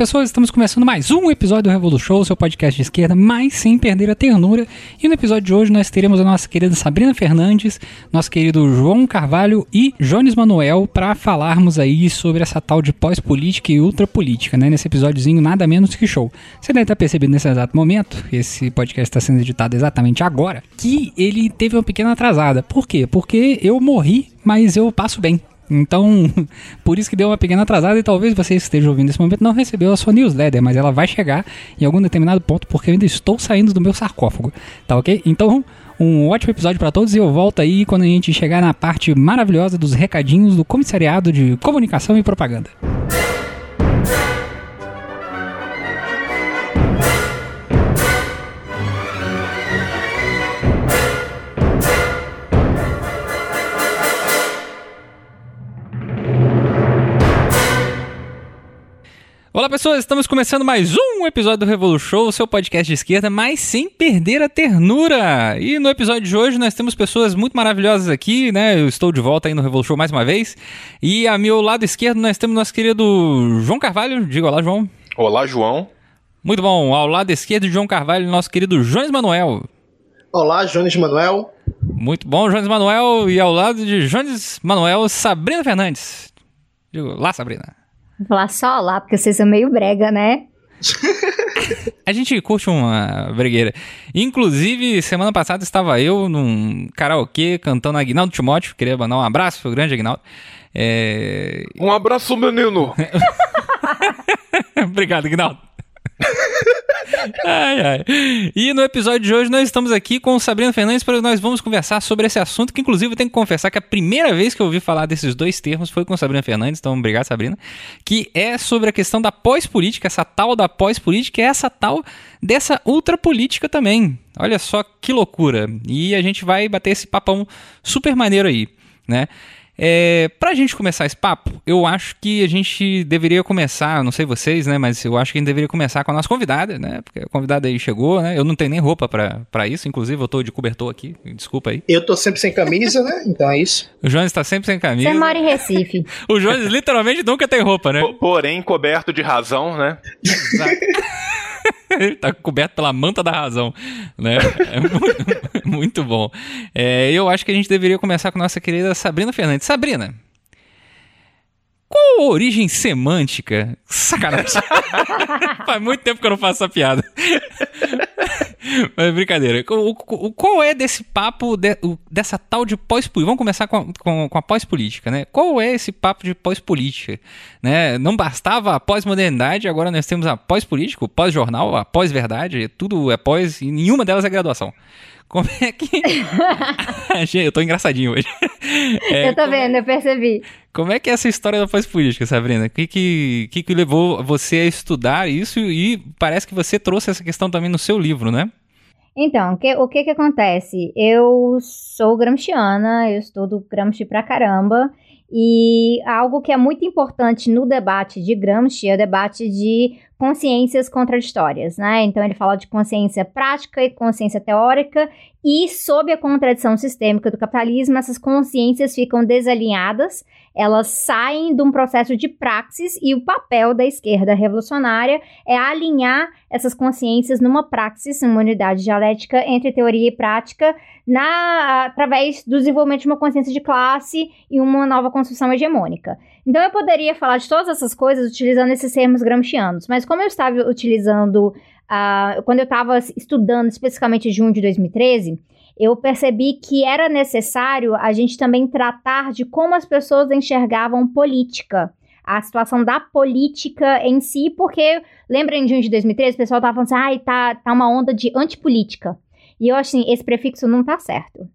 Pessoas, estamos começando mais um episódio do Revolu Show, seu podcast de esquerda, mas sem perder a ternura. E no episódio de hoje nós teremos a nossa querida Sabrina Fernandes, nosso querido João Carvalho e Jones Manuel para falarmos aí sobre essa tal de pós-política e ultrapolítica, né? Nesse episódiozinho nada menos que show. Você deve estar percebendo nesse exato momento, esse podcast está sendo editado exatamente agora, que ele teve uma pequena atrasada. Por quê? Porque eu morri, mas eu passo bem. Então, por isso que deu uma pequena atrasada e talvez você esteja ouvindo nesse momento não recebeu a sua newsletter, mas ela vai chegar em algum determinado ponto porque eu ainda estou saindo do meu sarcófago, tá ok? Então, um ótimo episódio para todos e eu volto aí quando a gente chegar na parte maravilhosa dos recadinhos do Comissariado de Comunicação e Propaganda. Olá pessoas, estamos começando mais um episódio do Revolu Show, seu podcast de esquerda, mas sem perder a ternura. E no episódio de hoje nós temos pessoas muito maravilhosas aqui, né? Eu estou de volta aí no Revolu Show mais uma vez. E a meu lado esquerdo nós temos nosso querido João Carvalho. Diga olá, João. Olá, João. Muito bom. Ao lado esquerdo de João Carvalho, nosso querido Jones Manuel. Olá, Jones Manuel. Muito bom, Jones Manuel. E ao lado de Jones Manuel, Sabrina Fernandes. Digo, lá, Sabrina. Vou falar só lá, porque vocês são meio brega, né? A gente curte uma bregueira. Inclusive, semana passada estava eu num karaokê cantando Agnaldo Timóteo. Queria mandar um abraço pro grande Agnaldo. É... Um abraço, menino! Obrigado, Agnaldo. ai, ai. E no episódio de hoje nós estamos aqui com Sabrina Fernandes para nós vamos conversar sobre esse assunto que inclusive eu tenho que confessar que a primeira vez que eu ouvi falar desses dois termos foi com Sabrina Fernandes, então obrigado Sabrina, que é sobre a questão da pós-política, essa tal da pós-política, é essa tal dessa ultrapolítica também. Olha só que loucura. E a gente vai bater esse papão super maneiro aí, né? É, pra gente começar esse papo, eu acho que a gente deveria começar, não sei vocês, né, mas eu acho que a gente deveria começar com a nossa convidada, né, porque a convidada aí chegou, né, eu não tenho nem roupa pra, pra isso, inclusive eu tô de cobertor aqui, desculpa aí. Eu tô sempre sem camisa, né, então é isso. O Jones tá sempre sem camisa. Você mora em Recife. o Jones literalmente nunca tem roupa, né? Porém, coberto de razão, né? Exato. Ele tá coberto pela manta da razão, né? É muito, muito bom. É, eu acho que a gente deveria começar com nossa querida Sabrina Fernandes. Sabrina, qual a origem semântica? Sacanagem. Faz muito tempo que eu não faço essa piada. Mas brincadeira. O, o, qual é desse papo, de, o, dessa tal de pós-política? Vamos começar com, a, com, com a pós-política, né? Qual é esse papo de pós-política? Né? Não bastava a pós-modernidade, agora nós temos a pós-política, o pós-jornal, a pós-verdade, tudo é pós e nenhuma delas é graduação. Como é que. eu tô engraçadinho hoje. É, eu tô vendo, é... eu percebi. Como é que é essa história da pós-política, Sabrina? O que que, que que levou você a estudar isso e parece que você trouxe essa questão também no seu livro, né? Então, que, o que que acontece? Eu sou gramsciana, eu estudo Gramsci pra caramba, e algo que é muito importante no debate de Gramsci é o debate de consciências contraditórias, né? Então ele fala de consciência prática e consciência teórica, e sob a contradição sistêmica do capitalismo, essas consciências ficam desalinhadas, elas saem de um processo de praxis e o papel da esquerda revolucionária é alinhar essas consciências numa praxis, uma unidade dialética entre teoria e prática, na, através do desenvolvimento de uma consciência de classe e uma nova construção hegemônica. Então eu poderia falar de todas essas coisas utilizando esses termos gramscianos, mas como eu estava utilizando, uh, quando eu estava estudando especificamente junho de 2013, eu percebi que era necessário a gente também tratar de como as pessoas enxergavam política a situação da política em si, porque lembrem de junho de 2013, o pessoal estava falando assim, ai, ah, tá, tá uma onda de antipolítica. E eu acho assim, esse prefixo não tá certo.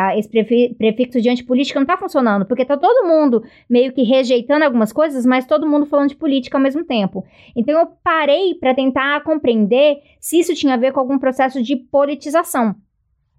Ah, esse prefixo de antipolítica não tá funcionando, porque tá todo mundo meio que rejeitando algumas coisas, mas todo mundo falando de política ao mesmo tempo. Então eu parei para tentar compreender se isso tinha a ver com algum processo de politização.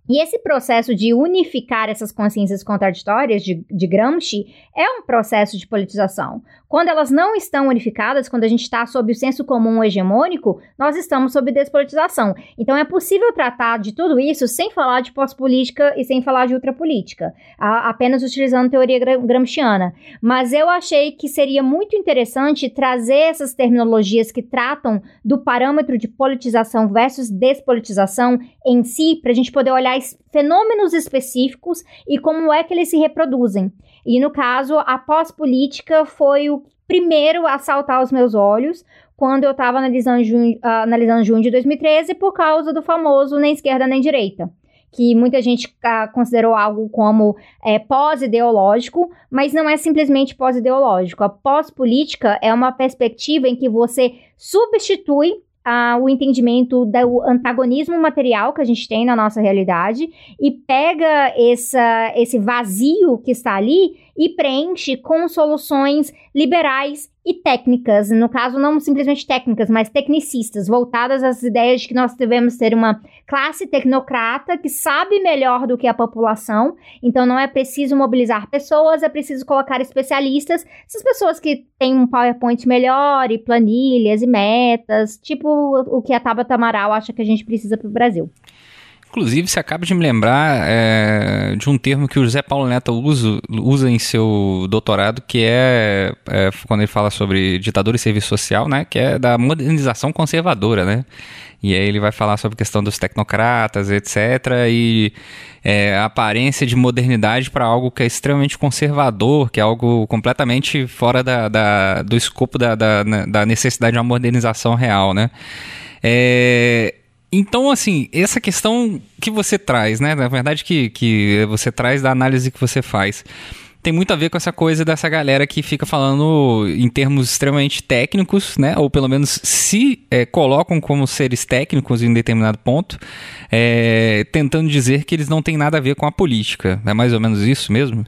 E esse processo de unificar essas consciências contraditórias de, de, Gramsci é um processo de politização. Quando elas não estão unificadas, quando a gente está sob o senso comum hegemônico, nós estamos sob despolitização. Então é possível tratar de tudo isso sem falar de pós-política e sem falar de ultrapolítica, apenas utilizando teoria gramsciana. Mas eu achei que seria muito interessante trazer essas terminologias que tratam do parâmetro de politização versus despolitização em si, para a gente poder olhar fenômenos específicos e como é que eles se reproduzem. E no caso, a pós-política foi o primeiro a saltar aos meus olhos quando eu estava analisando, junho, uh, analisando junho de 2013 por causa do famoso nem esquerda nem direita que muita gente uh, considerou algo como é, pós-ideológico, mas não é simplesmente pós-ideológico. A pós-política é uma perspectiva em que você substitui o entendimento do antagonismo material que a gente tem na nossa realidade e pega essa, esse vazio que está ali e preenche com soluções liberais e técnicas, no caso não simplesmente técnicas, mas tecnicistas, voltadas às ideias de que nós devemos ter uma classe tecnocrata que sabe melhor do que a população, então não é preciso mobilizar pessoas, é preciso colocar especialistas, essas pessoas que têm um PowerPoint melhor e planilhas e metas, tipo o que a Tabata Amaral acha que a gente precisa para o Brasil. Inclusive, você acaba de me lembrar é, de um termo que o José Paulo Neto usa, usa em seu doutorado, que é, é, quando ele fala sobre ditadura e serviço social, né? Que é da modernização conservadora, né? E aí ele vai falar sobre a questão dos tecnocratas, etc. E é, a aparência de modernidade para algo que é extremamente conservador, que é algo completamente fora da, da do escopo da, da, da necessidade de uma modernização real, né? É, então, assim, essa questão que você traz, né? Na verdade, que, que você traz da análise que você faz, tem muito a ver com essa coisa dessa galera que fica falando em termos extremamente técnicos, né? Ou pelo menos se é, colocam como seres técnicos em determinado ponto, é, tentando dizer que eles não têm nada a ver com a política. É mais ou menos isso mesmo?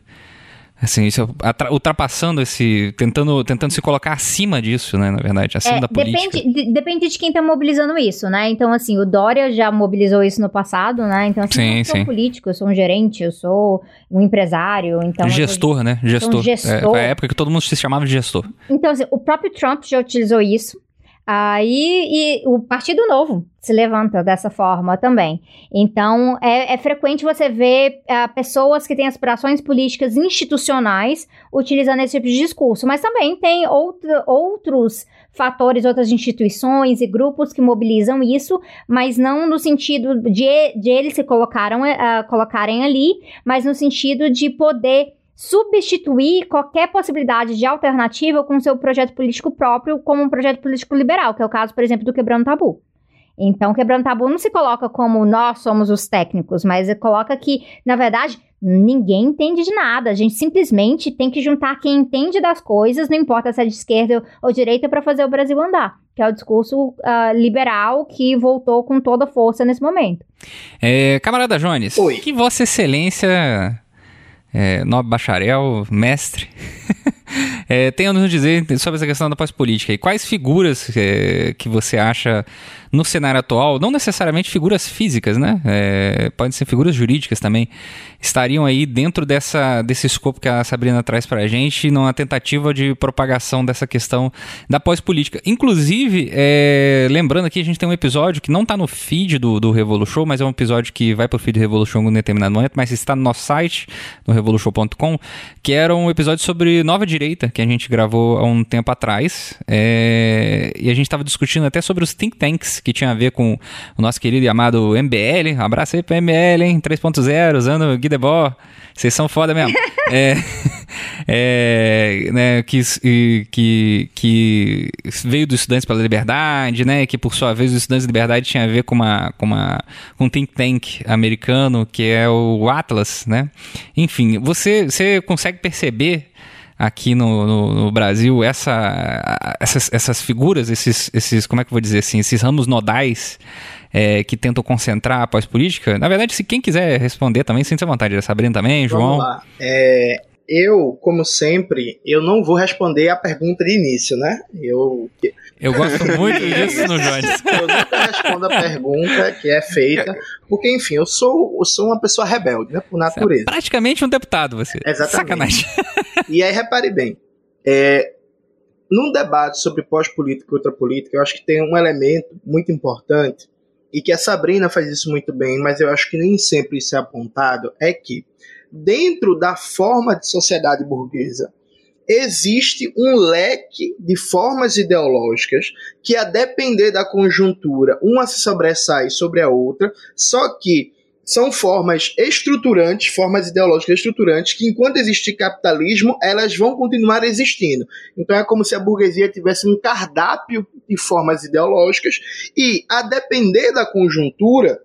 Assim, isso, ultrapassando esse. Tentando, tentando se colocar acima disso, né? Na verdade, acima é, da política. Depende, de, depende de quem está mobilizando isso, né? Então, assim, o Dória já mobilizou isso no passado, né? Então, assim, sim, eu sou sim. político, eu sou um gerente, eu sou um empresário. Então, gestor, né? Gestor. Um gestor. É, é a época que todo mundo se chamava de gestor. Então, assim, o próprio Trump já utilizou isso. Aí e o Partido Novo se levanta dessa forma também. Então, é, é frequente você ver uh, pessoas que têm aspirações políticas institucionais utilizando esse tipo de discurso, mas também tem outra, outros fatores, outras instituições e grupos que mobilizam isso, mas não no sentido de, de eles se colocaram, uh, colocarem ali, mas no sentido de poder substituir qualquer possibilidade de alternativa com seu projeto político próprio como um projeto político liberal, que é o caso, por exemplo, do Quebrando Tabu. Então, Quebrando Tabu não se coloca como nós somos os técnicos, mas coloca que, na verdade, ninguém entende de nada. A gente simplesmente tem que juntar quem entende das coisas, não importa se é de esquerda ou direita, para fazer o Brasil andar. Que é o discurso uh, liberal que voltou com toda força nesse momento. É, camarada Jones, Oi. que Vossa Excelência é, nobre bacharel, mestre, é, tem a nos dizer sobre essa questão da pós-política. E quais figuras é, que você acha no cenário atual, não necessariamente figuras físicas, né? É, podem ser figuras jurídicas também, estariam aí dentro dessa, desse escopo que a Sabrina traz para a gente, numa tentativa de propagação dessa questão da pós-política. Inclusive, é, lembrando aqui, a gente tem um episódio que não está no feed do, do Revolution, mas é um episódio que vai para o feed do Revolution em um determinado momento, mas está no nosso site, no revolution.com, que era um episódio sobre nova direita, que a gente gravou há um tempo atrás, é, e a gente estava discutindo até sobre os think tanks que tinha a ver com o nosso querido e amado MBL. Abraço aí pro MBL, hein? 3.0, usando Guy Debord. Vocês são foda mesmo. é, é, né, que, que, que veio dos Estudantes pela Liberdade, né? Que por sua vez os Estudantes da Liberdade tinha a ver com, uma, com, uma, com um think tank americano, que é o Atlas, né? Enfim, você, você consegue perceber aqui no, no, no Brasil essa, essas, essas figuras, esses, esses, como é que eu vou dizer assim, esses ramos nodais é, que tentam concentrar a pós-política? Na verdade, se quem quiser responder também, sinta vontade. Sabrina também, João. Vamos lá. É, eu, como sempre, eu não vou responder a pergunta de início, né? Eu, eu gosto muito disso no Jones. Eu nunca respondo a pergunta que é feita, porque, enfim, eu sou, eu sou uma pessoa rebelde, né? Por natureza. Você é praticamente um deputado, você. Exatamente. Sacanagem. E aí, repare bem, é, num debate sobre pós-política e outra política, eu acho que tem um elemento muito importante e que a Sabrina faz isso muito bem, mas eu acho que nem sempre isso é apontado, é que dentro da forma de sociedade burguesa existe um leque de formas ideológicas que, a depender da conjuntura, uma se sobressai sobre a outra, só que são formas estruturantes, formas ideológicas estruturantes, que enquanto existe capitalismo, elas vão continuar existindo. Então é como se a burguesia tivesse um cardápio de formas ideológicas e, a depender da conjuntura,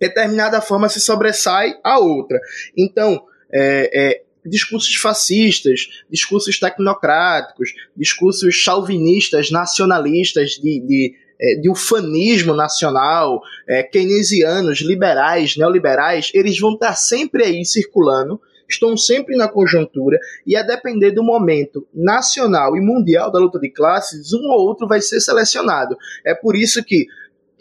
determinada forma se sobressai a outra. Então, é, é, discursos fascistas, discursos tecnocráticos, discursos chauvinistas, nacionalistas, de, de, é, de ufanismo nacional, é, keynesianos, liberais, neoliberais, eles vão estar sempre aí circulando, estão sempre na conjuntura, e a depender do momento nacional e mundial da luta de classes, um ou outro vai ser selecionado. É por isso que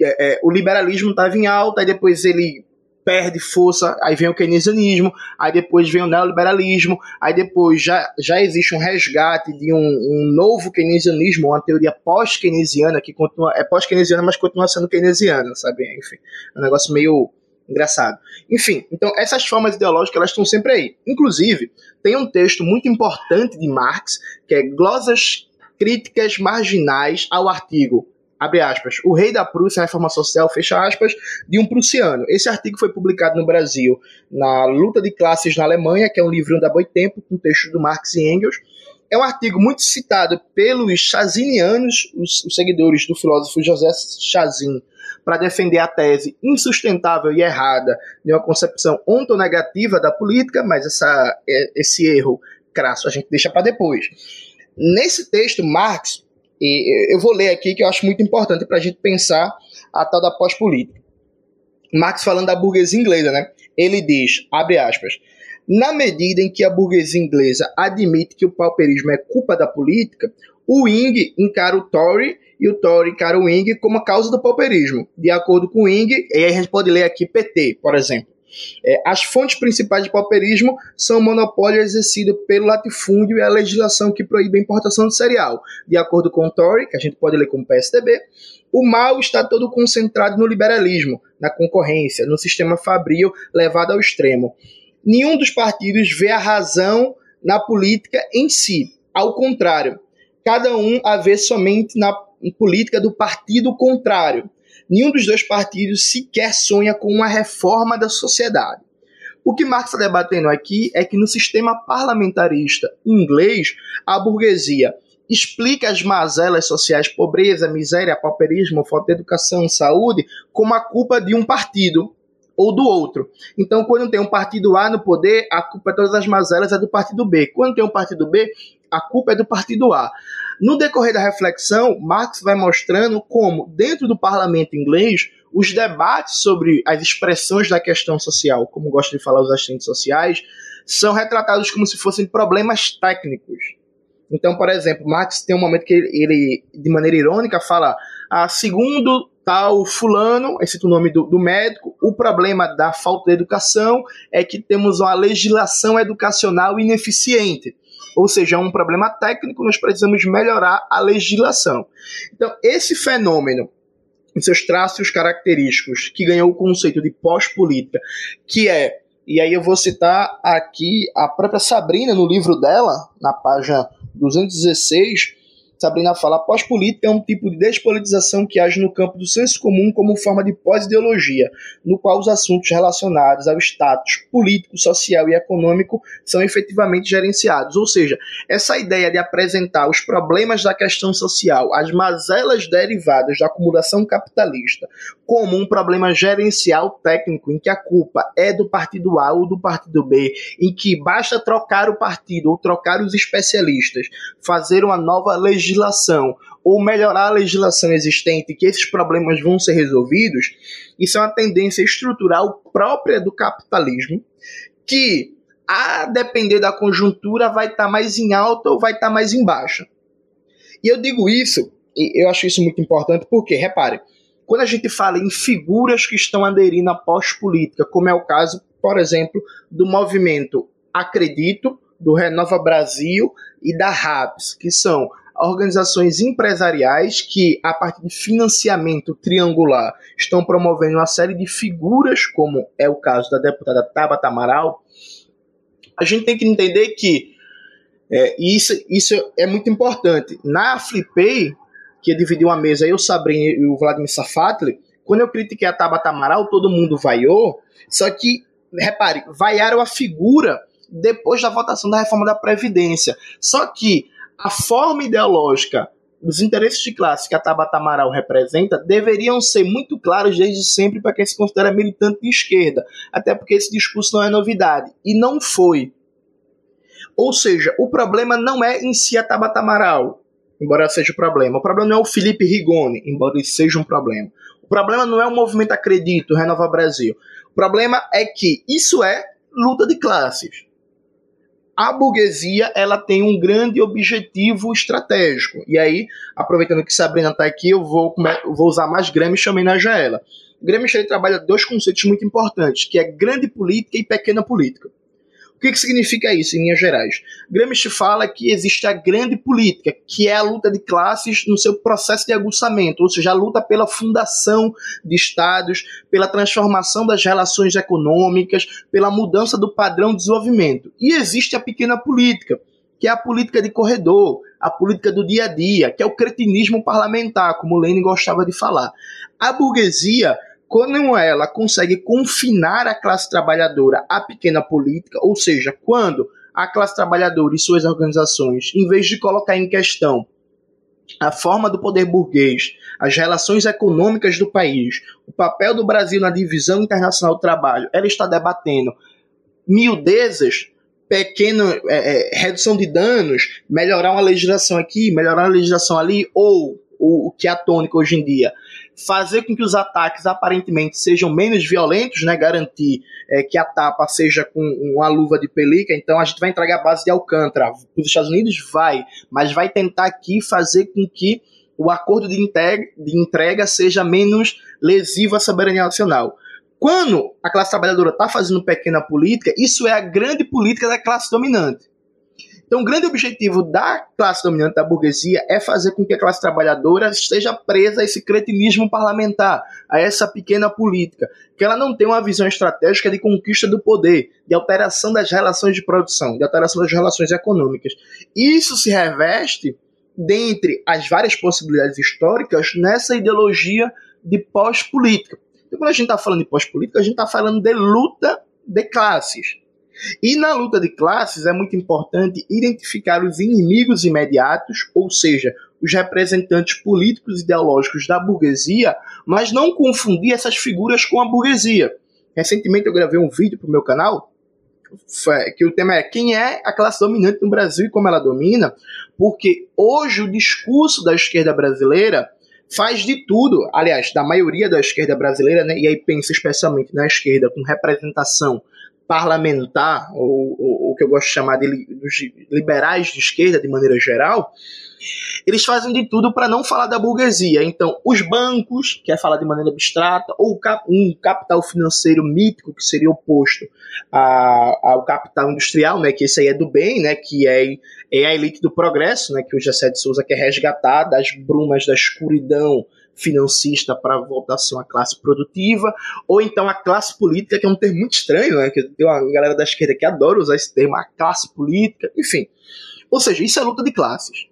é, é, o liberalismo estava em alta, e depois ele perde força, aí vem o keynesianismo, aí depois vem o neoliberalismo, aí depois já, já existe um resgate de um, um novo keynesianismo, uma teoria pós-keynesiana, que continua, é pós-keynesiana, mas continua sendo keynesiana, sabe? Enfim, é um negócio meio engraçado. Enfim, então essas formas ideológicas elas estão sempre aí. Inclusive, tem um texto muito importante de Marx, que é Glosas Críticas Marginais ao artigo abre aspas, o rei da Prússia, a reforma social, fecha aspas, de um prussiano. Esse artigo foi publicado no Brasil na Luta de Classes na Alemanha, que é um livrinho da Boitempo, com texto do Marx e Engels. É um artigo muito citado pelos chazinianos, os, os seguidores do filósofo José Chazin, para defender a tese insustentável e errada de uma concepção ontonegativa da política, mas essa, é, esse erro crasso a gente deixa para depois. Nesse texto, Marx e eu vou ler aqui que eu acho muito importante para a gente pensar a tal da pós-política. Marx falando da burguesia inglesa, né? Ele diz, abre aspas, na medida em que a burguesia inglesa admite que o pauperismo é culpa da política, o Ing encara o Tory e o Tory encara o Ing como a causa do pauperismo. De acordo com o Ing, e aí a gente pode ler aqui PT, por exemplo. É, as fontes principais de pauperismo são o monopólio exercido pelo latifúndio e a legislação que proíbe a importação de cereal. De acordo com o Tory, que a gente pode ler como PSDB, o mal está todo concentrado no liberalismo, na concorrência, no sistema fabril levado ao extremo. Nenhum dos partidos vê a razão na política em si. Ao contrário, cada um a vê somente na política do partido contrário nenhum dos dois partidos sequer sonha com uma reforma da sociedade. O que Marx está debatendo aqui é que no sistema parlamentarista inglês, a burguesia explica as mazelas sociais, pobreza, miséria, pauperismo, falta de educação, saúde, como a culpa de um partido ou do outro. Então, quando tem um partido A no poder, a culpa de todas as mazelas é do partido B. Quando tem um partido B, a culpa é do partido A. No decorrer da reflexão, Marx vai mostrando como, dentro do parlamento inglês, os debates sobre as expressões da questão social, como gosto de falar os assistentes sociais, são retratados como se fossem problemas técnicos. Então, por exemplo, Marx tem um momento que ele, ele de maneira irônica, fala: ah, segundo tal fulano, esse é o nome do, do, médico, o problema da falta de educação é que temos uma legislação educacional ineficiente ou seja, é um problema técnico, nós precisamos melhorar a legislação. Então, esse fenômeno, em seus traços característicos, que ganhou o conceito de pós-política, que é, e aí eu vou citar aqui a própria Sabrina no livro dela, na página 216, Sabrina fala: pós-política é um tipo de despolitização que age no campo do senso comum como forma de pós-ideologia, no qual os assuntos relacionados ao status político, social e econômico são efetivamente gerenciados. Ou seja, essa ideia de apresentar os problemas da questão social, as mazelas derivadas da acumulação capitalista, como um problema gerencial técnico em que a culpa é do partido A ou do partido B, em que basta trocar o partido ou trocar os especialistas, fazer uma nova legislação legislação ou melhorar a legislação existente, que esses problemas vão ser resolvidos, isso é uma tendência estrutural própria do capitalismo, que, a depender da conjuntura, vai estar tá mais em alta ou vai estar tá mais em baixa. E eu digo isso, e eu acho isso muito importante, porque, repare, quando a gente fala em figuras que estão aderindo à pós-política, como é o caso, por exemplo, do movimento Acredito, do Renova Brasil e da RAPS, que são organizações empresariais que, a partir de financiamento triangular, estão promovendo uma série de figuras, como é o caso da deputada Tabata Amaral, a gente tem que entender que é, isso, isso é muito importante. Na Flipei, que dividiu a mesa, eu, Sabrina e o Vladimir Safatli, quando eu critiquei a Tabata Amaral, todo mundo vaiou, só que, repare, vaiaram a figura depois da votação da reforma da Previdência. Só que a forma ideológica dos interesses de classe que a Tabata Amaral representa deveriam ser muito claros desde sempre para quem se considera militante de esquerda, até porque esse discurso não é novidade. E não foi. Ou seja, o problema não é em si a Tabata Amaral, embora seja o problema. O problema não é o Felipe Rigoni, embora ele seja um problema. O problema não é o movimento Acredito, Renova Brasil. O problema é que isso é luta de classes a burguesia ela tem um grande objetivo estratégico. E aí, aproveitando que Sabrina está aqui, eu vou, vou usar mais Gramsci e homenagear ela. Gramsci ele trabalha dois conceitos muito importantes, que é grande política e pequena política. O que, que significa isso, em linhas gerais? Gramsci fala que existe a grande política, que é a luta de classes no seu processo de aguçamento, ou seja, a luta pela fundação de estados, pela transformação das relações econômicas, pela mudança do padrão de desenvolvimento. E existe a pequena política, que é a política de corredor, a política do dia a dia, que é o cretinismo parlamentar, como Lenin gostava de falar. A burguesia quando ela consegue confinar a classe trabalhadora à pequena política, ou seja, quando a classe trabalhadora e suas organizações, em vez de colocar em questão a forma do poder burguês, as relações econômicas do país, o papel do Brasil na divisão internacional do trabalho, ela está debatendo miudezas, pequena é, é, redução de danos, melhorar uma legislação aqui, melhorar uma legislação ali, ou o, o que é a tônica hoje em dia, fazer com que os ataques aparentemente sejam menos violentos, né, garantir é, que a tapa seja com uma luva de pelica, então a gente vai entregar a base de Alcântara. Os Estados Unidos vai, mas vai tentar aqui fazer com que o acordo de de entrega seja menos lesivo à soberania nacional. Quando a classe trabalhadora está fazendo pequena política, isso é a grande política da classe dominante. Então, o grande objetivo da classe dominante da burguesia é fazer com que a classe trabalhadora esteja presa a esse cretinismo parlamentar, a essa pequena política, que ela não tem uma visão estratégica de conquista do poder, de alteração das relações de produção, de alteração das relações econômicas. Isso se reveste, dentre as várias possibilidades históricas, nessa ideologia de pós-política. Então, quando a gente está falando de pós-política, a gente está falando de luta de classes. E na luta de classes é muito importante identificar os inimigos imediatos, ou seja, os representantes políticos e ideológicos da burguesia, mas não confundir essas figuras com a burguesia. Recentemente eu gravei um vídeo para o meu canal que o tema é quem é a classe dominante no Brasil e como ela domina, porque hoje o discurso da esquerda brasileira faz de tudo, aliás, da maioria da esquerda brasileira, né, e aí pensa especialmente na esquerda com representação parlamentar, ou, o que eu gosto de chamar de, liberais de esquerda de maneira geral, eles fazem de tudo para não falar da burguesia. Então, os bancos, que é falar de maneira abstrata, ou um capital financeiro mítico, que seria oposto ao capital industrial, né, que esse aí é do bem, né, que é, é a elite do progresso, né, que o José de Souza quer resgatar das brumas da escuridão financista para voltar a ser uma classe produtiva, ou então a classe política, que é um termo muito estranho, né? Que tem uma galera da esquerda que adora usar esse termo, a classe política, enfim. Ou seja, isso é luta de classes.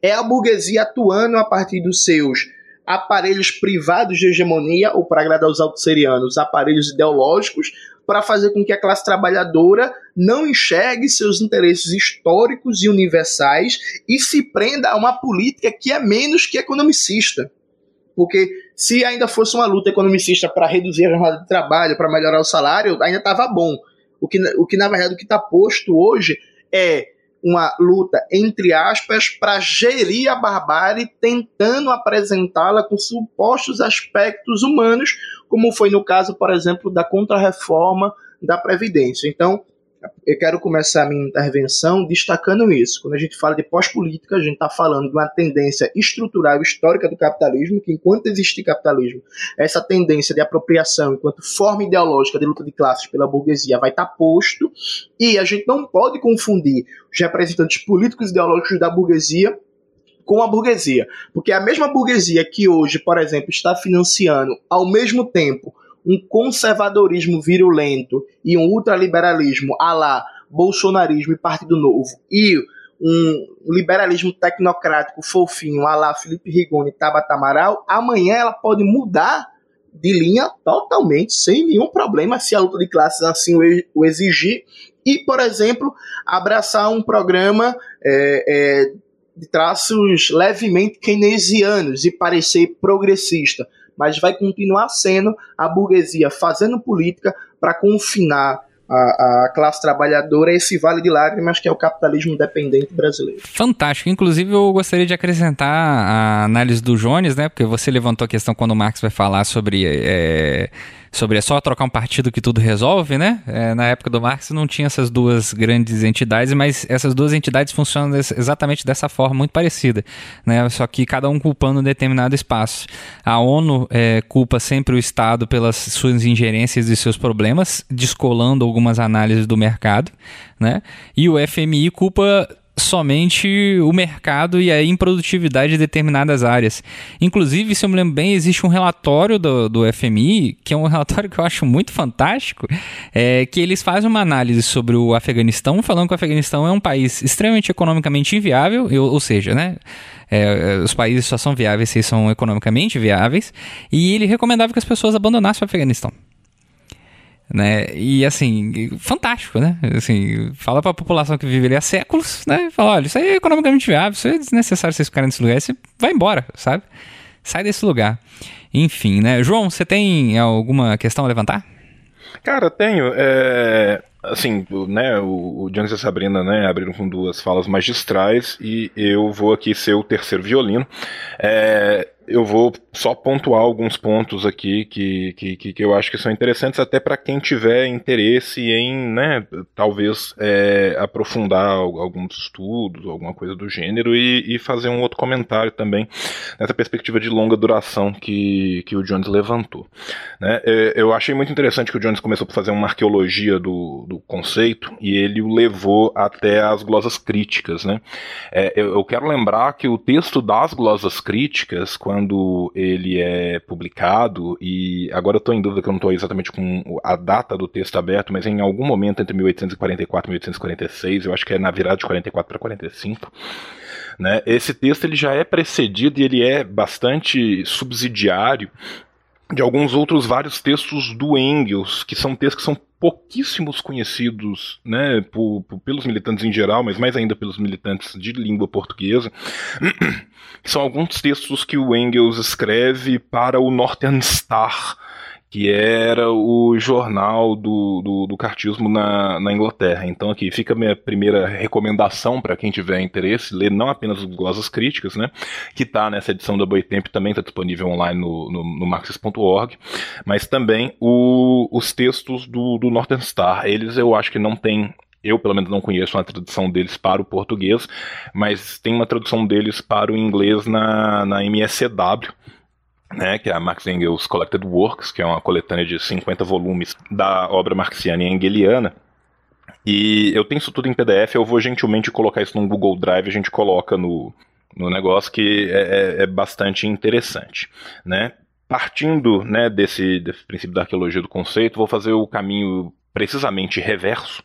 É a burguesia atuando a partir dos seus aparelhos privados de hegemonia, ou para agradar os autosserianos, aparelhos ideológicos, para fazer com que a classe trabalhadora não enxergue seus interesses históricos e universais e se prenda a uma política que é menos que economicista. Porque se ainda fosse uma luta economicista para reduzir a jornada de trabalho, para melhorar o salário, ainda estava bom. O que, o que, na verdade, o que está posto hoje é uma luta, entre aspas, para gerir a barbárie, tentando apresentá-la com supostos aspectos humanos, como foi no caso, por exemplo, da contrarreforma da Previdência. Então, eu quero começar a minha intervenção destacando isso. Quando a gente fala de pós-política, a gente está falando de uma tendência estrutural histórica do capitalismo, que enquanto existir capitalismo, essa tendência de apropriação enquanto forma ideológica de luta de classes pela burguesia vai estar tá posto, e a gente não pode confundir os representantes políticos e ideológicos da burguesia com a burguesia. Porque a mesma burguesia que hoje, por exemplo, está financiando ao mesmo tempo um conservadorismo virulento e um ultraliberalismo a lá bolsonarismo e Partido Novo. E um liberalismo tecnocrático fofinho a lá Felipe Rigoni e Tabata Amaral, amanhã ela pode mudar de linha totalmente, sem nenhum problema, se a luta de classes assim o exigir, e, por exemplo, abraçar um programa é, é, de traços levemente keynesianos e parecer progressista, mas vai continuar sendo a burguesia fazendo política para confinar a, a, classe trabalhadora esse vale de lágrimas que é o capitalismo dependente brasileiro. Fantástico. Inclusive, eu gostaria de acrescentar a análise do Jones, né? Porque você levantou a questão quando o Marx vai falar sobre. É sobre é só trocar um partido que tudo resolve, né? É, na época do Marx não tinha essas duas grandes entidades, mas essas duas entidades funcionam exatamente dessa forma, muito parecida, né? Só que cada um culpando um determinado espaço. A ONU é, culpa sempre o Estado pelas suas ingerências e seus problemas, descolando algumas análises do mercado, né? E o FMI culpa somente o mercado e a improdutividade de determinadas áreas. Inclusive, se eu me lembro bem, existe um relatório do, do FMI, que é um relatório que eu acho muito fantástico, é, que eles fazem uma análise sobre o Afeganistão, falando que o Afeganistão é um país extremamente economicamente inviável, ou, ou seja, né? É, os países só são viáveis se são economicamente viáveis, e ele recomendava que as pessoas abandonassem o Afeganistão né? E assim, fantástico, né? Assim, fala para a população que vive ali há séculos, né? Fala, olha, isso aí é economicamente viável, isso é desnecessário vocês ficarem nesse lugar, você vai embora, sabe? Sai desse lugar. Enfim, né? João, você tem alguma questão a levantar? Cara, tenho. É, assim, né, o, o Jones e a Sabrina, né, abriram com duas falas magistrais e eu vou aqui ser o terceiro violino. É, eu vou só pontuar alguns pontos aqui que, que, que eu acho que são interessantes até para quem tiver interesse em, né, talvez é, aprofundar alguns estudos, alguma coisa do gênero e, e, fazer um outro comentário também nessa perspectiva de longa duração que, que o Jones levantou. Né? É, eu achei muito interessante que o Jones começou a fazer uma arqueologia do, do conceito e ele o levou até as glosas críticas. Né? É, eu, eu quero lembrar que o texto das glosas críticas, quando quando ele é publicado, e agora eu estou em dúvida que eu não estou exatamente com a data do texto aberto, mas em algum momento entre 1844 e 1846, eu acho que é na virada de 44 para 45, né, esse texto ele já é precedido e ele é bastante subsidiário de alguns outros vários textos do Engels, que são textos que são pouquíssimos conhecidos né, por, por, pelos militantes em geral, mas mais ainda pelos militantes de língua portuguesa. São alguns textos que o Engels escreve para o Northern Star, que era o jornal do, do, do cartismo na, na, Inglaterra. Então aqui fica a minha primeira recomendação para quem tiver interesse, ler não apenas as glosas críticas, né, que está nessa edição da Boitempo, também está disponível online no, no, no marxist.org, mas também o, os textos do, do Northern Star. Eles eu acho que não tem eu pelo menos não conheço uma tradução deles para o português, mas tem uma tradução deles para o inglês na, na MSCW, né, que é a Marx Engels Collected Works, que é uma coletânea de 50 volumes da obra marxiana e engeliana. E eu tenho isso tudo em PDF, eu vou gentilmente colocar isso num Google Drive, a gente coloca no, no negócio que é, é, é bastante interessante, né? Partindo né, desse, desse princípio da arqueologia do conceito, vou fazer o caminho precisamente reverso,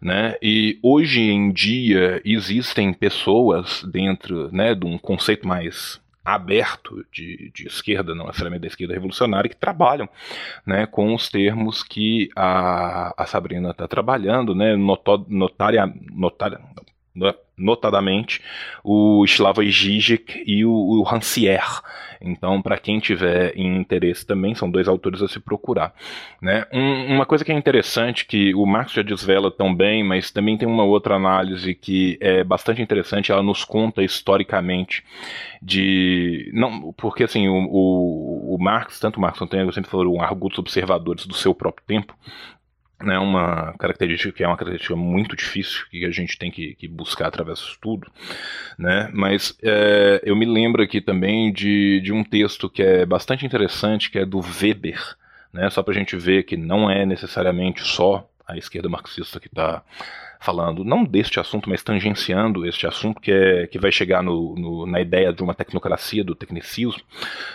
né? E hoje em dia existem pessoas dentro né, de um conceito mais aberto de, de esquerda, não necessariamente da esquerda revolucionária, que trabalham né, com os termos que a, a Sabrina está trabalhando, né, notária, notária, notadamente o Slavoj Žižek e o, o Rancière. Então, para quem tiver interesse também, são dois autores a se procurar. Né? Um, uma coisa que é interessante, que o Marx já desvela tão bem, mas também tem uma outra análise que é bastante interessante, ela nos conta historicamente de... não Porque assim, o, o, o Marx, tanto o Marx quanto o Engels sempre foram argutos observadores do seu próprio tempo, né, uma característica que é uma característica muito difícil que a gente tem que, que buscar através do estudo, né, mas é, eu me lembro aqui também de, de um texto que é bastante interessante, que é do Weber, né, só para a gente ver que não é necessariamente só a esquerda marxista que está falando não deste assunto, mas tangenciando este assunto, que, é, que vai chegar no, no, na ideia de uma tecnocracia, do tecnicismo,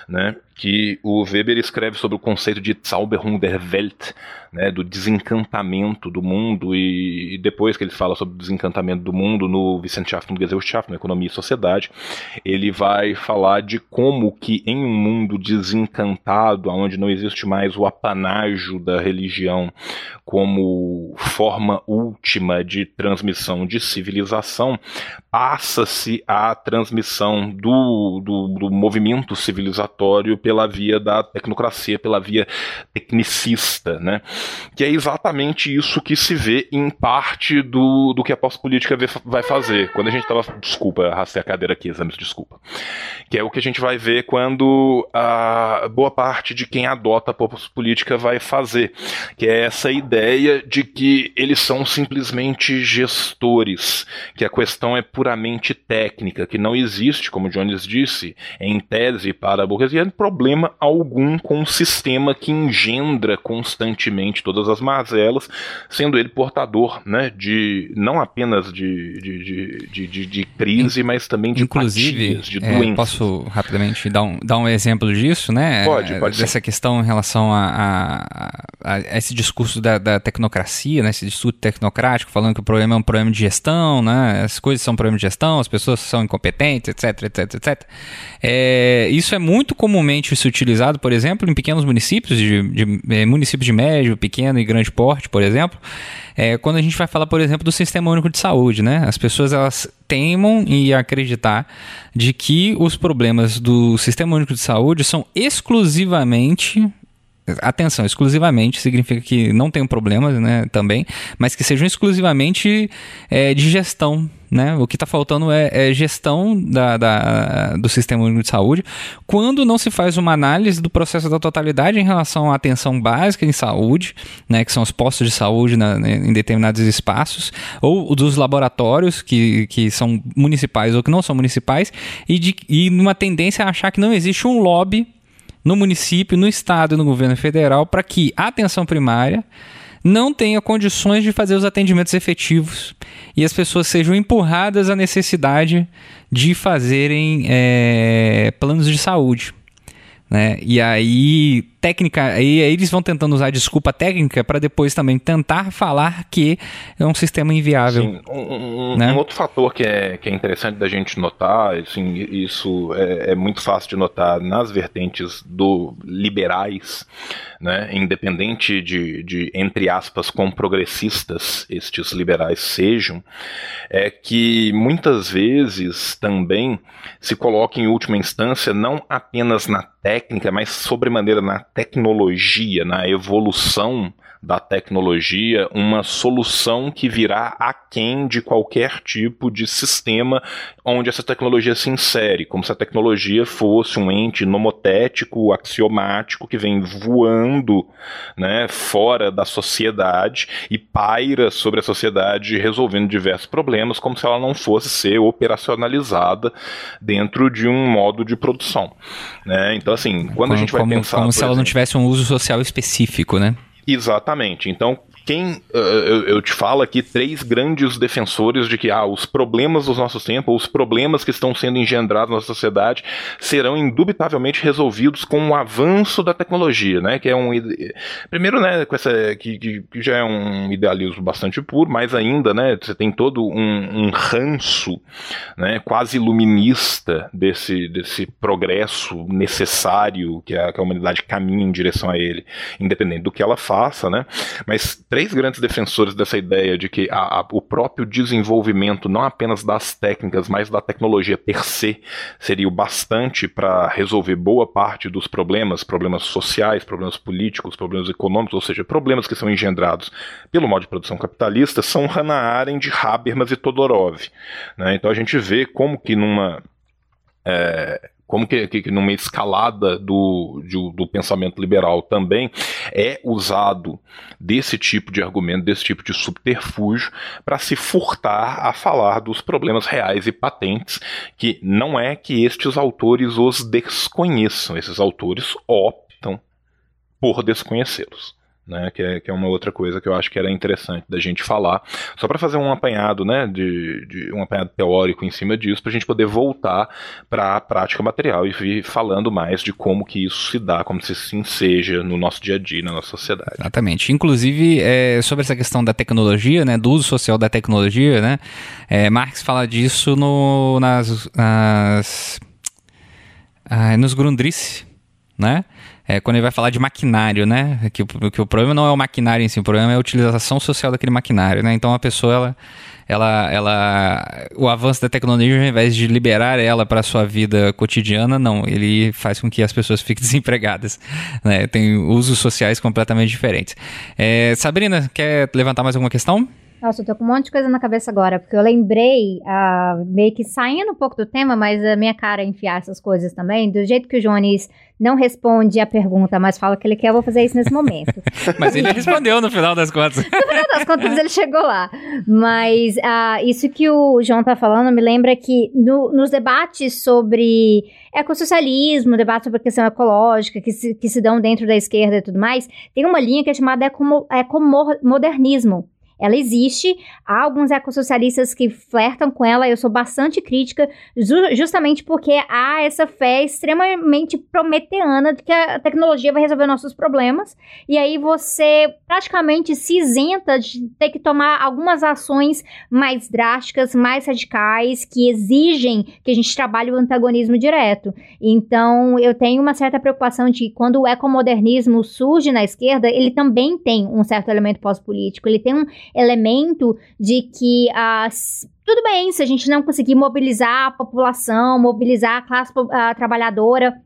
né, que o Weber escreve sobre o conceito de Zauberung der Welt, né, do desencantamento do mundo, e, e, depois que ele fala sobre o desencantamento do mundo no Wissenschaft und Gesellschaft, na Economia e Sociedade, ele vai falar de como que em um mundo desencantado, onde não existe mais o apanágio da religião como forma última de transmissão de civilização, passa-se a transmissão do, do, do movimento civilizatório pela via da tecnocracia, pela via tecnicista, né? Que é exatamente isso que se vê em parte do, do que a pós-política vai fazer. Quando a gente estava. Desculpa, arrastei a cadeira aqui, exames, desculpa. Que é o que a gente vai ver quando a boa parte de quem adota a pós-política vai fazer. Que é essa ideia de que eles são simplesmente gestores, que a questão é puramente técnica, que não existe, como Jones disse, em tese para a burguesia, problema algum com um sistema que engendra constantemente todas as mazelas, sendo ele portador né, de não apenas de, de, de, de, de crise, mas também de Inclusive, de é, doenças. Posso rapidamente dar um, dar um exemplo disso, né? Pode, pode Dessa sim. questão em relação a, a, a, esse discurso da, da, tecnocracia, né? esse discurso tecnocrático, falando que o problema é um problema de gestão, né? as coisas são um problema de gestão, as pessoas são incompetentes, etc, etc, etc. É, isso é muito comumente isso utilizado, por exemplo, em pequenos municípios, de, de, é, municípios de médio, pequeno e grande porte, por exemplo, é, quando a gente vai falar, por exemplo, do Sistema Único de Saúde, né? As pessoas elas teimam em acreditar de que os problemas do Sistema Único de Saúde são exclusivamente atenção, exclusivamente significa que não tem problemas, né, também, mas que sejam exclusivamente é, de gestão, né? O que está faltando é, é gestão da, da, do sistema único de saúde, quando não se faz uma análise do processo da totalidade em relação à atenção básica em saúde, né, que são os postos de saúde na, em determinados espaços, ou dos laboratórios que, que são municipais ou que não são municipais, e, de, e numa tendência a achar que não existe um lobby no município, no estado e no governo federal para que a atenção primária não tenha condições de fazer os atendimentos efetivos e as pessoas sejam empurradas à necessidade de fazerem é, planos de saúde. Né? E aí, técnica, aí, aí eles vão tentando usar desculpa técnica para depois também tentar falar que é um sistema inviável. Sim, um, um, né? um, outro fator que é, que é interessante da gente notar, assim, isso é, é muito fácil de notar nas vertentes do liberais, né? independente de, de, entre aspas, com progressistas estes liberais sejam, é que muitas vezes também se coloca em última instância não apenas na técnica, mas sobremaneira na tecnologia, na evolução da tecnologia uma solução que virá aquém de qualquer tipo de sistema onde essa tecnologia se insere, como se a tecnologia fosse um ente nomotético, axiomático, que vem voando né, fora da sociedade e paira sobre a sociedade resolvendo diversos problemas, como se ela não fosse ser operacionalizada dentro de um modo de produção. Né? Então, assim, quando como, a gente vai como, pensar. Como se exemplo, ela não tivesse um uso social específico, né? Exatamente. Então, quem uh, eu, eu, te falo aqui três grandes defensores de que ah, os problemas dos nossos tempos, os problemas que estão sendo engendrados na sociedade, serão indubitavelmente resolvidos com o avanço da tecnologia, né? Que é um primeiro, né, com essa que, que, que já é um idealismo bastante puro, mas ainda, né, você tem todo um, um ranço, né, quase iluminista desse desse progresso necessário que a, que a humanidade caminha em direção a ele, independente do que ela faça, né? Mas três grandes defensores dessa ideia de que a, a, o próprio desenvolvimento, não apenas das técnicas, mas da tecnologia per se, seria o bastante para resolver boa parte dos problemas, problemas sociais, problemas políticos, problemas econômicos, ou seja, problemas que são engendrados pelo modo de produção capitalista, são Hannah Arendt, Habermas e Todorov. Né? Então a gente vê como que numa. É, como que, que, numa escalada do, de, do pensamento liberal também é usado desse tipo de argumento, desse tipo de subterfúgio, para se furtar a falar dos problemas reais e patentes, que não é que estes autores os desconheçam, esses autores optam por desconhecê-los. Né, que, é, que é uma outra coisa que eu acho que era interessante da gente falar, só para fazer um apanhado, né, de, de, um apanhado teórico em cima disso, para a gente poder voltar para a prática material e vir falando mais de como que isso se dá, como se se enseja no nosso dia a dia, na nossa sociedade. Exatamente. Inclusive, é, sobre essa questão da tecnologia, né, do uso social da tecnologia, né, é, Marx fala disso no, nas, nas ah, nos Grundrisse, né, é, quando ele vai falar de maquinário, né? Que, que o problema não é o maquinário em si, o problema é a utilização social daquele maquinário, né? Então a pessoa, ela, ela, ela, o avanço da tecnologia, ao invés de liberar ela para a sua vida cotidiana, não, ele faz com que as pessoas fiquem desempregadas, né? Tem usos sociais completamente diferentes. É, Sabrina, quer levantar mais alguma questão? Nossa, eu tô com um monte de coisa na cabeça agora, porque eu lembrei, uh, meio que saindo um pouco do tema, mas a minha cara é enfiar essas coisas também, do jeito que o Jones não responde a pergunta, mas fala que ele quer, eu vou fazer isso nesse momento. mas ele respondeu no final das contas. no final das contas, ele chegou lá. Mas uh, isso que o João tá falando me lembra que no, nos debates sobre ecossocialismo, debates sobre questão ecológica, que se, que se dão dentro da esquerda e tudo mais, tem uma linha que é chamada ecomodernismo ela existe, há alguns ecossocialistas que flertam com ela, eu sou bastante crítica, justamente porque há essa fé extremamente prometeana de que a tecnologia vai resolver nossos problemas, e aí você praticamente se isenta de ter que tomar algumas ações mais drásticas, mais radicais, que exigem que a gente trabalhe o antagonismo direto. Então, eu tenho uma certa preocupação de que quando o ecomodernismo surge na esquerda, ele também tem um certo elemento pós-político, ele tem um elemento de que as tudo bem se a gente não conseguir mobilizar a população, mobilizar a classe a trabalhadora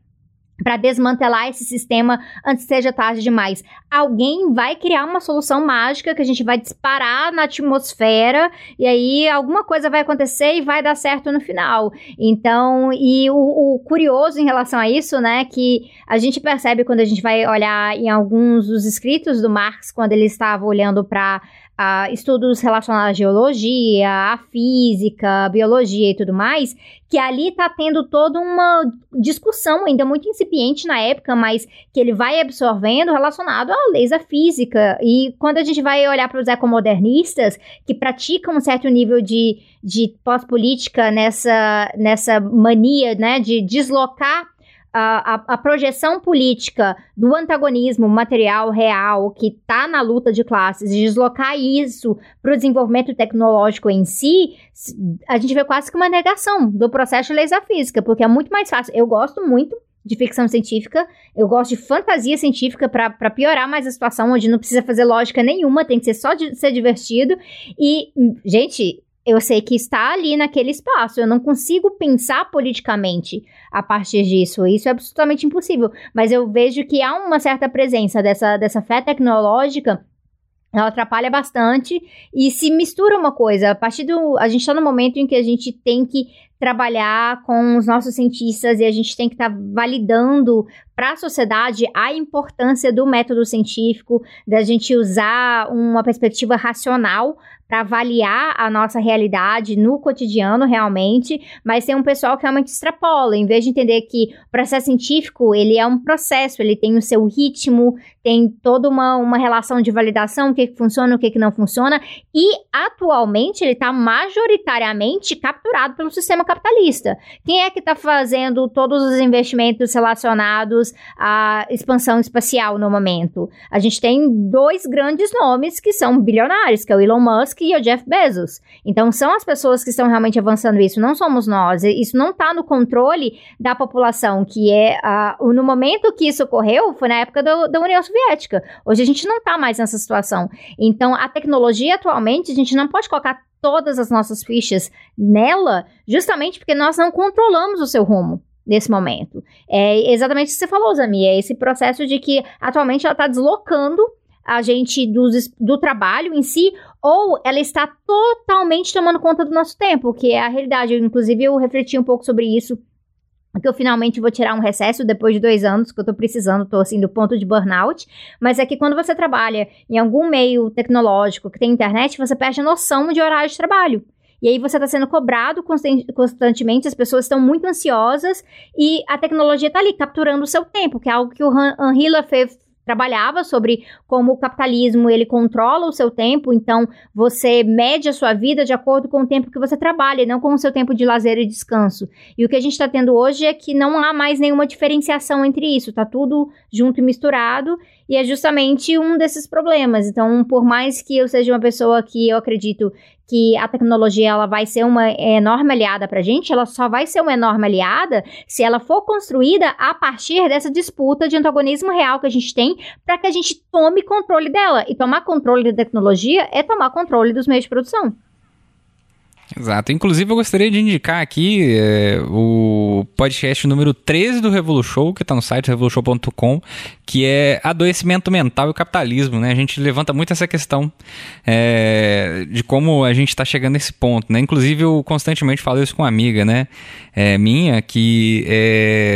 para desmantelar esse sistema antes seja tarde demais. Alguém vai criar uma solução mágica que a gente vai disparar na atmosfera e aí alguma coisa vai acontecer e vai dar certo no final. Então, e o, o curioso em relação a isso, né, que a gente percebe quando a gente vai olhar em alguns dos escritos do Marx, quando ele estava olhando para a estudos relacionados à geologia, à física, à biologia e tudo mais, que ali está tendo toda uma discussão ainda muito incipiente na época, mas que ele vai absorvendo relacionado a leis da física. E quando a gente vai olhar para os ecomodernistas, que praticam um certo nível de, de pós-política nessa, nessa mania né, de deslocar a, a, a, projeção política do antagonismo material real que está na luta de classes deslocar isso para o desenvolvimento tecnológico em si, a gente vê quase que uma negação do processo de leis da física, porque é muito mais fácil. Eu gosto muito de ficção científica, eu gosto de fantasia científica para piorar mais a situação, onde não precisa fazer lógica nenhuma, tem que ser só de ser divertido. E, gente, eu sei que está ali naquele espaço. Eu não consigo pensar politicamente a partir disso. Isso é absolutamente impossível. Mas eu vejo que há uma certa presença dessa, dessa fé tecnológica ela atrapalha bastante e se mistura uma coisa. A partir do. A gente está no momento em que a gente tem que trabalhar com os nossos cientistas e a gente tem que estar tá validando para a sociedade a importância do método científico, da gente usar uma perspectiva racional para avaliar a nossa realidade no cotidiano realmente, mas tem um pessoal que realmente extrapola, em vez de entender que o processo científico, ele é um processo, ele tem o seu ritmo, tem toda uma, uma relação de validação, o que, que funciona, o que, que não funciona, e atualmente ele está majoritariamente capturado pelo sistema capitalista. Quem é que está fazendo todos os investimentos relacionados à expansão espacial no momento? A gente tem dois grandes nomes que são bilionários, que é o Elon Musk e o Jeff Bezos. Então, são as pessoas que estão realmente avançando isso, não somos nós. Isso não está no controle da população, que é. Uh, no momento que isso ocorreu, foi na época do, da União Soviética. Hoje a gente não está mais nessa situação. Então, a tecnologia atualmente, a gente não pode colocar todas as nossas fichas nela, justamente porque nós não controlamos o seu rumo nesse momento. É exatamente o que você falou, Zami, é esse processo de que atualmente ela está deslocando a gente do, do trabalho em si, ou ela está totalmente tomando conta do nosso tempo, que é a realidade. Eu, inclusive, eu refleti um pouco sobre isso que eu finalmente vou tirar um recesso depois de dois anos, que eu tô precisando, tô assim, do ponto de burnout, mas é que quando você trabalha em algum meio tecnológico que tem internet, você perde a noção de horário de trabalho. E aí você está sendo cobrado constantemente, as pessoas estão muito ansiosas e a tecnologia está ali capturando o seu tempo, que é algo que o Henri Lefebvre trabalhava sobre como o capitalismo ele controla o seu tempo, então você mede a sua vida de acordo com o tempo que você trabalha, e não com o seu tempo de lazer e descanso. E o que a gente está tendo hoje é que não há mais nenhuma diferenciação entre isso, tá tudo junto e misturado, e é justamente um desses problemas. Então, por mais que eu seja uma pessoa que eu acredito que a tecnologia ela vai ser uma enorme aliada para a gente, ela só vai ser uma enorme aliada se ela for construída a partir dessa disputa de antagonismo real que a gente tem para que a gente tome controle dela. E tomar controle da tecnologia é tomar controle dos meios de produção. Exato. Inclusive, eu gostaria de indicar aqui é, o podcast número 13 do Revolu Show, que está no site revolution.com, que é adoecimento mental e capitalismo, né? A gente levanta muito essa questão é, de como a gente está chegando nesse ponto, né? Inclusive, eu constantemente falo isso com uma amiga, né? É, minha, que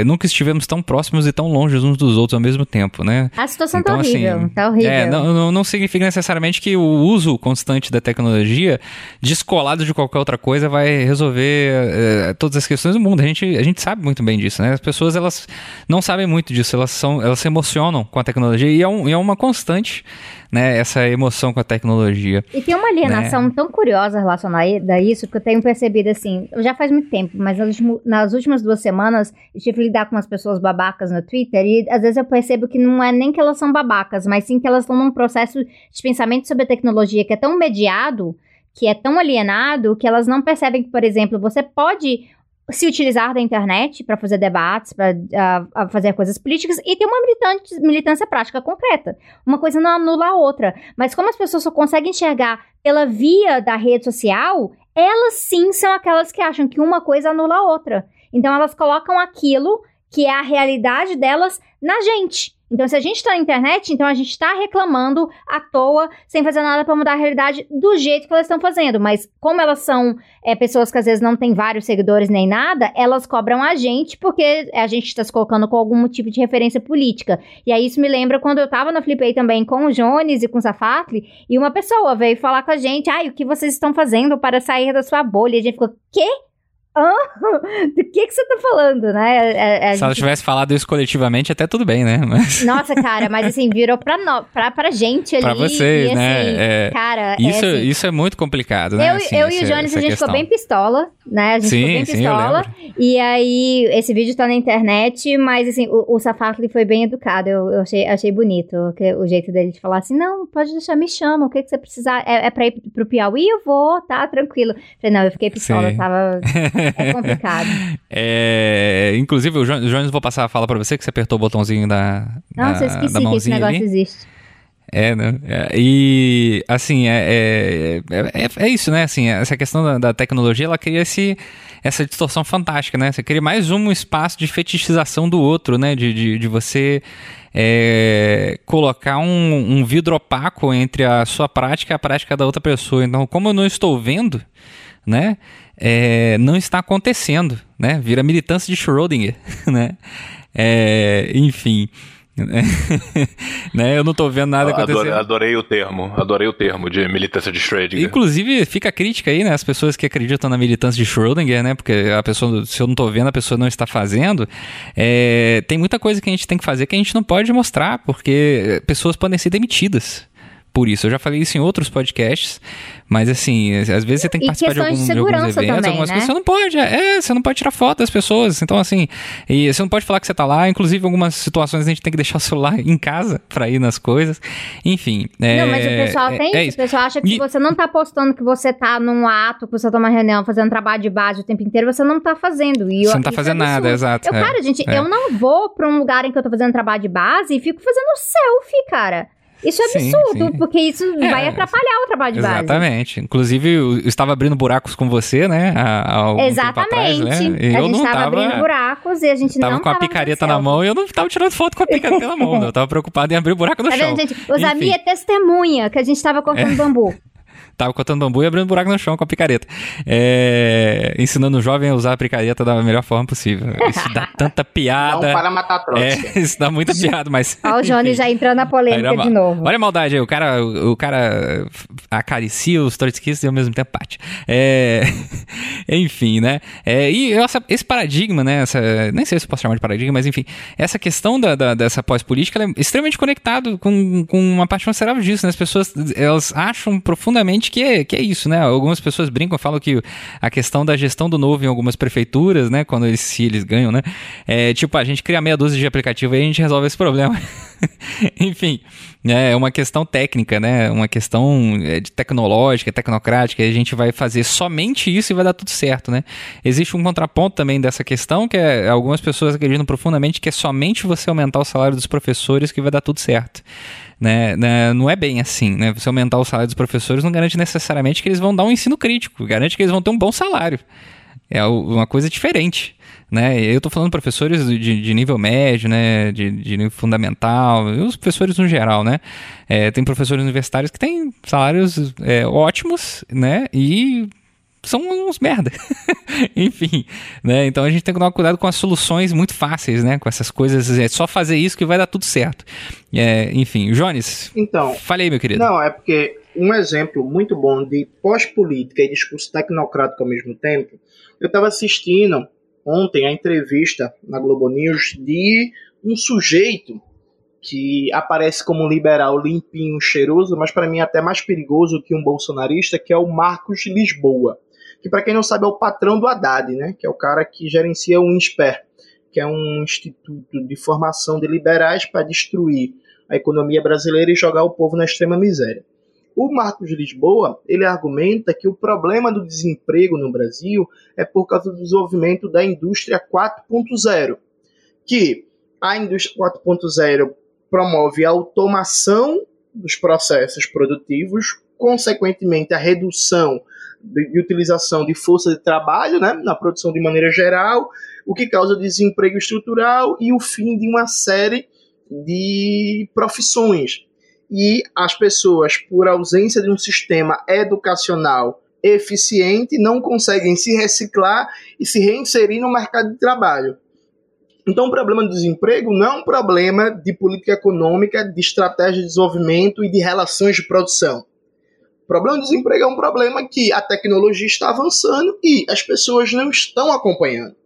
nunca estivemos tão próximos e tão longe uns dos outros ao mesmo tempo, né? A situação tá então, tá horrível, assim, tá horrível. É, não, não, não significa necessariamente que o uso constante da tecnologia, descolado de qualquer outra coisa vai resolver é, todas as questões do mundo. A gente, a gente sabe muito bem disso, né? As pessoas elas não sabem muito disso, elas, são, elas se emocionam com a tecnologia e é, um, é uma constante, né? Essa emoção com a tecnologia. E tem uma alienação né? tão curiosa relacionada a isso que eu tenho percebido assim, já faz muito tempo, mas nas últimas duas semanas eu tive que lidar com umas pessoas babacas no Twitter e às vezes eu percebo que não é nem que elas são babacas, mas sim que elas estão num processo de pensamento sobre a tecnologia que é tão mediado que é tão alienado que elas não percebem que, por exemplo, você pode se utilizar da internet para fazer debates, para fazer coisas políticas e ter uma militância prática concreta. Uma coisa não anula a outra. Mas como as pessoas só conseguem enxergar pela via da rede social, elas sim são aquelas que acham que uma coisa anula a outra. Então elas colocam aquilo que é a realidade delas na gente. Então, se a gente está na internet, então a gente está reclamando à toa, sem fazer nada para mudar a realidade do jeito que elas estão fazendo. Mas, como elas são é, pessoas que às vezes não têm vários seguidores nem nada, elas cobram a gente porque a gente está se colocando com algum tipo de referência política. E aí, isso me lembra quando eu estava no Flipei também com o Jones e com o Safatli, e uma pessoa veio falar com a gente: ai, o que vocês estão fazendo para sair da sua bolha? E a gente ficou: quê? do que, que você tá falando, né? A, é, é, a Se gente... ela tivesse falado isso coletivamente, até tudo bem, né? Mas... Nossa, cara, mas assim, virou pra, no... pra, pra gente ali. Pra vocês, e, né? Assim, é... Cara, isso, é assim... isso é muito complicado, né? Eu, assim, eu e o Jones, a gente questão. ficou bem pistola, né? A gente sim, ficou bem pistola. Sim, e aí, esse vídeo tá na internet, mas assim, o, o Safatli foi bem educado. Eu, eu achei, achei bonito o jeito dele de falar assim: não, pode deixar, me chama, o que, que você precisar. É, é pra ir pro Piauí? Eu vou, tá, tranquilo. Falei, não, eu fiquei pistola, sim. tava. É complicado. é, inclusive, o Jones, vou passar a fala pra você, que você apertou o botãozinho da. Nossa, da, eu esqueci que esse negócio ali. existe. É, né? É, e, assim, é, é, é, é, isso, né? Assim, essa questão da, da, tecnologia, ela cria esse, essa distorção fantástica, né? Você cria mais um espaço de fetichização do outro, né? De, de, de você é, colocar um, um vidro opaco entre a sua prática e a prática da outra pessoa. Então, como eu não estou vendo, né? É, não está acontecendo, né? Vira militância de Schrödinger, né? É, enfim. né? Eu não estou vendo nada acontecendo. Adorei, adorei, o termo, adorei o termo de militância de Schrödinger. Inclusive, fica a crítica aí, né? As pessoas que acreditam na militância de Schrödinger, né? Porque a pessoa, se eu não estou vendo, a pessoa não está fazendo. É, tem muita coisa que a gente tem que fazer que a gente não pode mostrar, porque pessoas podem ser demitidas por isso. Eu já falei isso em outros podcasts, mas assim, às vezes você tem que e participar de, algum, de, alguns eventos, também, algumas né? coisas. Você não pode, é, você não pode tirar foto das pessoas. Então, assim, e você não pode falar que você tá lá. Inclusive, algumas situações a gente tem que deixar o celular em casa pra ir nas coisas. Enfim. É, não, mas o pessoal é, tem é isso. O pessoal acha que e... você não tá postando que você tá num ato, que você tá numa reunião, fazendo trabalho de base o tempo inteiro, você não tá fazendo. E você não tá é fazendo nada, exato. Eu, é, cara, gente, eu não vou pra um lugar em que eu tô fazendo trabalho de base e fico fazendo selfie, cara. Isso é absurdo, sim, sim. porque isso é, vai atrapalhar o trabalho de base. Exatamente. Inclusive, eu estava abrindo buracos com você, né? Há, há exatamente. Atrás, né? a gente estava abrindo buracos e a gente tava não com a picareta na mão e eu não estava tirando foto com a picareta na mão. Eu estava preocupado em abrir o buraco no tá chão. Vendo, gente? O Zami é testemunha que a gente estava cortando é. bambu. Tava cortando bambu e abrindo buraco no chão com a picareta. É, ensinando o jovem a usar a picareta da melhor forma possível. Isso dá tanta piada. Não para matar Trotsky. É, isso dá muita piada, mas. Ó, o Johnny já entrou na polêmica Aí, de novo. Olha a maldade aí, o cara, o cara acaricia os trotskistas e ao mesmo tempo bate. É, enfim, né? É, e essa, esse paradigma, né? Essa, nem sei se posso chamar de paradigma, mas enfim, essa questão da, da dessa pós-política é extremamente conectado com, com uma parte considerável disso, né? As pessoas, elas acham profundamente que é, que é isso, né? Algumas pessoas brincam, falam que a questão da gestão do novo em algumas prefeituras, né? Quando eles, se eles ganham, né? É tipo, a gente cria meia dúzia de aplicativo e a gente resolve esse problema. Enfim, né, é uma questão técnica, né? Uma questão é, tecnológica, tecnocrática, e a gente vai fazer somente isso e vai dar tudo certo, né? Existe um contraponto também dessa questão, que é algumas pessoas acreditam profundamente que é somente você aumentar o salário dos professores que vai dar tudo certo. Né, né, não é bem assim, né? Você aumentar o salário dos professores não garante necessariamente que eles vão dar um ensino crítico, garante que eles vão ter um bom salário. É uma coisa diferente né? Eu estou falando professores de, de, nível médio, né? De, de, nível fundamental, os professores no geral, né? É, tem professores universitários que têm salários é, ótimos, né? E são uns merda. Enfim, né? Então a gente tem que tomar cuidado com as soluções muito fáceis, né? Com essas coisas, é só fazer isso que vai dar tudo certo. É, enfim, Jones. Então. Falei, meu querido. Não, é porque um exemplo muito bom de pós-política e discurso tecnocrático ao mesmo tempo. Eu estava assistindo ontem a entrevista na Globo News de um sujeito que aparece como um liberal limpinho, cheiroso, mas para mim até mais perigoso que um bolsonarista, que é o Marcos Lisboa, que para quem não sabe é o patrão do Haddad, né, que é o cara que gerencia o INSPER, que é um instituto de formação de liberais para destruir a economia brasileira e jogar o povo na extrema miséria. O Marcos de Lisboa, ele argumenta que o problema do desemprego no Brasil é por causa do desenvolvimento da indústria 4.0, que a indústria 4.0 promove a automação dos processos produtivos, consequentemente a redução de, utilização de força de trabalho né, na produção de maneira geral, o que causa desemprego estrutural e o fim de uma série de profissões e as pessoas, por ausência de um sistema educacional eficiente, não conseguem se reciclar e se reinserir no mercado de trabalho. Então, o problema do desemprego não é um problema de política econômica, de estratégia de desenvolvimento e de relações de produção. O problema do desemprego é um problema que a tecnologia está avançando e as pessoas não estão acompanhando.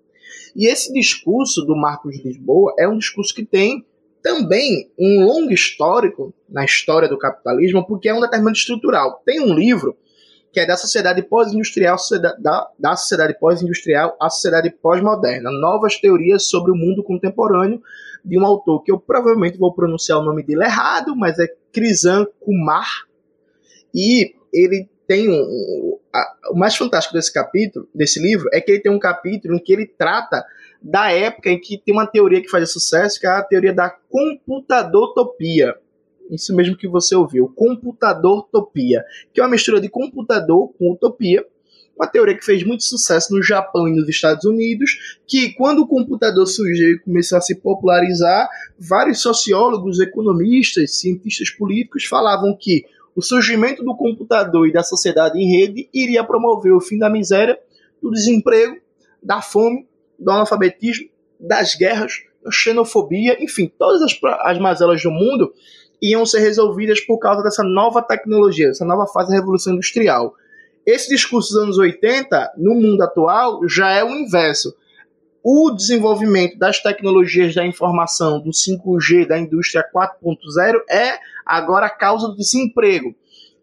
E esse discurso do Marcos Lisboa é um discurso que tem também um longo histórico na história do capitalismo, porque é um determinado estrutural. Tem um livro que é da sociedade pós-industrial, da, da sociedade pós-industrial à sociedade pós-moderna, novas teorias sobre o mundo contemporâneo, de um autor que eu provavelmente vou pronunciar o nome dele errado, mas é Krisan Kumar, e ele tem um, a, o mais fantástico desse capítulo, desse livro, é que ele tem um capítulo em que ele trata da época em que tem uma teoria que faz sucesso, que é a teoria da computadortopia. Isso mesmo que você ouviu, computadortopia, que é uma mistura de computador com utopia, uma teoria que fez muito sucesso no Japão e nos Estados Unidos, que quando o computador surgiu e começou a se popularizar, vários sociólogos, economistas, cientistas políticos falavam que o surgimento do computador e da sociedade em rede iria promover o fim da miséria, do desemprego, da fome do analfabetismo, das guerras, da xenofobia, enfim, todas as, as mazelas do mundo iam ser resolvidas por causa dessa nova tecnologia, dessa nova fase da Revolução Industrial. Esse discurso dos anos 80, no mundo atual, já é o inverso. O desenvolvimento das tecnologias da informação, do 5G, da indústria 4.0, é agora a causa do desemprego.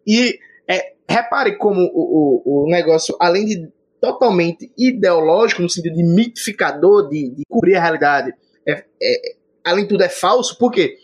E é, repare como o, o, o negócio, além de totalmente ideológico, no sentido de mitificador, de, de cobrir a realidade, é, é, além de tudo é falso, porque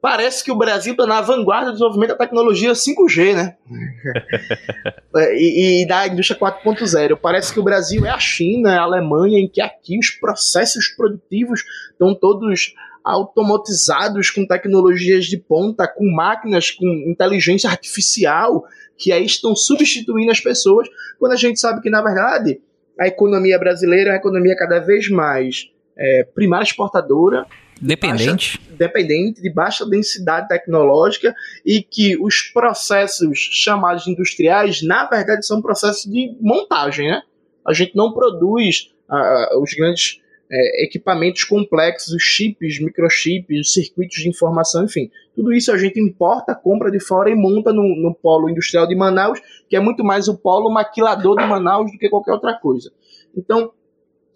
parece que o Brasil está na vanguarda do desenvolvimento da tecnologia 5G, né? e, e, da indústria 4.0. Parece que o Brasil é a China, é a Alemanha, em que aqui os processos produtivos estão todos automatizados com tecnologias de ponta, com máquinas, com inteligência artificial, que aí estão substituindo as pessoas, quando a gente sabe que, na verdade, a economia brasileira é uma economia cada vez mais é, primária exportadora, Dependente. Baixa, dependente, de baixa densidade tecnológica e que os processos chamados industriais, na verdade, são processos de montagem, né? A gente não produz uh, os grandes é, equipamentos complexos, os chips, microchips, os circuitos de informação, enfim. Tudo isso a gente importa, compra de fora e monta no, no polo industrial de Manaus, que é muito mais o polo maquilador de Manaus do que qualquer outra coisa. Então,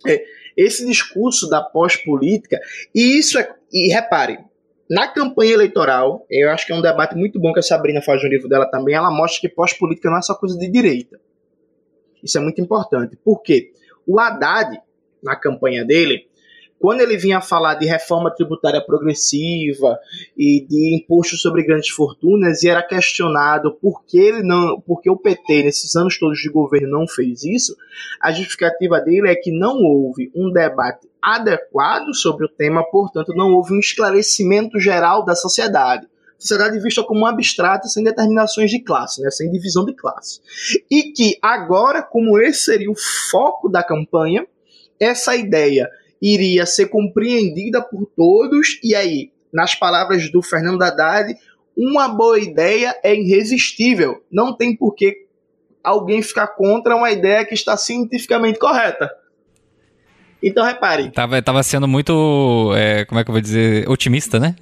é, esse discurso da pós-política, e isso é. E repare, na campanha eleitoral, eu acho que é um debate muito bom que a Sabrina faz no livro dela também, ela mostra que pós-política não é só coisa de direita. Isso é muito importante. Por quê? O Haddad, na campanha dele, quando ele vinha falar de reforma tributária progressiva e de imposto sobre grandes fortunas e era questionado por que ele não, porque o PT nesses anos todos de governo não fez isso, a justificativa dele é que não houve um debate adequado sobre o tema, portanto não houve um esclarecimento geral da sociedade sociedade vista como abstrato sem determinações de classe, né, sem divisão de classe. E que agora, como esse seria o foco da campanha, essa ideia iria ser compreendida por todos, e aí, nas palavras do Fernando Haddad, uma boa ideia é irresistível. Não tem por que alguém ficar contra uma ideia que está cientificamente correta. Então, repare. Tava, tava sendo muito, é, como é que eu vou dizer, otimista, né?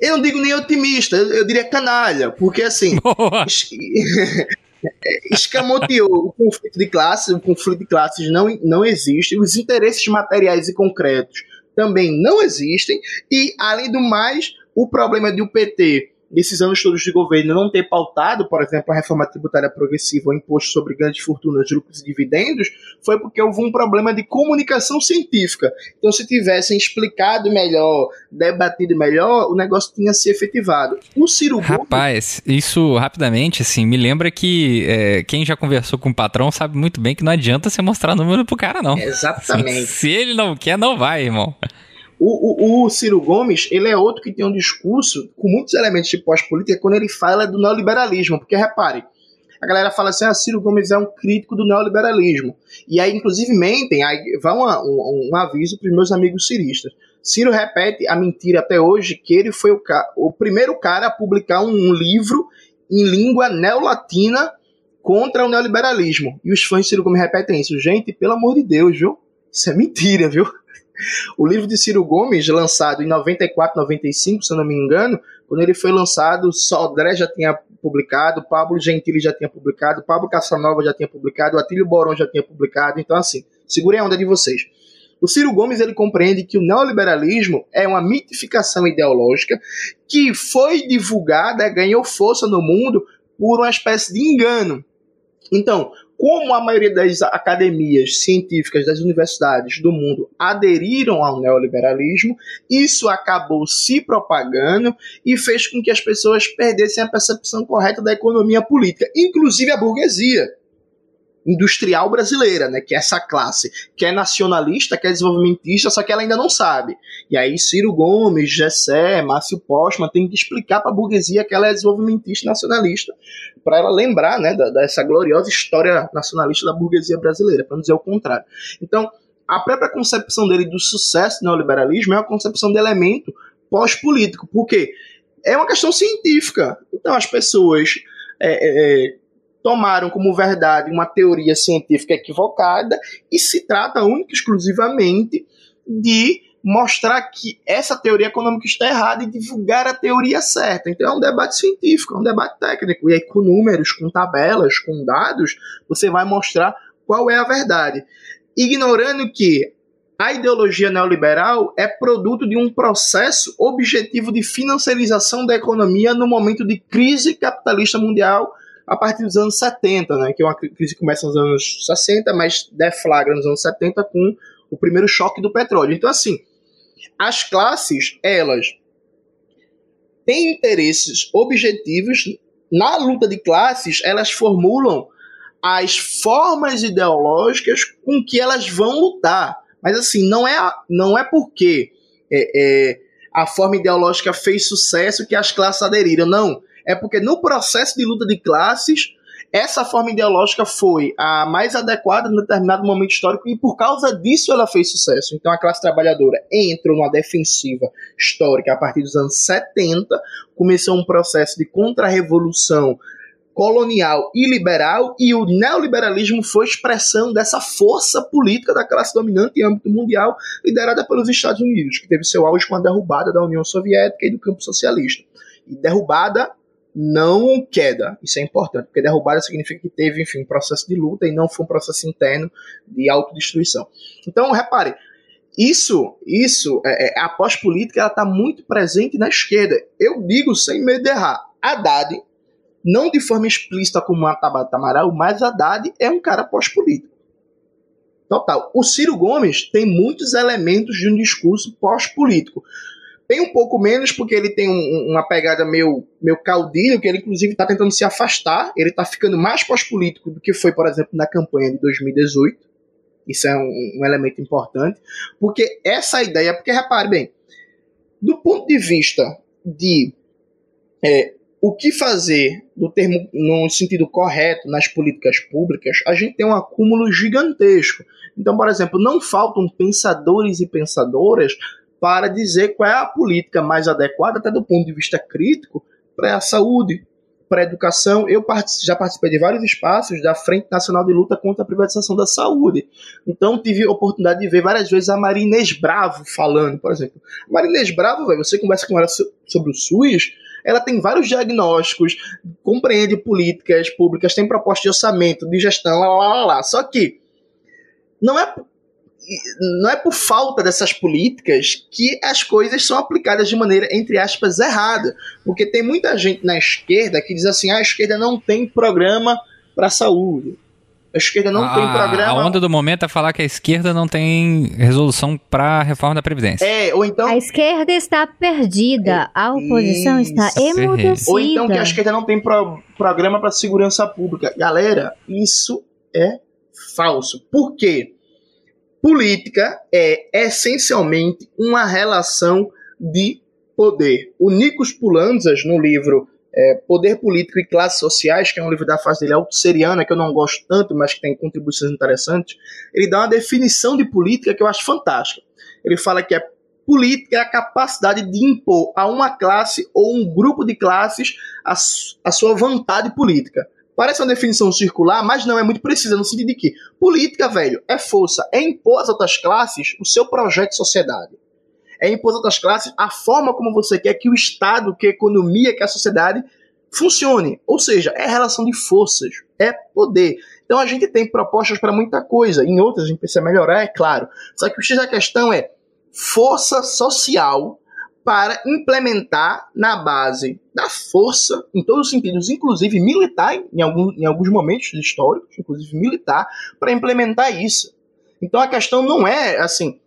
Eu não digo nem otimista, eu diria canalha, porque assim. escamoteou o conflito de classes, o conflito de classes não, não existe, os interesses materiais e concretos também não existem, e além do mais, o problema de o PT nesses anos todos de governo não ter pautado, por exemplo, a reforma tributária progressiva ou imposto sobre grandes fortunas, lucros e dividendos, foi porque houve um problema de comunicação científica. Então, se tivessem explicado melhor, debatido melhor, o negócio tinha se efetivado. O Ciro Rapaz, Gomes... isso rapidamente, assim, me lembra que é, quem já conversou com o patrão sabe muito bem que não adianta você mostrar número pro cara, não. Exatamente. se ele não quer, não vai, irmão. O, o, o, Ciro Gomes, ele é outro que tem um discurso com muitos elementos de pós-política quando ele fala do neoliberalismo, porque repare, a galera fala assim, ah, Ciro Gomes é um crítico do neoliberalismo. E aí, inclusive, mentem, aí vai um, um, um aviso para os meus amigos ciristas. Ciro repete a mentira até hoje que ele foi o, o primeiro cara a publicar um, um livro em língua neolatina contra o neoliberalismo. E os fãs de Ciro Gomes repetem isso. Gente, pelo amor de Deus, viu? Isso é mentira, viu? O livro de Ciro Gomes, lançado em 94, 95, se eu não me engano, quando ele foi lançado, Sodré já tinha publicado, Pablo Gentili já tinha publicado, Pablo Casanova já tinha publicado, Atílio Boron já tinha publicado. Então, assim, segurem a onda de vocês. O Ciro Gomes ele compreende que o neoliberalismo é uma mitificação ideológica que foi divulgada, ganhou força no mundo por uma espécie de engano. Então, como a maioria das academias científicas das universidades do mundo aderiram ao neoliberalismo, isso acabou se propagando e fez com que as pessoas perdessem a percepção correta da economia política, inclusive a burguesia industrial brasileira, né, que é essa classe, que é nacionalista, que é desenvolvimentista, só que ela ainda não sabe. E aí Ciro Gomes, Gessé, Márcio Postman tem que explicar para a burguesia que ela é desenvolvimentista nacionalista, para ela lembrar, né, da, dessa gloriosa história nacionalista da burguesia brasileira, para não dizer o contrário. Então, a própria concepção dele do sucesso do neoliberalismo é uma concepção de elemento pós-político, porque é uma questão científica. Então, as pessoas é, é, tomaram como verdade uma teoria científica equivocada e se trata única e exclusivamente de mostrar que essa teoria econômica está errada e divulgar a teoria certa. Então é um debate científico, é um debate técnico. E aí, com números, com tabelas, com dados, você vai mostrar qual é a verdade. Ignorando que a ideologia neoliberal é produto de um processo objetivo de financiarização da economia no momento de crise capitalista mundial a partir dos anos 70, né, que é uma crise que começa nos anos 60, mas deflagra nos anos 70 com o primeiro choque do petróleo. Então, assim, as classes, elas têm interesses objetivos, na luta de classes, elas formulam as formas ideológicas com que elas vão lutar. Mas, assim, não é, não é porque é, é, a forma ideológica fez sucesso que as classes aderiram, não é porque no processo de luta de classes essa forma ideológica foi a mais adequada em determinado momento histórico e por causa disso ela fez sucesso. Então a classe trabalhadora entrou numa defensiva histórica a partir dos anos 70, começou um processo de contra-revolução colonial e liberal, e o neoliberalismo foi expressão dessa força política da classe dominante em âmbito mundial, liderada pelos Estados Unidos, que teve seu auge com a derrubada da União Soviética e do campo socialista. E derrubada não queda. Isso é importante, porque derrubada significa que teve, enfim, um processo de luta e não foi um processo interno de autodestruição. Então, repare, isso, isso, é, é, a pós-política, está muito presente na esquerda. Eu digo sem medo de errar. Haddad não de forma explícita como a Tabata Amaral, mas Haddad é um cara pós-político. Total. O Ciro Gomes tem muitos elementos de um discurso pós-político. Tem um pouco menos porque ele tem um, uma pegada meio, meio caudilho, que ele inclusive está tentando se afastar. Ele está ficando mais pós-político do que foi, por exemplo, na campanha de 2018. Isso é um, um elemento importante. Porque essa ideia, porque repare bem, do ponto de vista de é, o que fazer termo no sentido correto nas políticas públicas, a gente tem um acúmulo gigantesco. Então, por exemplo, não faltam pensadores e pensadoras para dizer qual é a política mais adequada, até do ponto de vista crítico, para a saúde, para a educação. Eu já participei de vários espaços da Frente Nacional de Luta contra a Privatização da Saúde. Então, tive a oportunidade de ver várias vezes a Marinês Bravo falando, por exemplo. Marinês Bravo, véio, você conversa com ela sobre o SUS, ela tem vários diagnósticos, compreende políticas públicas, tem proposta de orçamento, de gestão, lá, lá, lá, lá. Só que não é não é por falta dessas políticas que as coisas são aplicadas de maneira, entre aspas, errada. Porque tem muita gente na esquerda que diz assim: ah, a esquerda não tem programa para saúde. A esquerda não a, tem programa. A onda do momento é falar que a esquerda não tem resolução para a reforma da Previdência. É, ou então. A esquerda está perdida, a oposição Isso. está emudecida. Ou então que a esquerda não tem pro, programa para segurança pública. Galera, isso é falso. Por quê? Política é essencialmente uma relação de poder. O Nikos Pulantzas, no livro é, Poder Político e Classes Sociais, que é um livro da fase dele autosseriana, que eu não gosto tanto, mas que tem contribuições interessantes, ele dá uma definição de política que eu acho fantástica. Ele fala que é política é a capacidade de impor a uma classe ou um grupo de classes a, a sua vontade política. Parece uma definição circular, mas não é muito precisa, no sentido de que política, velho, é força, é impor às outras classes o seu projeto de sociedade é impor às outras classes a forma como você quer que o Estado, que a economia, que a sociedade funcione. Ou seja, é relação de forças, é poder. Então a gente tem propostas para muita coisa, em outras a gente precisa melhorar, é claro. Só que o X da questão é força social para implementar na base da força, em todos os sentidos, inclusive militar, em, algum, em alguns momentos históricos, inclusive militar, para implementar isso. Então a questão não é assim,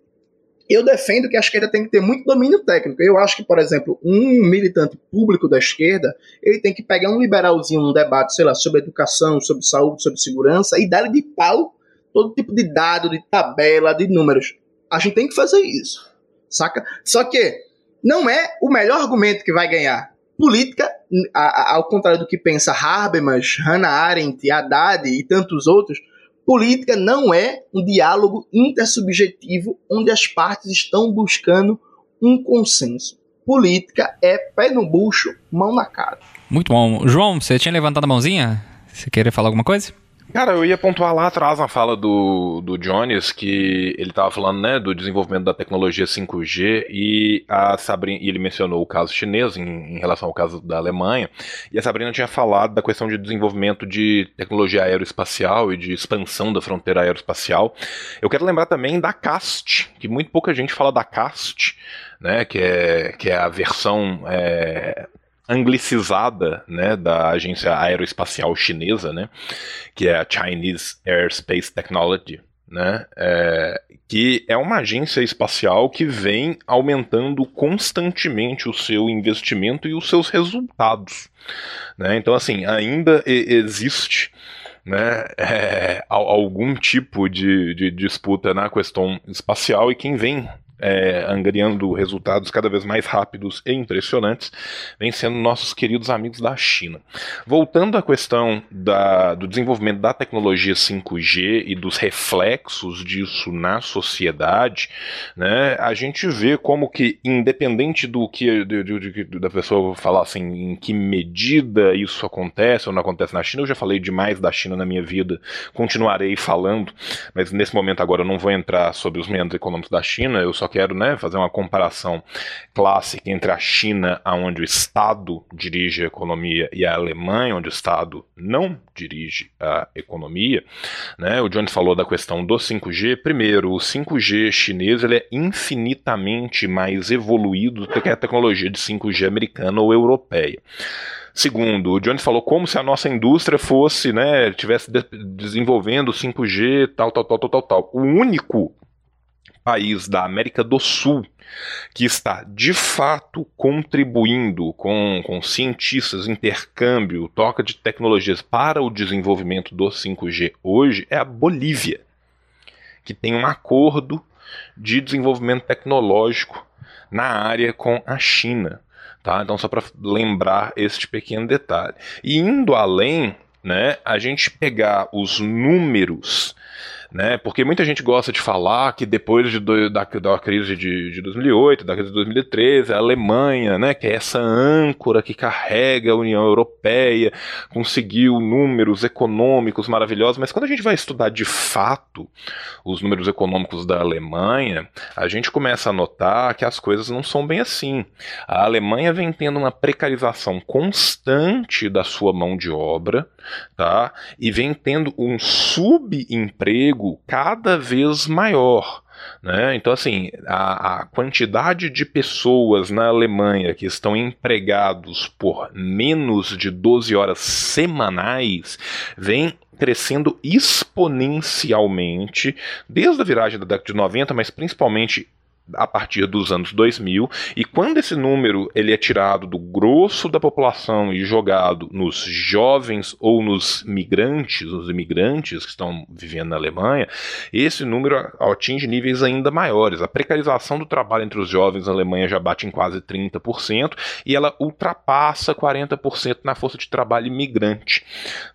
eu defendo que a esquerda tem que ter muito domínio técnico. Eu acho que, por exemplo, um militante público da esquerda, ele tem que pegar um liberalzinho num debate, sei lá, sobre educação, sobre saúde, sobre segurança, e dar-lhe de pau todo tipo de dado, de tabela, de números. A gente tem que fazer isso, saca? Só que não é o melhor argumento que vai ganhar. Política, ao contrário do que pensa Habermas, Hannah Arendt, Haddad e tantos outros, Política não é um diálogo intersubjetivo onde as partes estão buscando um consenso. Política é pé no bucho, mão na cara. Muito bom. João, você tinha levantado a mãozinha? Você queria falar alguma coisa? Cara, eu ia pontuar lá atrás na fala do, do Jones que ele estava falando, né, do desenvolvimento da tecnologia 5G e a Sabrina, e ele mencionou o caso chinês em, em, relação ao caso da Alemanha, e a Sabrina tinha falado da questão de desenvolvimento de tecnologia aeroespacial e de expansão da fronteira aeroespacial. Eu quero lembrar também da CAST, que muito pouca gente fala da CAST, né, que é, que é a versão é, anglicizada, né, da agência aeroespacial chinesa, né, que é a Chinese Airspace Technology, né, é, que é uma agência espacial que vem aumentando constantemente o seu investimento e os seus resultados, né, então assim ainda existe né, é, algum tipo de, de disputa na questão espacial e quem vem é, angariando resultados cada vez mais rápidos e impressionantes, vem sendo nossos queridos amigos da China. Voltando à questão da, do desenvolvimento da tecnologia 5G e dos reflexos disso na sociedade, né, a gente vê como que, independente do que de, de, de, da pessoa falar assim, em que medida isso acontece ou não acontece na China, eu já falei demais da China na minha vida, continuarei falando, mas nesse momento agora eu não vou entrar sobre os meandros econômicos da China, eu só quero né, fazer uma comparação clássica entre a China, onde o Estado dirige a economia, e a Alemanha, onde o Estado não dirige a economia. Né? O Johnny falou da questão do 5G. Primeiro, o 5G chinês ele é infinitamente mais evoluído do que a tecnologia de 5G americana ou europeia. Segundo, o Jones falou como se a nossa indústria fosse, né, tivesse de desenvolvendo 5G, tal, tal, tal, tal, tal, tal. O único país da América do Sul que está de fato contribuindo com, com cientistas, intercâmbio, toca de tecnologias para o desenvolvimento do 5G hoje é a Bolívia, que tem um acordo de desenvolvimento tecnológico na área com a China. Tá? Então, só para lembrar este pequeno detalhe. E indo além, né, a gente pegar os números né? Porque muita gente gosta de falar que depois de da, da crise de, de 2008, da crise de 2013, a Alemanha, né, que é essa âncora que carrega a União Europeia, conseguiu números econômicos maravilhosos, mas quando a gente vai estudar de fato os números econômicos da Alemanha, a gente começa a notar que as coisas não são bem assim. A Alemanha vem tendo uma precarização constante da sua mão de obra, tá? E vem tendo um subemprego cada vez maior. Né? Então, assim, a, a, quantidade de pessoas na Alemanha que estão empregados por menos de 12 horas semanais vem crescendo exponencialmente desde a viragem da década de 90, mas principalmente a partir dos anos 2000 e quando esse número ele é tirado do grosso da população e jogado nos jovens ou nos migrantes, os imigrantes que estão vivendo na Alemanha, esse número atinge níveis ainda maiores. A precarização do trabalho entre os jovens na Alemanha já bate em quase 30% e ela ultrapassa 40% na força de trabalho imigrante.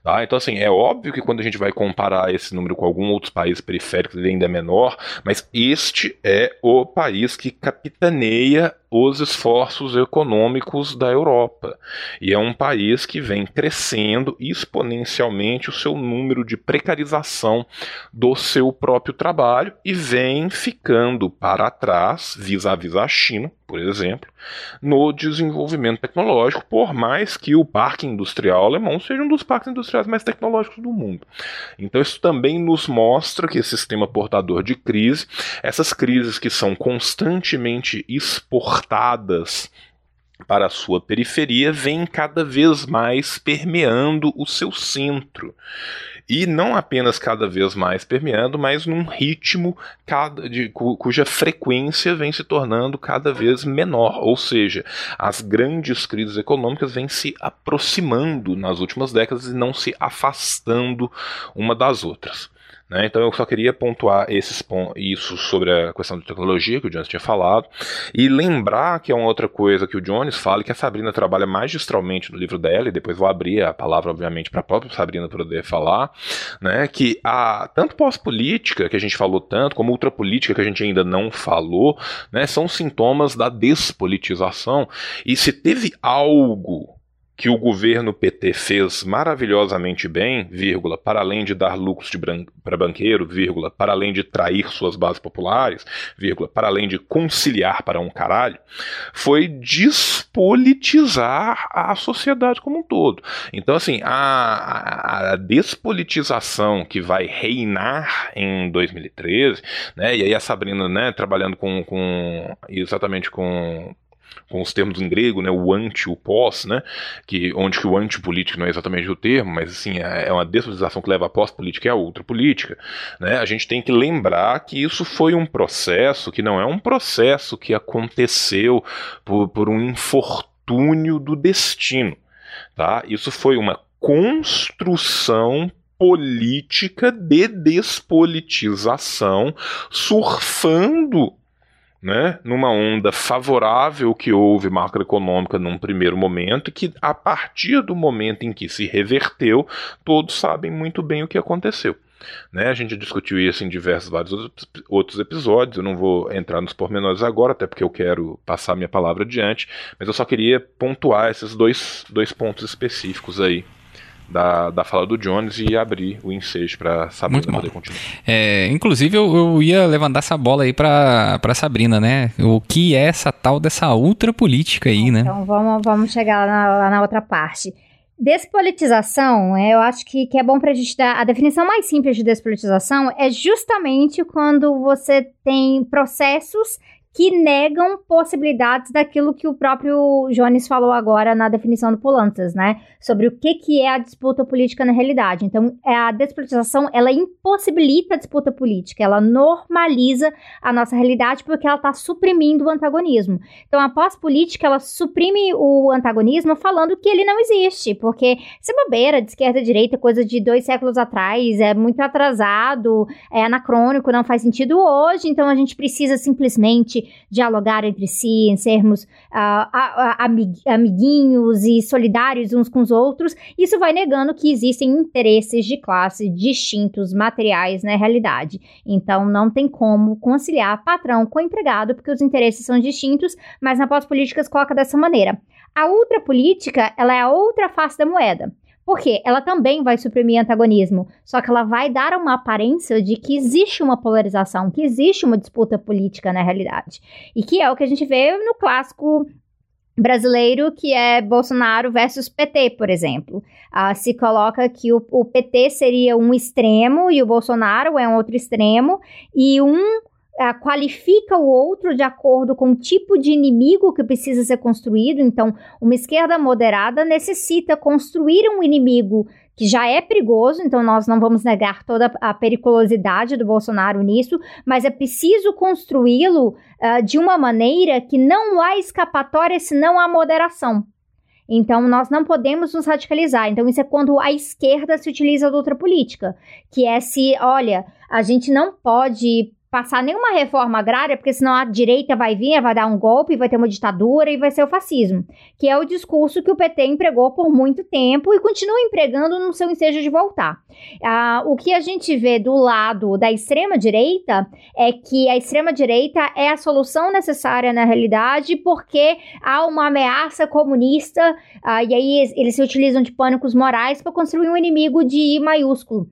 Tá? Então assim, é óbvio que quando a gente vai comparar esse número com algum outros países periféricos ele ainda é menor, mas este é o país país que capitaneia os esforços econômicos da Europa. E é um país que vem crescendo exponencialmente o seu número de precarização do seu próprio trabalho e vem ficando para trás, vis-à-vis a China, por exemplo, no desenvolvimento tecnológico, por mais que o parque industrial alemão seja um dos parques industriais mais tecnológicos do mundo. Então, isso também nos mostra que esse sistema portador de crise, essas crises que são constantemente exportadas, para a sua periferia vêm cada vez mais permeando o seu centro. E não apenas cada vez mais permeando, mas num ritmo cada, de, cuja frequência vem se tornando cada vez menor. Ou seja, as grandes crises econômicas vêm se aproximando nas últimas décadas e não se afastando uma das outras. Né? Então eu só queria pontuar esses isso sobre a questão de tecnologia que o Jones tinha falado e lembrar que é uma outra coisa que o Jones fala que a Sabrina trabalha magistralmente no livro dela e depois vou abrir a palavra obviamente para a própria Sabrina poder falar, né? Que a tanto pós-política que a gente falou tanto como ultrapolítica que a gente ainda não falou, né? São sintomas da despolitização e se teve algo que o governo PT fez maravilhosamente bem, vírgula, para além de dar lucros para banqueiro, vírgula, para além de trair suas bases populares, vírgula, para além de conciliar para um caralho, foi despolitizar a sociedade como um todo. Então, assim, a, a despolitização que vai reinar em 2013, né, e aí a Sabrina, né, trabalhando com, com exatamente com com os termos em grego, né, o anti, o pós, né, que, onde que o antipolítico não é exatamente o termo, mas assim, é, é uma desvalorização que leva a pós-política e a outra política, né, a gente tem que lembrar que isso foi um processo que não é um processo que aconteceu por, por um infortúnio do destino, tá? Isso foi uma construção política de despolitização surfando né, numa onda favorável que houve macroeconômica num primeiro momento, que a partir do momento em que se reverteu, todos sabem muito bem o que aconteceu. Né? A gente discutiu isso em diversos vários outros episódios. Eu não vou entrar nos pormenores agora, até porque eu quero passar minha palavra adiante, mas eu só queria pontuar esses dois, dois pontos específicos aí da, da fala do Jones e abrir o ensejo para Sabrina poder continuar. É, inclusive, eu, eu, ia levantar essa bola aí para Sabrina, né? O que é essa tal dessa ultra política aí, né? Então vamos, vamos chegar lá na, lá na outra parte. Despolitização, é, eu acho que, que é bom para a gente dar. A definição mais simples de despolitização é justamente quando você tem processos que negam possibilidades daquilo que o próprio Jones falou agora na definição do Polantas, né? Sobre o que, que é a disputa política na realidade. Então, é a despolitização, ela impossibilita a disputa política, ela normaliza a nossa realidade porque ela está suprimindo o antagonismo. Então, a pós-política, ela suprime o antagonismo falando que ele não existe, porque é bobeira de esquerda e direita, coisa de dois séculos atrás, é muito atrasado, é anacrônico, não faz sentido hoje, então a gente precisa simplesmente dialogar entre si, em sermos uh, amiguinhos e solidários uns com os outros, isso vai negando que existem interesses de classe distintos, materiais na realidade. Então, não tem como conciliar patrão com empregado, porque os interesses são distintos, mas na pós-políticas coloca dessa maneira. A outra política, ela é a outra face da moeda. Porque ela também vai suprimir antagonismo, só que ela vai dar uma aparência de que existe uma polarização, que existe uma disputa política na realidade. E que é o que a gente vê no clássico brasileiro, que é Bolsonaro versus PT, por exemplo. Ah, se coloca que o, o PT seria um extremo e o Bolsonaro é um outro extremo, e um uh, qualifica o outro de acordo com o tipo de inimigo que precisa ser construído. Então, uma esquerda moderada necessita construir um inimigo que já é perigoso, então nós não vamos negar toda a periculosidade do Bolsonaro nisso, mas é preciso construí-lo uh, de uma maneira que não há escapatória senão a moderação. Então, nós não podemos nos radicalizar. Então, isso é quando a esquerda se utiliza da outra política, que é se, olha, a gente não pode passar nenhuma reforma agrária, porque senão a direita vai vir, vai dar um golpe, vai ter uma ditadura e vai ser o fascismo, que é o discurso que o PT empregou por muito tempo e continua empregando no seu ensejo de voltar. Ah, o que a gente vê do lado da extrema direita é que a extrema direita é a solução necessária na realidade, porque há uma ameaça comunista ah, e aí eles se utilizam de pânicos morais para construir um inimigo de I maiúsculo.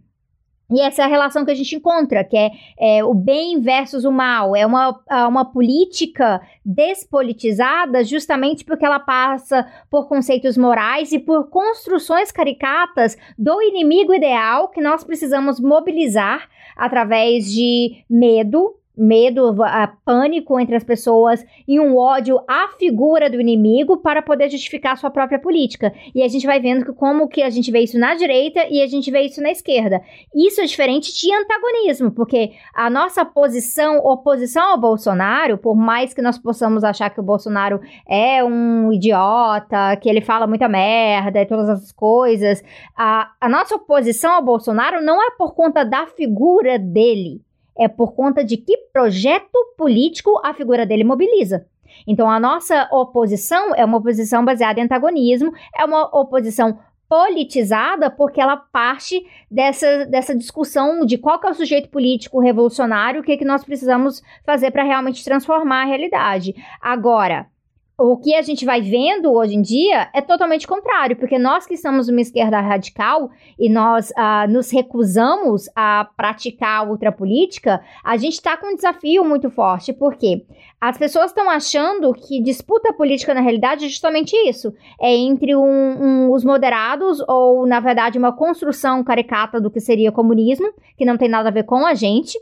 E essa é a relação que a gente encontra, que é, é, o bem versus o mal. É uma, uma política despolitizada justamente porque ela passa por conceitos morais e por construções caricatas do inimigo ideal que nós precisamos mobilizar através de medo, medo, pânico entre as pessoas e um ódio à figura do inimigo para poder justificar sua própria política. E a gente vai vendo que como que a gente vê isso na direita e a gente vê isso na esquerda. Isso é diferente de antagonismo, porque a nossa posição, oposição ao Bolsonaro, por mais que nós possamos achar que o Bolsonaro é um idiota, que ele fala muita merda e todas essas coisas, a, a nossa oposição ao Bolsonaro não é por conta da figura dele é por conta de que projeto político a figura dele mobiliza. Então, a nossa oposição é uma oposição baseada em antagonismo, é uma oposição politizada porque ela parte dessa, dessa discussão de qual é o sujeito político revolucionário, o que, é que nós precisamos fazer para realmente transformar a realidade. Agora, o que a gente vai vendo hoje em dia é totalmente contrário, porque nós que estamos numa esquerda radical e nós uh, nos recusamos a praticar a ultrapolítica, a gente está com um desafio muito forte, porque as pessoas estão achando que disputa política na realidade é justamente isso: é entre um, um, os moderados, ou na verdade uma construção caricata do que seria comunismo, que não tem nada a ver com a gente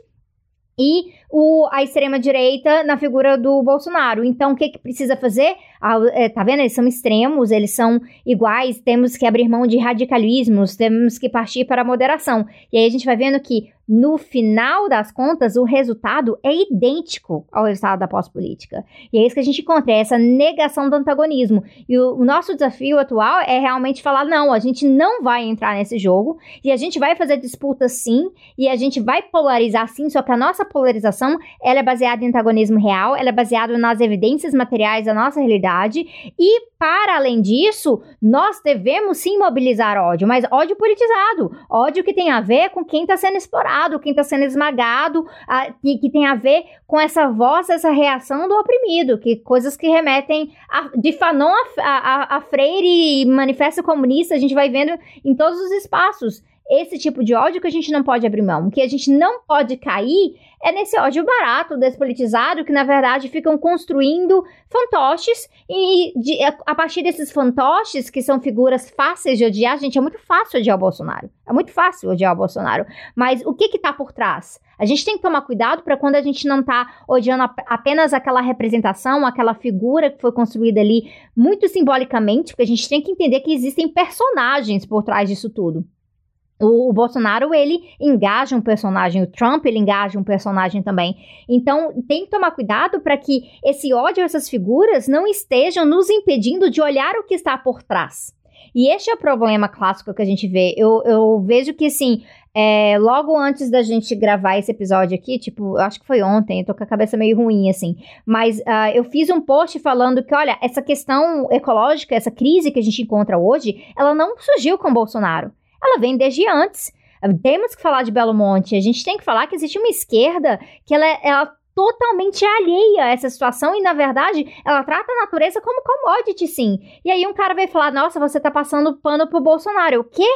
e o, a extrema-direita na figura do Bolsonaro. Então, o que, que precisa fazer? Ah, é, tá vendo? Eles são extremos, eles são iguais, temos que abrir mão de radicalismos, temos que partir para a moderação. E aí a gente vai vendo que no final das contas, o resultado é idêntico ao resultado da pós-política. E é isso que a gente encontra, é essa negação do antagonismo. E o, o, nosso desafio atual é realmente falar: não, a gente não vai entrar nesse jogo, e a gente vai fazer disputa sim, e a gente vai polarizar sim, só que a nossa polarização ela é baseada em antagonismo real, ela é baseada nas evidências materiais da nossa realidade, e para além disso, nós devemos sim mobilizar ódio, mas ódio politizado, ódio que tem a ver com quem está sendo explorado, quem está sendo esmagado, a, que, que, tem a ver com essa voz, essa reação do oprimido, que coisas que remetem a, de Fanon a, a, a Freire e Manifesto Comunista, a gente vai vendo em todos os espaços esse tipo de ódio que a gente não pode abrir mão. O que a gente não pode cair é nesse ódio barato, despolitizado, que na verdade ficam construindo fantoches e de, a partir desses fantoches, que são figuras fáceis de odiar, gente, é muito fácil odiar o Bolsonaro. É muito fácil odiar o Bolsonaro. Mas o que que tá por trás? A gente tem que tomar cuidado para quando a gente não tá odiando apenas aquela representação, aquela figura que foi construída ali muito simbolicamente, porque a gente tem que entender que existem personagens por trás disso tudo. O, Bolsonaro, ele engaja um personagem, o Trump, ele engaja um personagem também. Então, tem que tomar cuidado para que esse ódio a essas figuras não estejam nos impedindo de olhar o que está por trás. E este é o problema clássico que a gente vê. Eu, eu vejo que, assim, é, logo antes da gente gravar esse episódio aqui, tipo, acho que foi ontem, eu tô com a cabeça meio ruim, assim, mas uh, eu fiz um post falando que, olha, essa questão ecológica, essa crise que a gente encontra hoje, ela não surgiu com Bolsonaro ela vem desde antes. Temos que falar de Belo Monte. A gente tem que falar que existe uma esquerda que ela, é, ela totalmente alheia a essa situação e, na verdade, ela trata a natureza como commodity, sim. E aí um cara vai falar, nossa, você tá passando pano pro Bolsonaro. O quê?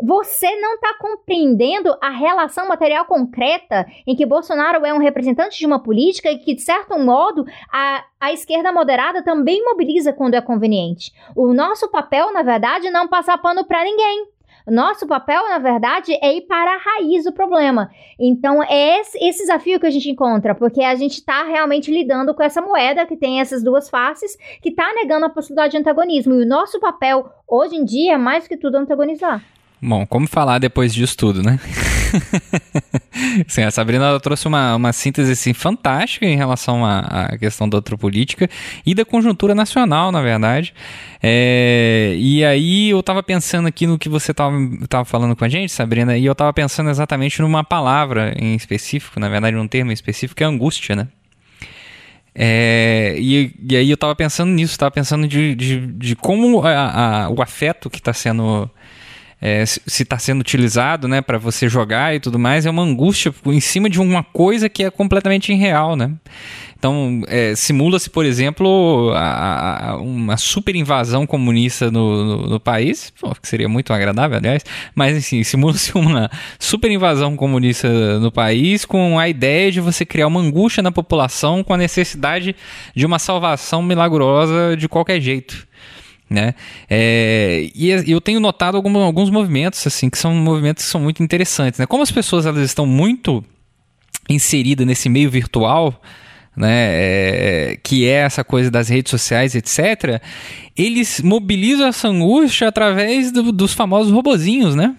Você não está compreendendo a relação material concreta em que Bolsonaro é um representante de uma política e que, de certo modo, a, a esquerda moderada também mobiliza quando é conveniente. O nosso papel, na verdade, é não passar pano para ninguém. Nosso papel, na verdade, é ir para a raiz do problema. Então, é esse, desafio que a gente encontra, porque a gente está realmente lidando com essa moeda que tem essas duas faces, que está negando a possibilidade de antagonismo. E o nosso papel, hoje em dia, é mais que tudo antagonizar. Bom, como falar depois disso tudo, né? Sim, a Sabrina trouxe uma, uma síntese assim, fantástica em relação à, à questão da outra política e da conjuntura nacional, na verdade. É, e aí eu estava pensando aqui no que você estava falando com a gente, Sabrina, e eu estava pensando exatamente numa palavra em específico, na verdade, num termo específico, que é angústia, né? É, e, e, aí eu estava pensando nisso, estava pensando de, de, de como a, a, o afeto que está sendo é, se está sendo utilizado né, para você jogar e tudo mais, é uma angústia em cima de uma coisa que é completamente irreal, né? Então, é, simula-se, por exemplo, a, a, uma super invasão comunista no, no, no país, pô, que seria muito agradável, aliás, mas assim, simula-se uma super invasão comunista no país com a ideia de você criar uma angústia na população com a necessidade de uma salvação milagrosa de qualquer jeito né? É, e eu tenho notado alguns, alguns movimentos assim que são movimentos que são muito interessantes, né? Como as pessoas elas estão muito inseridas nesse meio virtual, né, é, que é essa coisa das redes sociais, etc. Eles mobilizam essa angústia através do, dos famosos robozinhos, né?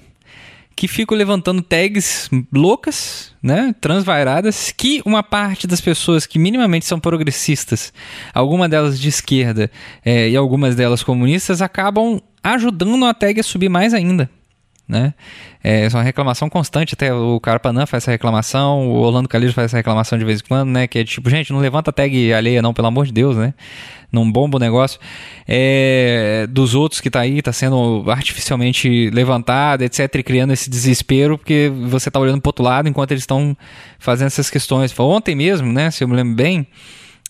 Que ficam levantando tags loucas, né, transvairadas, que uma parte das pessoas que minimamente são progressistas, algumas delas de esquerda é, e algumas delas comunistas, acabam ajudando a tag a subir mais ainda. Né? É, é uma reclamação constante, até o Carpanã faz essa reclamação, o Orlando Calixto faz essa reclamação de vez em quando, né? Que é tipo, gente, não levanta tag alheia não, pelo amor de Deus, né? Não bomba o negócio. É, dos outros que tá aí, tá sendo artificialmente levantado, etc, e criando esse desespero, porque você tá olhando pro outro lado enquanto eles estão fazendo essas questões. Ontem mesmo, né? Se eu me lembro bem,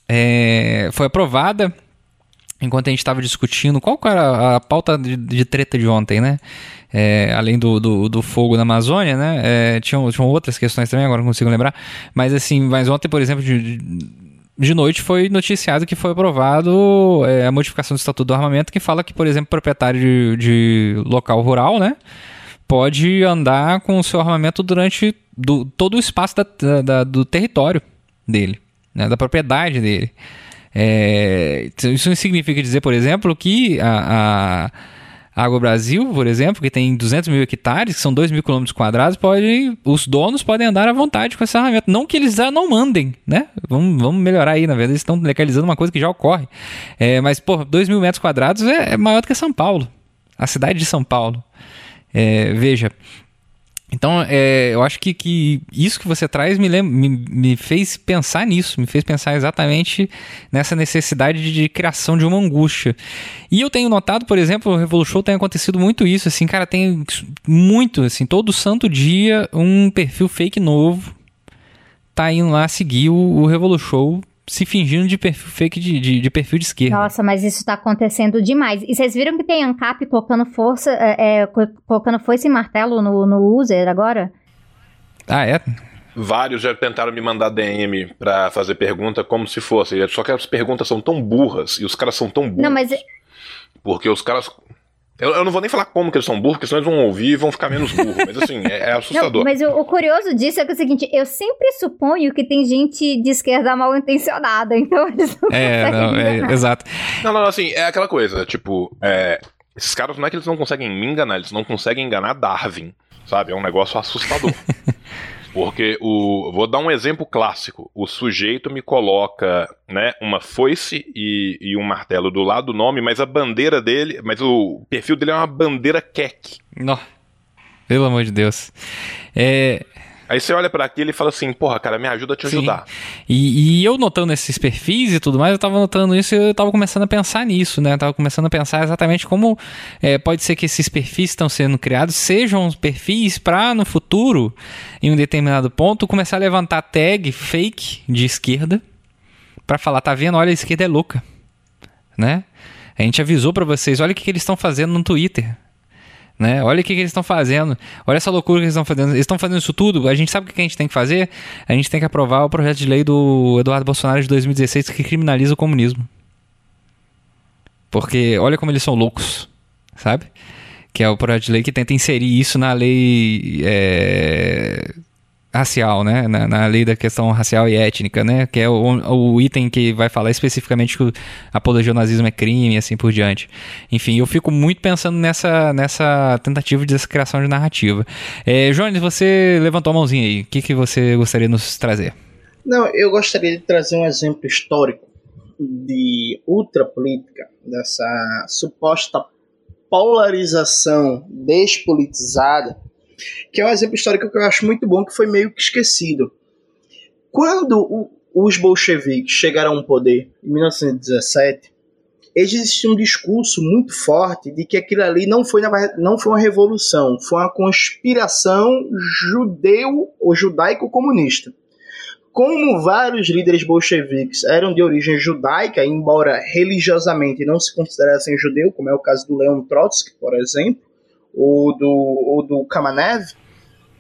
é, foi aprovada enquanto a gente estava discutindo qual era a pauta de, de treta de ontem, né? É, além do, do, do, fogo na Amazônia, né? É, tinham, tinham outras questões também, agora não consigo lembrar. Mas assim, mas ontem, por exemplo, de, de noite foi noticiado que foi aprovado é, a modificação do Estatuto do Armamento que fala que, por exemplo, proprietário de, de local rural, né? Pode andar com o seu armamento durante do, todo o espaço da, da, do território dele, né? da propriedade dele. É, isso significa dizer, por exemplo, que a, a Água Brasil, por exemplo, que tem 200 mil hectares, que são 2 mil quilômetros quadrados, pode, os donos podem andar à vontade com esse armamento. Não que eles já não mandem, né? Vamos, vamos melhorar aí, na verdade, eles estão legalizando uma coisa que já ocorre. É, mas, pô, 2 mil metros quadrados é, é, maior do que São Paulo, a cidade de São Paulo. É, veja, então, é, eu acho que, que isso que você traz me, me, me, fez pensar nisso, me fez pensar exatamente nessa necessidade de, de, criação de uma angústia. E eu tenho notado, por exemplo, o Revolution tem acontecido muito isso, assim, cara, tem muito, assim, todo santo dia um perfil fake novo tá indo lá seguir o, o Revolution se fingindo de perfil fake de, de, de, perfil de esquerda. Nossa, mas isso tá acontecendo demais. E vocês viram que tem ANCAP colocando força, é, é, colocando foice e martelo no, no user agora? Ah, é? Vários já tentaram me mandar DM pra fazer pergunta como se fosse. Só que as perguntas são tão burras e os caras são tão burros. Não, mas. Porque os caras eu, eu, não vou nem falar como que eles são burros, porque senão eles vão ouvir e vão ficar menos burros. Mas assim, é, é assustador. Não, mas o, o, curioso disso é, que é o seguinte: eu sempre suponho que tem gente de esquerda mal intencionada, então eles não É, não, é exato. Não, não, assim, é aquela coisa, tipo, é, esses caras não é que eles não conseguem me enganar, eles não conseguem enganar Darwin, sabe? É um negócio assustador. Porque o. Vou dar um exemplo clássico. O sujeito me coloca né, uma foice e, e um martelo do lado do nome, mas a bandeira dele. Mas o perfil dele é uma bandeira kek. Não. Pelo amor de Deus. É, Aí você olha para aquilo e fala assim, porra, cara, me ajuda a te ajudar. E, e, eu notando esses perfis e tudo mais, eu tava notando isso e eu tava começando a pensar nisso, né? Eu tava começando a pensar exatamente como é, pode ser que esses perfis estão sendo criados sejam perfis para no futuro, em um determinado ponto, começar a levantar tag fake de esquerda para falar, tá vendo? Olha, a esquerda é louca, né? A gente avisou para vocês, olha o que, que eles estão fazendo no Twitter. Né? Olha o que, que eles estão fazendo. Olha essa loucura que eles estão fazendo. Eles estão fazendo isso tudo. A gente sabe o que a gente tem que fazer? A gente tem que aprovar o projeto de lei do Eduardo Bolsonaro de 2016 que criminaliza o comunismo. Porque olha como eles são loucos, sabe? Que é o projeto de lei que tenta inserir isso na lei é, racial, né? Na, na, lei da questão racial e étnica, né? Que é o, o item que vai falar especificamente que apologia ao nazismo é crime e assim por diante. Enfim, eu fico muito pensando nessa, nessa tentativa de criação de narrativa. É, Jones, você levantou a mãozinha aí. O que, que você gostaria de nos trazer? Não, eu gostaria de trazer um exemplo histórico de ultrapolítica, dessa suposta polarização despolitizada que é um exemplo histórico que eu acho muito bom, que foi meio que esquecido. Quando o, os bolcheviques chegaram ao poder, em 1917, existia um discurso muito forte de que aquilo ali não foi, não foi uma revolução, foi uma conspiração judeu ou judaico-comunista. Como vários líderes bolcheviques eram de origem judaica, embora religiosamente não se considerassem judeu, como é o caso do Leon Trotsky, por exemplo, ou do, ou do Kamenev.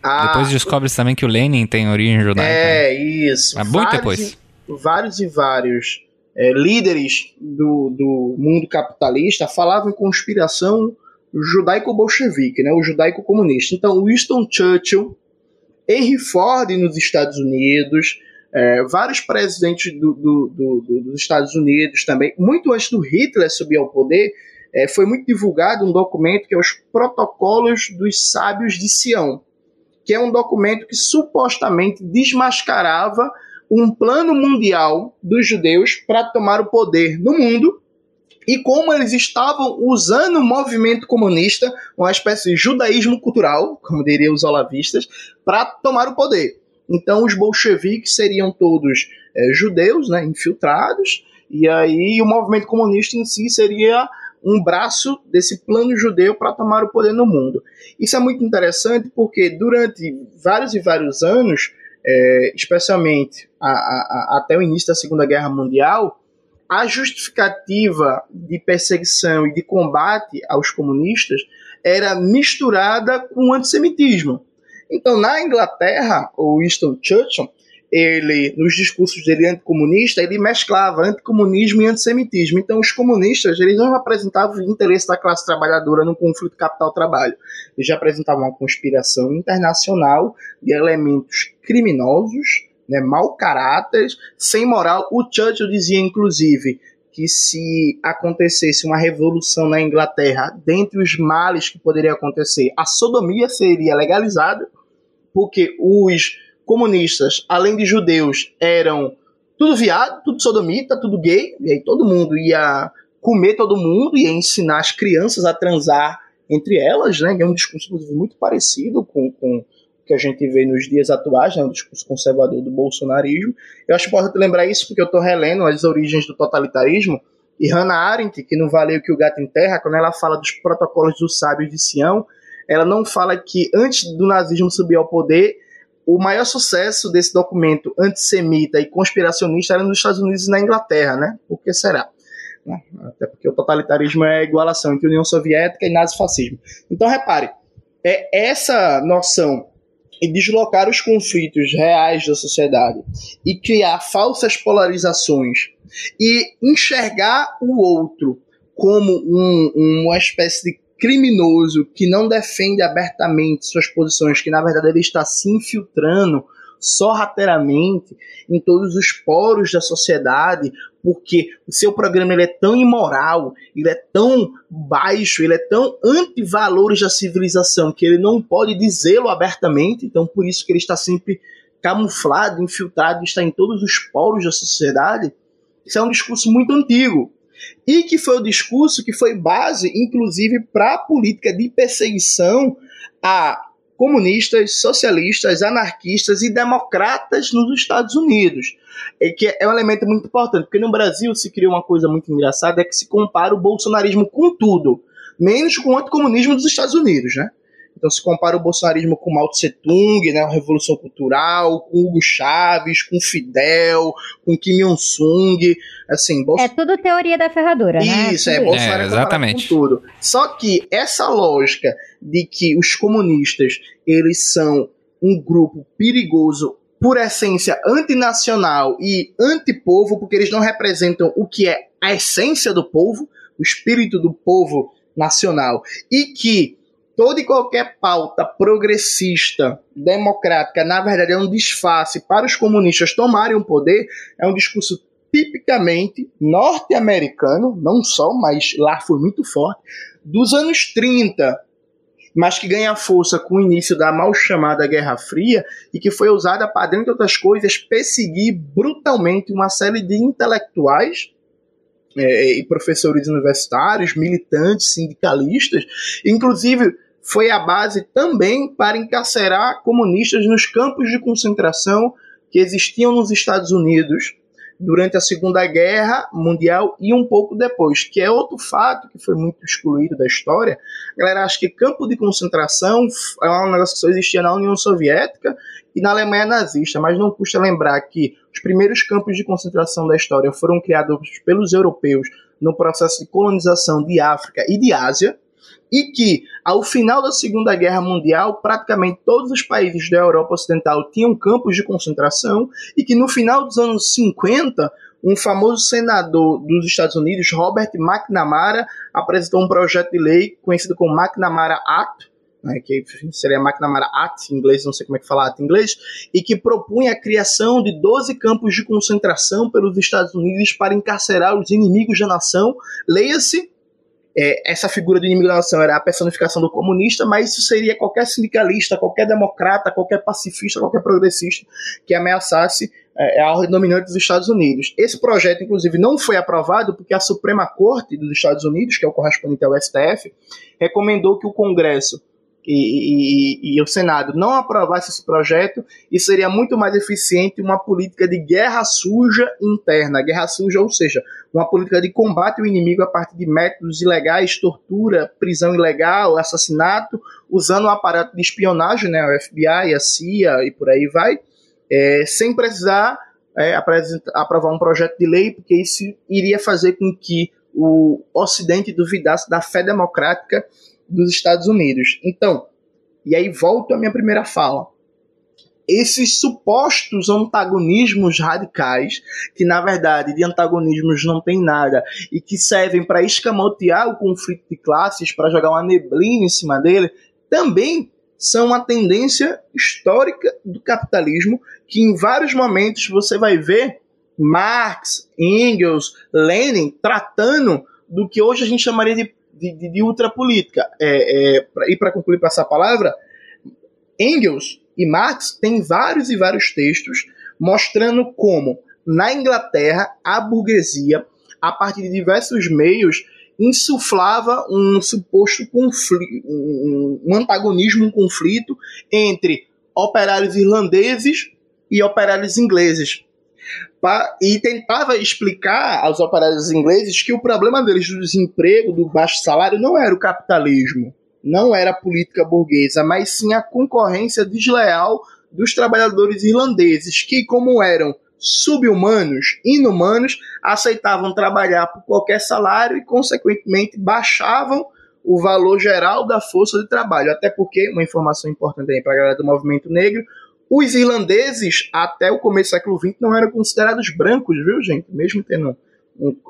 A... Depois descobre-se também que o Lenin tem origem judaica. É, isso. Mas muito depois. Vários e vários é, líderes do, do mundo capitalista falavam em conspiração judaico-bolchevique, né, o judaico-comunista. Então, Winston Churchill, Henry Ford nos Estados Unidos, é, vários presidentes do, do, do, dos Estados Unidos também, muito antes do Hitler subir ao poder, é, foi muito divulgado um documento que é os Protocolos dos Sábios de Sião, que é um documento que supostamente desmascarava um plano mundial dos judeus para tomar o poder no mundo e como eles estavam usando o movimento comunista, uma espécie de judaísmo cultural, como diriam os olavistas, para tomar o poder. Então, os bolcheviques seriam todos é, judeus, né, infiltrados, e aí o movimento comunista em si seria um braço desse plano judeu para tomar o poder no mundo. Isso é muito interessante porque durante vários e vários anos, é, especialmente a, a, a, até o início da Segunda Guerra Mundial, a justificativa de perseguição e de combate aos comunistas era misturada com o antissemitismo. Então, na Inglaterra, o Winston Churchill ele, nos discursos dele anticomunista, ele mesclava anticomunismo e antissemitismo. Então, os comunistas, eles não apresentavam o interesse da classe trabalhadora no conflito capital-trabalho. Eles já apresentavam uma conspiração internacional de elementos criminosos, né, mau caráter, sem moral. O Churchill dizia, inclusive, que se acontecesse uma revolução na Inglaterra, dentre os males que poderia acontecer, a sodomia seria legalizada, porque os comunistas, além de judeus, eram tudo viado, tudo sodomita, tudo gay, e aí todo mundo ia comer todo mundo, ia ensinar as crianças a transar entre elas, né? É um discurso muito parecido com, com que a gente vê nos dias atuais, né, o discurso conservador do bolsonarismo. Eu acho importante lembrar isso porque eu estou relendo as origens do totalitarismo e Hannah Arendt, que não valeu que o gato enterra, quando ela fala dos protocolos dos sábios de Sião, ela não fala que antes do nazismo subir ao poder, o maior sucesso desse documento antissemita e conspiracionista era nos Estados Unidos e na Inglaterra, né? Por que será? Né? Até porque o totalitarismo é a igualação entre União Soviética e nazifascismo. Então, repare, é essa noção e deslocar os conflitos reais da sociedade e criar falsas polarizações e enxergar o outro como um, uma espécie de criminoso que não defende abertamente suas posições, que na verdade ele está se infiltrando sorrateiramente em todos os poros da sociedade, porque o seu programa ele é tão imoral, ele é tão baixo, ele é tão anti-valores da civilização que ele não pode dizê-lo abertamente, então por isso que ele está sempre camuflado, infiltrado, está em todos os poros da sociedade. Isso é um discurso muito antigo. E que foi o discurso que foi base, inclusive, para a política de perseguição a comunistas, socialistas, anarquistas e democratas nos Estados Unidos. É que é um elemento muito importante, porque no Brasil se cria uma coisa muito engraçada, é que se compara o bolsonarismo com tudo, menos com o anticomunismo dos Estados Unidos, né? Então se compara o bolsonarismo com Mao Tse Tung, né, a Revolução Cultural, com Hugo Chávez, com Fidel, com Kim Il-sung, assim... Bolso... É tudo teoria da ferradura, né? Isso, é, Bolsonaro é, exatamente. com tudo. Só que essa lógica de que os comunistas, eles são um grupo perigoso por essência antinacional e antipovo, porque eles não representam o que é a essência do povo, o espírito do povo nacional, e que toda e qualquer pauta progressista, democrática, na verdade é um disfarce para os comunistas tomarem o poder, é um discurso tipicamente norte-americano, não só, mas lá foi muito forte, dos anos 30, mas que ganha força com o início da mal chamada Guerra Fria e que foi usada para, dentre outras coisas, perseguir brutalmente uma série de intelectuais é, e professores universitários, militantes, sindicalistas, inclusive foi a base também para encarcerar comunistas nos campos de concentração que existiam nos Estados Unidos durante a Segunda Guerra Mundial e um pouco depois, que é outro fato que foi muito excluído da história. A galera acha que campo de concentração é um negócio que só existia na União Soviética e na Alemanha nazista, mas não custa lembrar que os primeiros campos de concentração da história foram criados pelos europeus no processo de colonização de África e de Ásia, e que, ao final da Segunda Guerra Mundial, praticamente todos os países da Europa Ocidental tinham campos de concentração, e que no final dos anos 50, um famoso senador dos Estados Unidos, Robert McNamara, apresentou um projeto de lei conhecido como McNamara Act, né, que seria McNamara Act em inglês, não sei como é que fala em inglês, e que propunha a criação de 12 campos de concentração pelos Estados Unidos para encarcerar os inimigos da nação. Leia-se é, essa figura do inimigo da nação era a personificação do comunista, mas isso seria qualquer sindicalista, qualquer democrata, qualquer pacifista, qualquer progressista que ameaçasse é, a ordem dominante dos Estados Unidos. Esse projeto, inclusive, não foi aprovado porque a Suprema Corte dos Estados Unidos, que é o correspondente ao STF, recomendou que o Congresso e, e, e, o Senado não aprovasse esse projeto, e seria muito mais eficiente uma política de guerra suja interna. Guerra suja, ou seja, uma política de combate ao inimigo a partir de métodos ilegais, tortura, prisão ilegal, assassinato, usando o aparato de espionagem, né, o FBI, a CIA e por aí vai, é, sem precisar é, aprovar um projeto de lei, porque isso iria fazer com que o Ocidente duvidasse da fé democrática dos Estados Unidos. Então, e aí volto à minha primeira fala. Esses supostos antagonismos radicais, que na verdade de antagonismos não tem nada, e que servem para escamotear o conflito de classes, para jogar uma neblina em cima dele, também são uma tendência histórica do capitalismo que em vários momentos você vai ver Marx, Engels, Lenin, tratando do que hoje a gente chamaria de, de, de ultrapolítica. É, é, pra, e para concluir com essa palavra, Engels e Marx têm vários e vários textos mostrando como, na Inglaterra, a burguesia, a partir de diversos meios, insuflava um suposto conflito, um antagonismo, um conflito entre operários irlandeses e operários ingleses. E tentava explicar aos operários ingleses que o problema deles do desemprego, do baixo salário, não era o capitalismo, não era a política burguesa, mas sim a concorrência desleal dos trabalhadores irlandeses, que, como eram subhumanos, inumanos, aceitavam trabalhar por qualquer salário e, consequentemente, baixavam o valor geral da força de trabalho. Até porque, uma informação importante aí para a galera do movimento negro, os irlandeses, até o começo do século XX, não eram considerados brancos, viu, gente? Mesmo tendo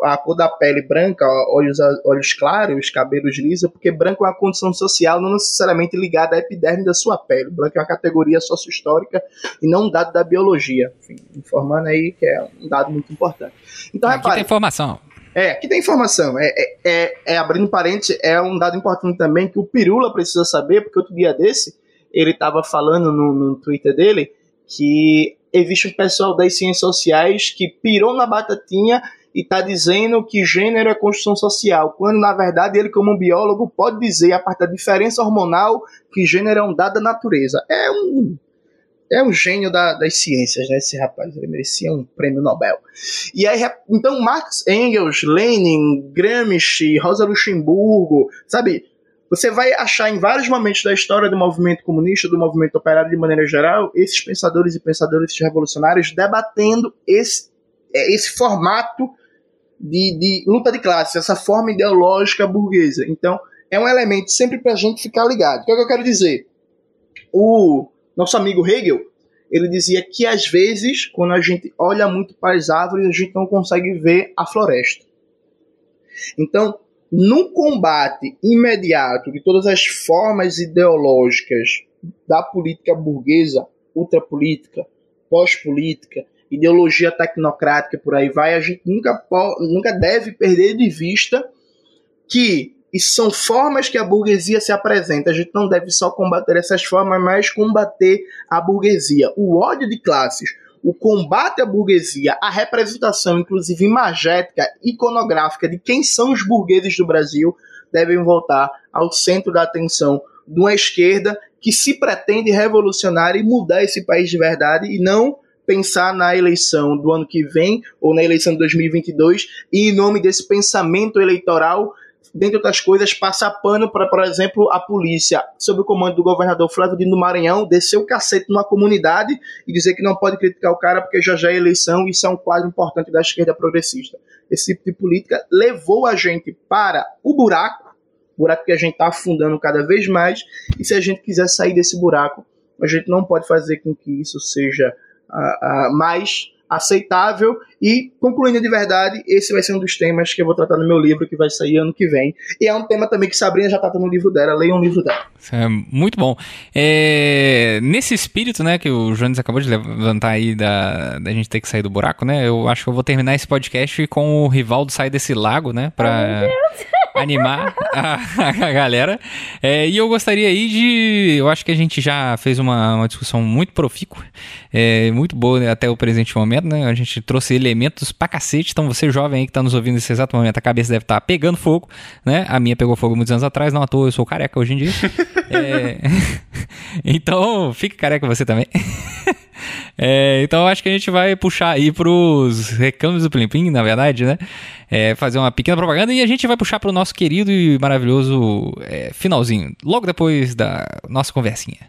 a cor da pele branca, olhos, olhos claros, cabelos lisos, porque branco é uma condição social não necessariamente ligada à epiderme da sua pele. Branco é uma categoria sociohistórica e não um dado da biologia. Enfim, informando aí que é um dado muito importante. Então, aqui repare, tem informação. É, aqui tem informação. É, é, é, é, abrindo parênteses, é um dado importante também que o Pirula precisa saber, porque outro dia desse ele estava falando no, no Twitter dele que existe um pessoal das ciências sociais que pirou na batatinha e está dizendo que gênero é construção social, quando na verdade ele, como um biólogo, pode dizer, a partir da diferença hormonal, que gênero é um dado da natureza. É um, é um gênio da, das ciências, né? Esse rapaz, ele merecia um prêmio Nobel. E aí, então, Marx, Engels, Lenin, Gramsci, Rosa Luxemburgo, sabe? Você vai achar em vários momentos da história do movimento comunista, do movimento operário de maneira geral, esses pensadores e pensadores revolucionários debatendo esse, é, esse formato de, de luta de classes, essa forma ideológica burguesa. Então, é um elemento sempre para a gente ficar ligado. O que, é que eu quero dizer? O nosso amigo Hegel, ele dizia que às vezes, quando a gente olha muito para as árvores, a gente não consegue ver a floresta. Então, no combate imediato de todas as formas ideológicas da política burguesa, ultrapolítica, pós-política, ideologia tecnocrática por aí vai, a gente nunca, nunca deve perder de vista que isso são formas que a burguesia se apresenta. A gente não deve só combater essas formas, mas combater a burguesia. O ódio de classes, o combate à burguesia, a representação, inclusive imagética, iconográfica, de quem são os burgueses do Brasil, devem voltar ao centro da atenção de uma esquerda que se pretende revolucionar e mudar esse país de verdade e não pensar na eleição do ano que vem ou na eleição de 2022 e em nome desse pensamento eleitoral dentre outras coisas, passar pano para, por exemplo, a polícia, sob o comando do governador Flávio Dino do Maranhão, descer o cacete numa comunidade e dizer que não pode criticar o cara porque já já é eleição e isso é um quadro importante da esquerda progressista. Esse tipo de política levou a gente para o buraco, buraco que a gente está afundando cada vez mais, e se a gente quiser sair desse buraco, a gente não pode fazer com que isso seja uh, uh, mais aceitável e, concluindo de verdade, esse vai ser um dos temas que eu vou tratar no meu livro que vai sair ano que vem. E é um tema também que Sabrina já trata no livro dela, leiam um livro dela. É muito bom. É, nesse espírito, né, que o Jones acabou de levantar aí da, da gente ter que sair do buraco, né, eu acho que eu vou terminar esse podcast com o Rivaldo sair desse lago, né, pra... Oh, animar a, a galera. É, e eu gostaria aí de. Eu acho que a gente já fez uma, uma discussão muito profícua, é, muito boa até o presente momento, né? A gente trouxe elementos pra cacete. Então, você jovem aí que tá nos ouvindo nesse exato momento, a cabeça deve estar tá pegando fogo, né? A minha pegou fogo muitos anos atrás, não à toa, eu sou careca hoje em dia. é, então, fique careca você também. É, então acho que a gente vai puxar aí pros reclames do Plim Plim, na verdade, né? É, fazer uma pequena propaganda e a gente vai puxar pro nosso querido e maravilhoso é, finalzinho, logo depois da nossa conversinha.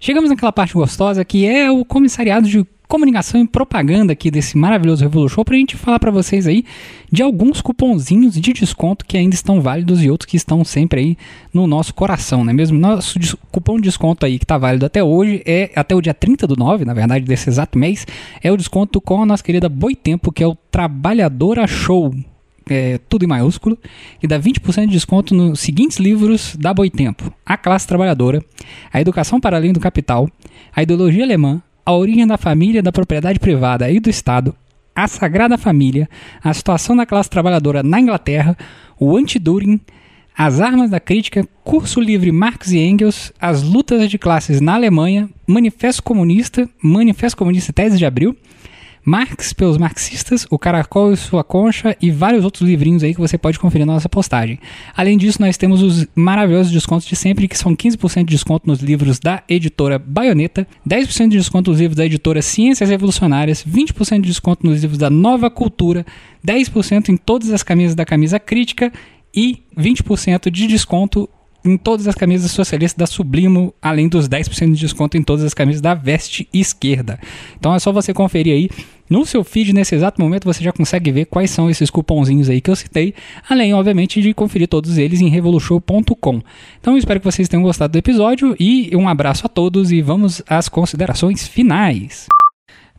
Chegamos naquela parte gostosa que é o comissariado de comunicação e propaganda aqui desse maravilhoso Revolu Show para a gente falar para vocês aí de alguns cupomzinhos de desconto que ainda estão válidos e outros que estão sempre aí no nosso coração, né mesmo? Nosso cupom de desconto aí que está válido até hoje é até o dia 30 do 9, na verdade, desse exato mês, é o desconto com a nossa querida Boitempo, que é o Trabalhadora Show. É, tudo em maiúsculo, e dá 20% de desconto nos seguintes livros da Boitempo: A Classe Trabalhadora, A Educação para Além do Capital, A Ideologia Alemã, a origem da família, da propriedade privada e do Estado, A Sagrada Família, A Situação da Classe Trabalhadora na Inglaterra, O Anti-During, As Armas da Crítica, Curso Livre Marx e Engels, As Lutas de Classes na Alemanha, Manifesto Comunista, Manifesto Comunista Tese de Abril, Marx pelos marxistas, o Caracol e sua concha e vários outros livrinhos aí que você pode conferir na nossa postagem. Além disso, nós temos os maravilhosos descontos de sempre, que são 15% de desconto nos livros da editora Baioneta, 10% de desconto nos livros da editora Ciências Revolucionárias, 20% de desconto nos livros da Nova Cultura, 10% em todas as camisas da Camisa Crítica e 20% de desconto em todas as camisas socialistas da Sublimo, além dos 10% de desconto em todas as camisas da Veste Esquerda. Então é só você conferir aí no seu feed, nesse exato momento, você já consegue ver quais são esses cupomzinhos aí que eu citei, além, obviamente, de conferir todos eles em revolution.com. Então, espero que vocês tenham gostado do episódio e um abraço a todos e vamos às considerações finais.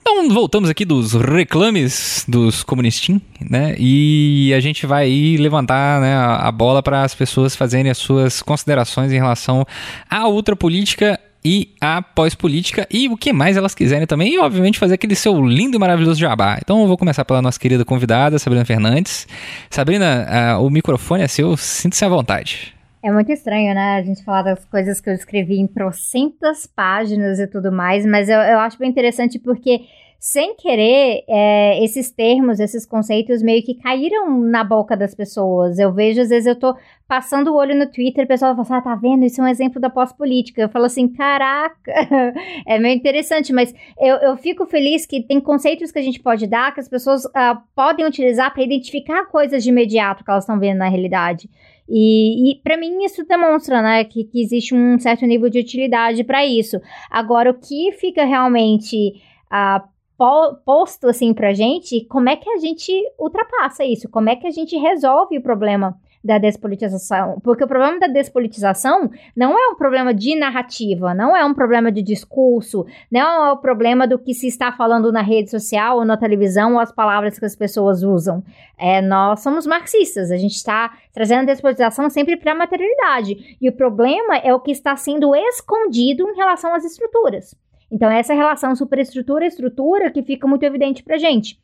Então, voltamos aqui dos reclames dos comunistim, né? E a gente vai levantar né, a bola para as pessoas fazerem as suas considerações em relação à ultrapolítica e a pós-política e o que mais elas quiserem também. E, obviamente, fazer aquele seu lindo e maravilhoso jabá. Então, eu vou começar pela nossa querida convidada, Sabrina Fernandes. Sabrina, uh, o microfone é seu, sinta-se à vontade. É muito estranho, né? A gente falar das coisas que eu escrevi em trocentas páginas e tudo mais, mas eu, eu acho bem interessante porque sem querer, é, esses termos, esses conceitos meio que caíram na boca das pessoas. Eu vejo, às vezes, eu tô passando o olho no Twitter, o pessoal fala assim, ah, tá vendo? Isso é um exemplo da pós-política. Eu falo assim, caraca, é meio interessante, mas eu, eu fico feliz que tem conceitos que a gente pode dar, que as pessoas uh, podem utilizar para identificar coisas de imediato que elas estão vendo na realidade. E, e para mim isso demonstra, né, que, que existe um certo nível de utilidade para isso. Agora, o que fica realmente uh, posto assim pra gente, como é que a gente ultrapassa isso? Como é que a gente resolve o problema da despolitização? Porque o problema da despolitização não é um problema de narrativa, não é um problema de discurso, não é o problema do que se está falando na rede social ou na televisão ou as palavras que as pessoas usam. É, nós somos marxistas, a gente está trazendo a despolitização sempre para a materialidade. E o problema é o que está sendo escondido em relação às estruturas. Então, essa relação superestrutura-estrutura que fica muito evidente pra gente.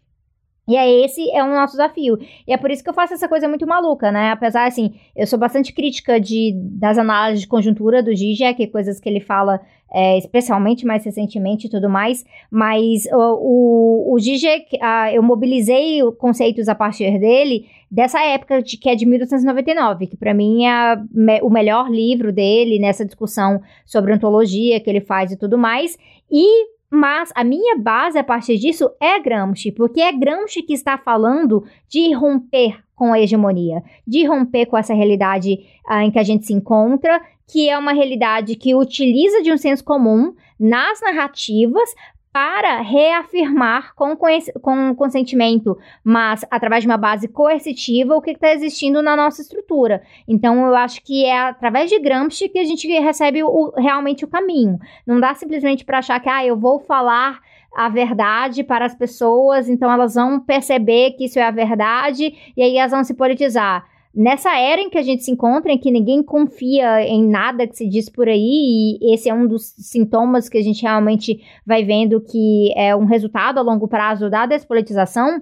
E é esse é o nosso desafio. E é por isso que eu faço essa coisa muito maluca, né? Apesar, assim, eu sou bastante crítica de, das análises de conjuntura do Zizek, coisas que ele fala é, especialmente mais recentemente e tudo mais, mas o, o, o Zizek, uh, eu mobilizei conceitos a partir dele dessa época de, que é de 1899, que para mim é me, o melhor livro dele nessa discussão sobre ontologia que ele faz e tudo mais, e mas a minha base a partir disso é Gramsci, porque é Gramsci que está falando de romper com a hegemonia, de romper com essa realidade uh, em que a gente se encontra, que é uma realidade que utiliza de um senso comum nas narrativas para reafirmar com, com consentimento, mas através de uma base coercitiva, o que está existindo na nossa estrutura. Então, eu acho que é através de Gramsci que a gente recebe o, realmente o caminho. Não dá simplesmente para achar que, ah, eu vou falar a verdade para as pessoas, então elas vão perceber que isso é a verdade e aí elas vão se politizar nessa era em que a gente se encontra, em que ninguém confia em nada que se diz por aí, e esse é um dos sintomas que a gente realmente vai vendo que é um resultado a longo prazo da despolitização,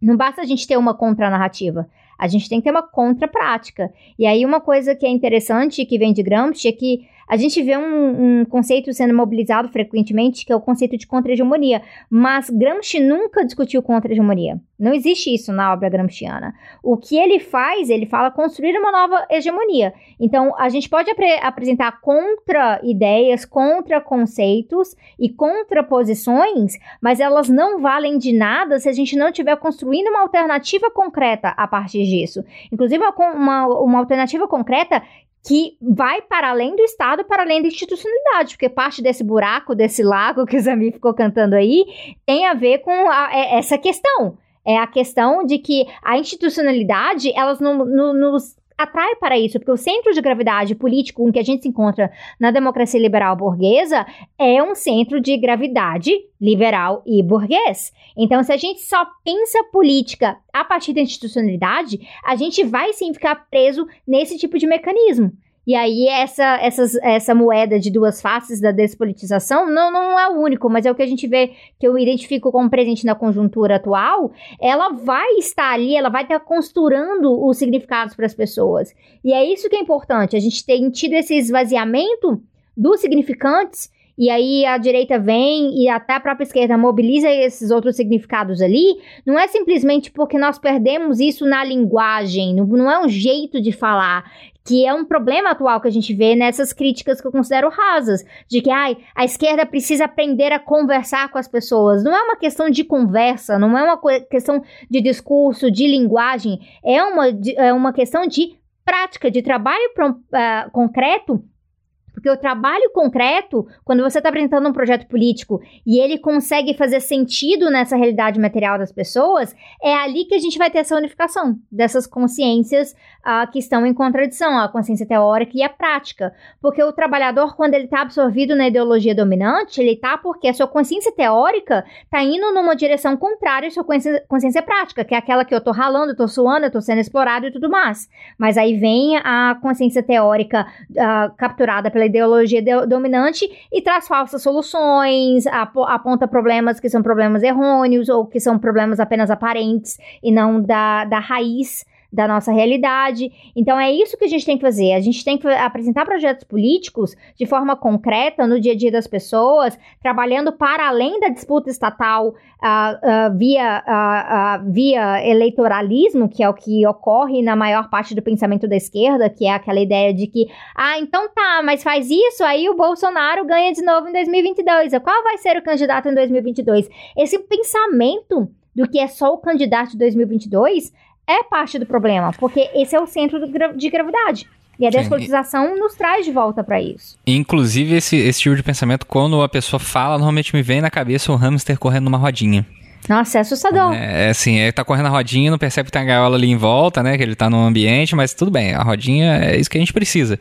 não basta a gente ter uma contranarrativa. A gente tem que ter uma contraprática. E aí, uma coisa que é interessante que vem de Gramsci é que a gente vê um, um, conceito sendo mobilizado frequentemente, que é o conceito de contra-hegemonia, mas Gramsci nunca discutiu contra-hegemonia. Não existe isso na obra gramsciana. O que ele faz, ele fala construir uma nova hegemonia. Então, a gente pode ap apresentar contra-ideias, contra-conceitos e contraposições, mas elas não valem de nada se a gente não estiver construindo uma alternativa concreta a partir disso. Inclusive, uma, uma, uma alternativa concreta que vai para além do Estado, para além da institucionalidade, porque parte desse buraco, desse lago que o Zami ficou cantando aí, tem a ver com a, é, essa questão. É a questão de que a institucionalidade, elas não, não, nos atrai para isso, porque o centro de gravidade político em que a gente se encontra na democracia liberal burguesa é um centro de gravidade liberal e burguês. Então, se a gente só pensa política a partir da institucionalidade, a gente vai sim ficar preso nesse tipo de mecanismo. E aí, essa, essas, essa moeda de duas faces da despolitização não, não é o único, mas é o que a gente vê, que eu identifico como presente na conjuntura atual. Ela vai estar ali, ela vai estar costurando os significados para as pessoas. E é isso que é importante, a gente tem tido esse esvaziamento dos significantes e aí a direita vem e até a própria esquerda mobiliza esses outros significados ali, não é simplesmente porque nós perdemos isso na linguagem, não, é um jeito de falar, que é um problema atual que a gente vê nessas críticas que eu considero rasas, de que ai, a esquerda precisa aprender a conversar com as pessoas. Não é uma questão de conversa, não é uma questão de discurso, de linguagem, é uma, é uma questão de prática, de trabalho uh, concreto porque o trabalho concreto, quando você está apresentando um projeto político e ele consegue fazer sentido nessa realidade material das pessoas, é ali que a gente vai ter essa unificação dessas consciências uh, que estão em contradição, a consciência teórica e a prática. Porque o trabalhador, quando ele está absorvido na ideologia dominante, ele está porque a sua consciência teórica está indo numa direção contrária à sua consciência, consciência prática, que é aquela que eu estou ralando, eu estou suando, eu estou sendo explorado e tudo mais. Mas aí vem a consciência teórica uh, capturada pela ideologia de, dominante e traz falsas soluções, ap aponta problemas que são problemas errôneos ou que são problemas apenas aparentes e não da, da raiz da nossa realidade. Então é isso que a gente tem que fazer. A gente tem que apresentar projetos políticos de forma concreta no dia a dia das pessoas, trabalhando para além da disputa estatal uh, uh, via, uh, via eleitoralismo, que é o que ocorre na maior parte do pensamento da esquerda, que é aquela ideia de que, ah, então tá, mas faz isso, aí o Bolsonaro ganha de novo em 2022. Qual vai ser o candidato em 2022? Esse pensamento do que é só o candidato de 2022 é parte do problema, porque esse é o centro de gravidade. E a despolitização nos traz de volta para isso. Inclusive, esse, esse tipo de pensamento, quando a pessoa fala, normalmente me vem na cabeça o hamster correndo numa rodinha. Nossa, é assustador. É, é assim, ele tá correndo a rodinha, não percebe que tem a gaiola ali em volta, né? Que ele tá no ambiente, mas tudo bem, a rodinha é isso que a gente precisa,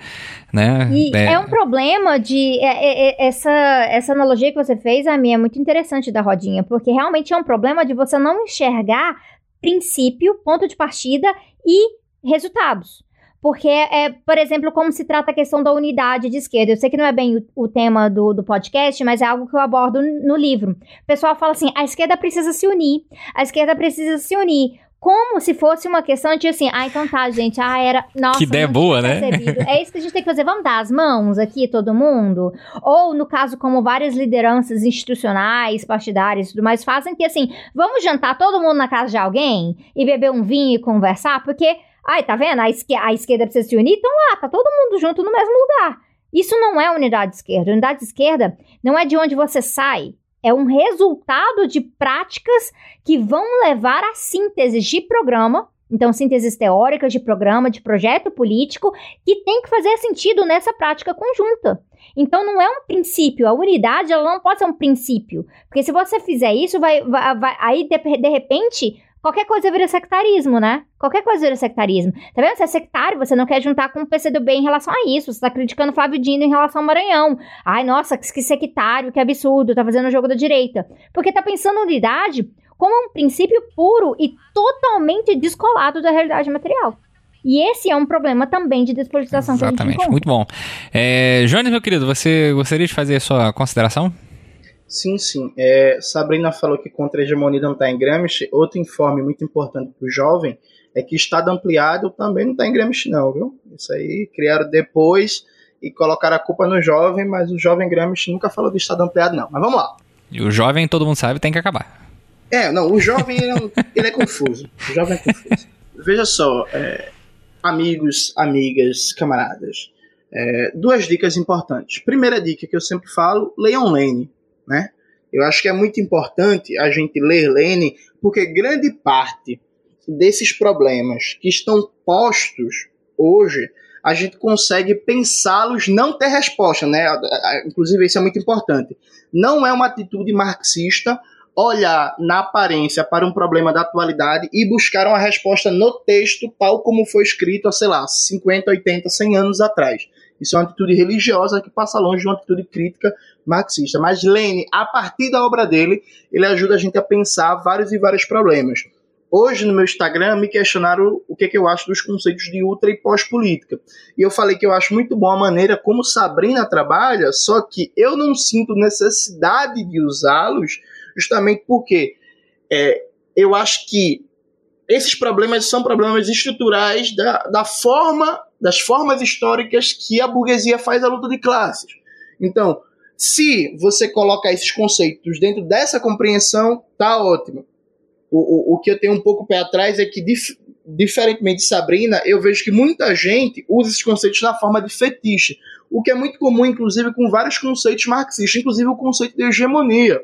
né? E é, é um problema de... É, é, é essa, essa analogia que você fez, a minha, é muito interessante da rodinha, porque realmente é um problema de você não enxergar princípio, ponto de partida e resultados. Porque, é, por exemplo, como se trata a questão da unidade de esquerda. Eu sei que não é bem o, o tema do, do podcast, mas é algo que eu abordo no livro. O pessoal fala assim: a esquerda precisa se unir, a esquerda precisa se unir como se fosse uma questão de assim, ah, então tá, gente, ah, era. Nossa, que ideia boa, né? É isso que a gente tem que fazer. Vamos dar as mãos aqui, todo mundo? Ou, no caso, como várias lideranças institucionais, partidárias e tudo mais, fazem que assim, vamos jantar todo mundo na casa de alguém e beber um vinho e conversar, porque, ai, tá vendo? A, esque a esquerda precisa se unir, então lá, tá todo mundo junto no mesmo lugar. Isso não é unidade de esquerda. Unidade de esquerda não é de onde você sai, é um resultado de práticas que vão levar a síntese de programa, então sínteses teóricas de programa, de projeto político, que tem que fazer sentido nessa prática conjunta. Então não é um princípio, a unidade ela não pode ser um princípio, porque se você fizer isso, vai, vai, vai aí de, de repente Qualquer coisa vira sectarismo, né? Qualquer coisa vira sectarismo. Tá vendo? Você é sectário, você não quer juntar com o PCdoB em relação a isso. Você tá criticando Flávio Dino em relação ao Maranhão. Ai, nossa, que sectário, que absurdo, tá fazendo o jogo da direita. Porque tá pensando unidade como um princípio puro e totalmente descolado da realidade material. E esse é um problema também de despolitização Exatamente, muito bom. É, Jones, meu querido, você gostaria de fazer a sua consideração? Sim, sim. É, Sabrina falou que contra a hegemonia não está em Gramsci. Outro informe muito importante para o jovem é que Estado ampliado também não está em Gramsci, não, viu? Isso aí criaram depois e colocaram a culpa no jovem, mas o jovem Gramsci nunca falou de Estado ampliado, não. Mas vamos lá. E o jovem, todo mundo sabe, tem que acabar. É, não, o jovem ele é, um, ele é confuso. O jovem é confuso. Veja só, é, amigos, amigas, camaradas. É, duas dicas importantes. Primeira dica que eu sempre falo: leiam Lane né? Eu acho que é muito importante a gente ler Lênin, porque grande parte desses problemas que estão postos hoje, a gente consegue pensá-los não ter resposta, né? Inclusive isso é muito importante. Não é uma atitude marxista olhar na aparência para um problema da atualidade e buscar uma resposta no texto tal como foi escrito sei lá, 50, 80, 100 anos atrás. Isso é uma atitude religiosa que passa longe de uma atitude crítica marxista. Mas Lênin, a partir da obra dele, ele ajuda a gente a pensar vários e vários problemas. hoje no meu Instagram me questionaram o que, que eu acho dos conceitos de ultra e pós-política. E eu falei que eu acho muito bom a maneira como Sabrina trabalha, só que eu não sinto necessidade de usá-los, justamente porque é, eu acho que esses problemas são problemas estruturais da, da forma, das formas históricas que a burguesia faz a luta de classes. Então, se você coloca esses conceitos dentro dessa compreensão, tá ótimo. O, o, o que eu tenho um pouco pé atrás é que, dif, diferentemente de Sabrina, eu vejo que muita gente usa esses conceitos na forma de fetiche, o que é muito comum, inclusive, com vários conceitos marxistas, inclusive o conceito de hegemonia,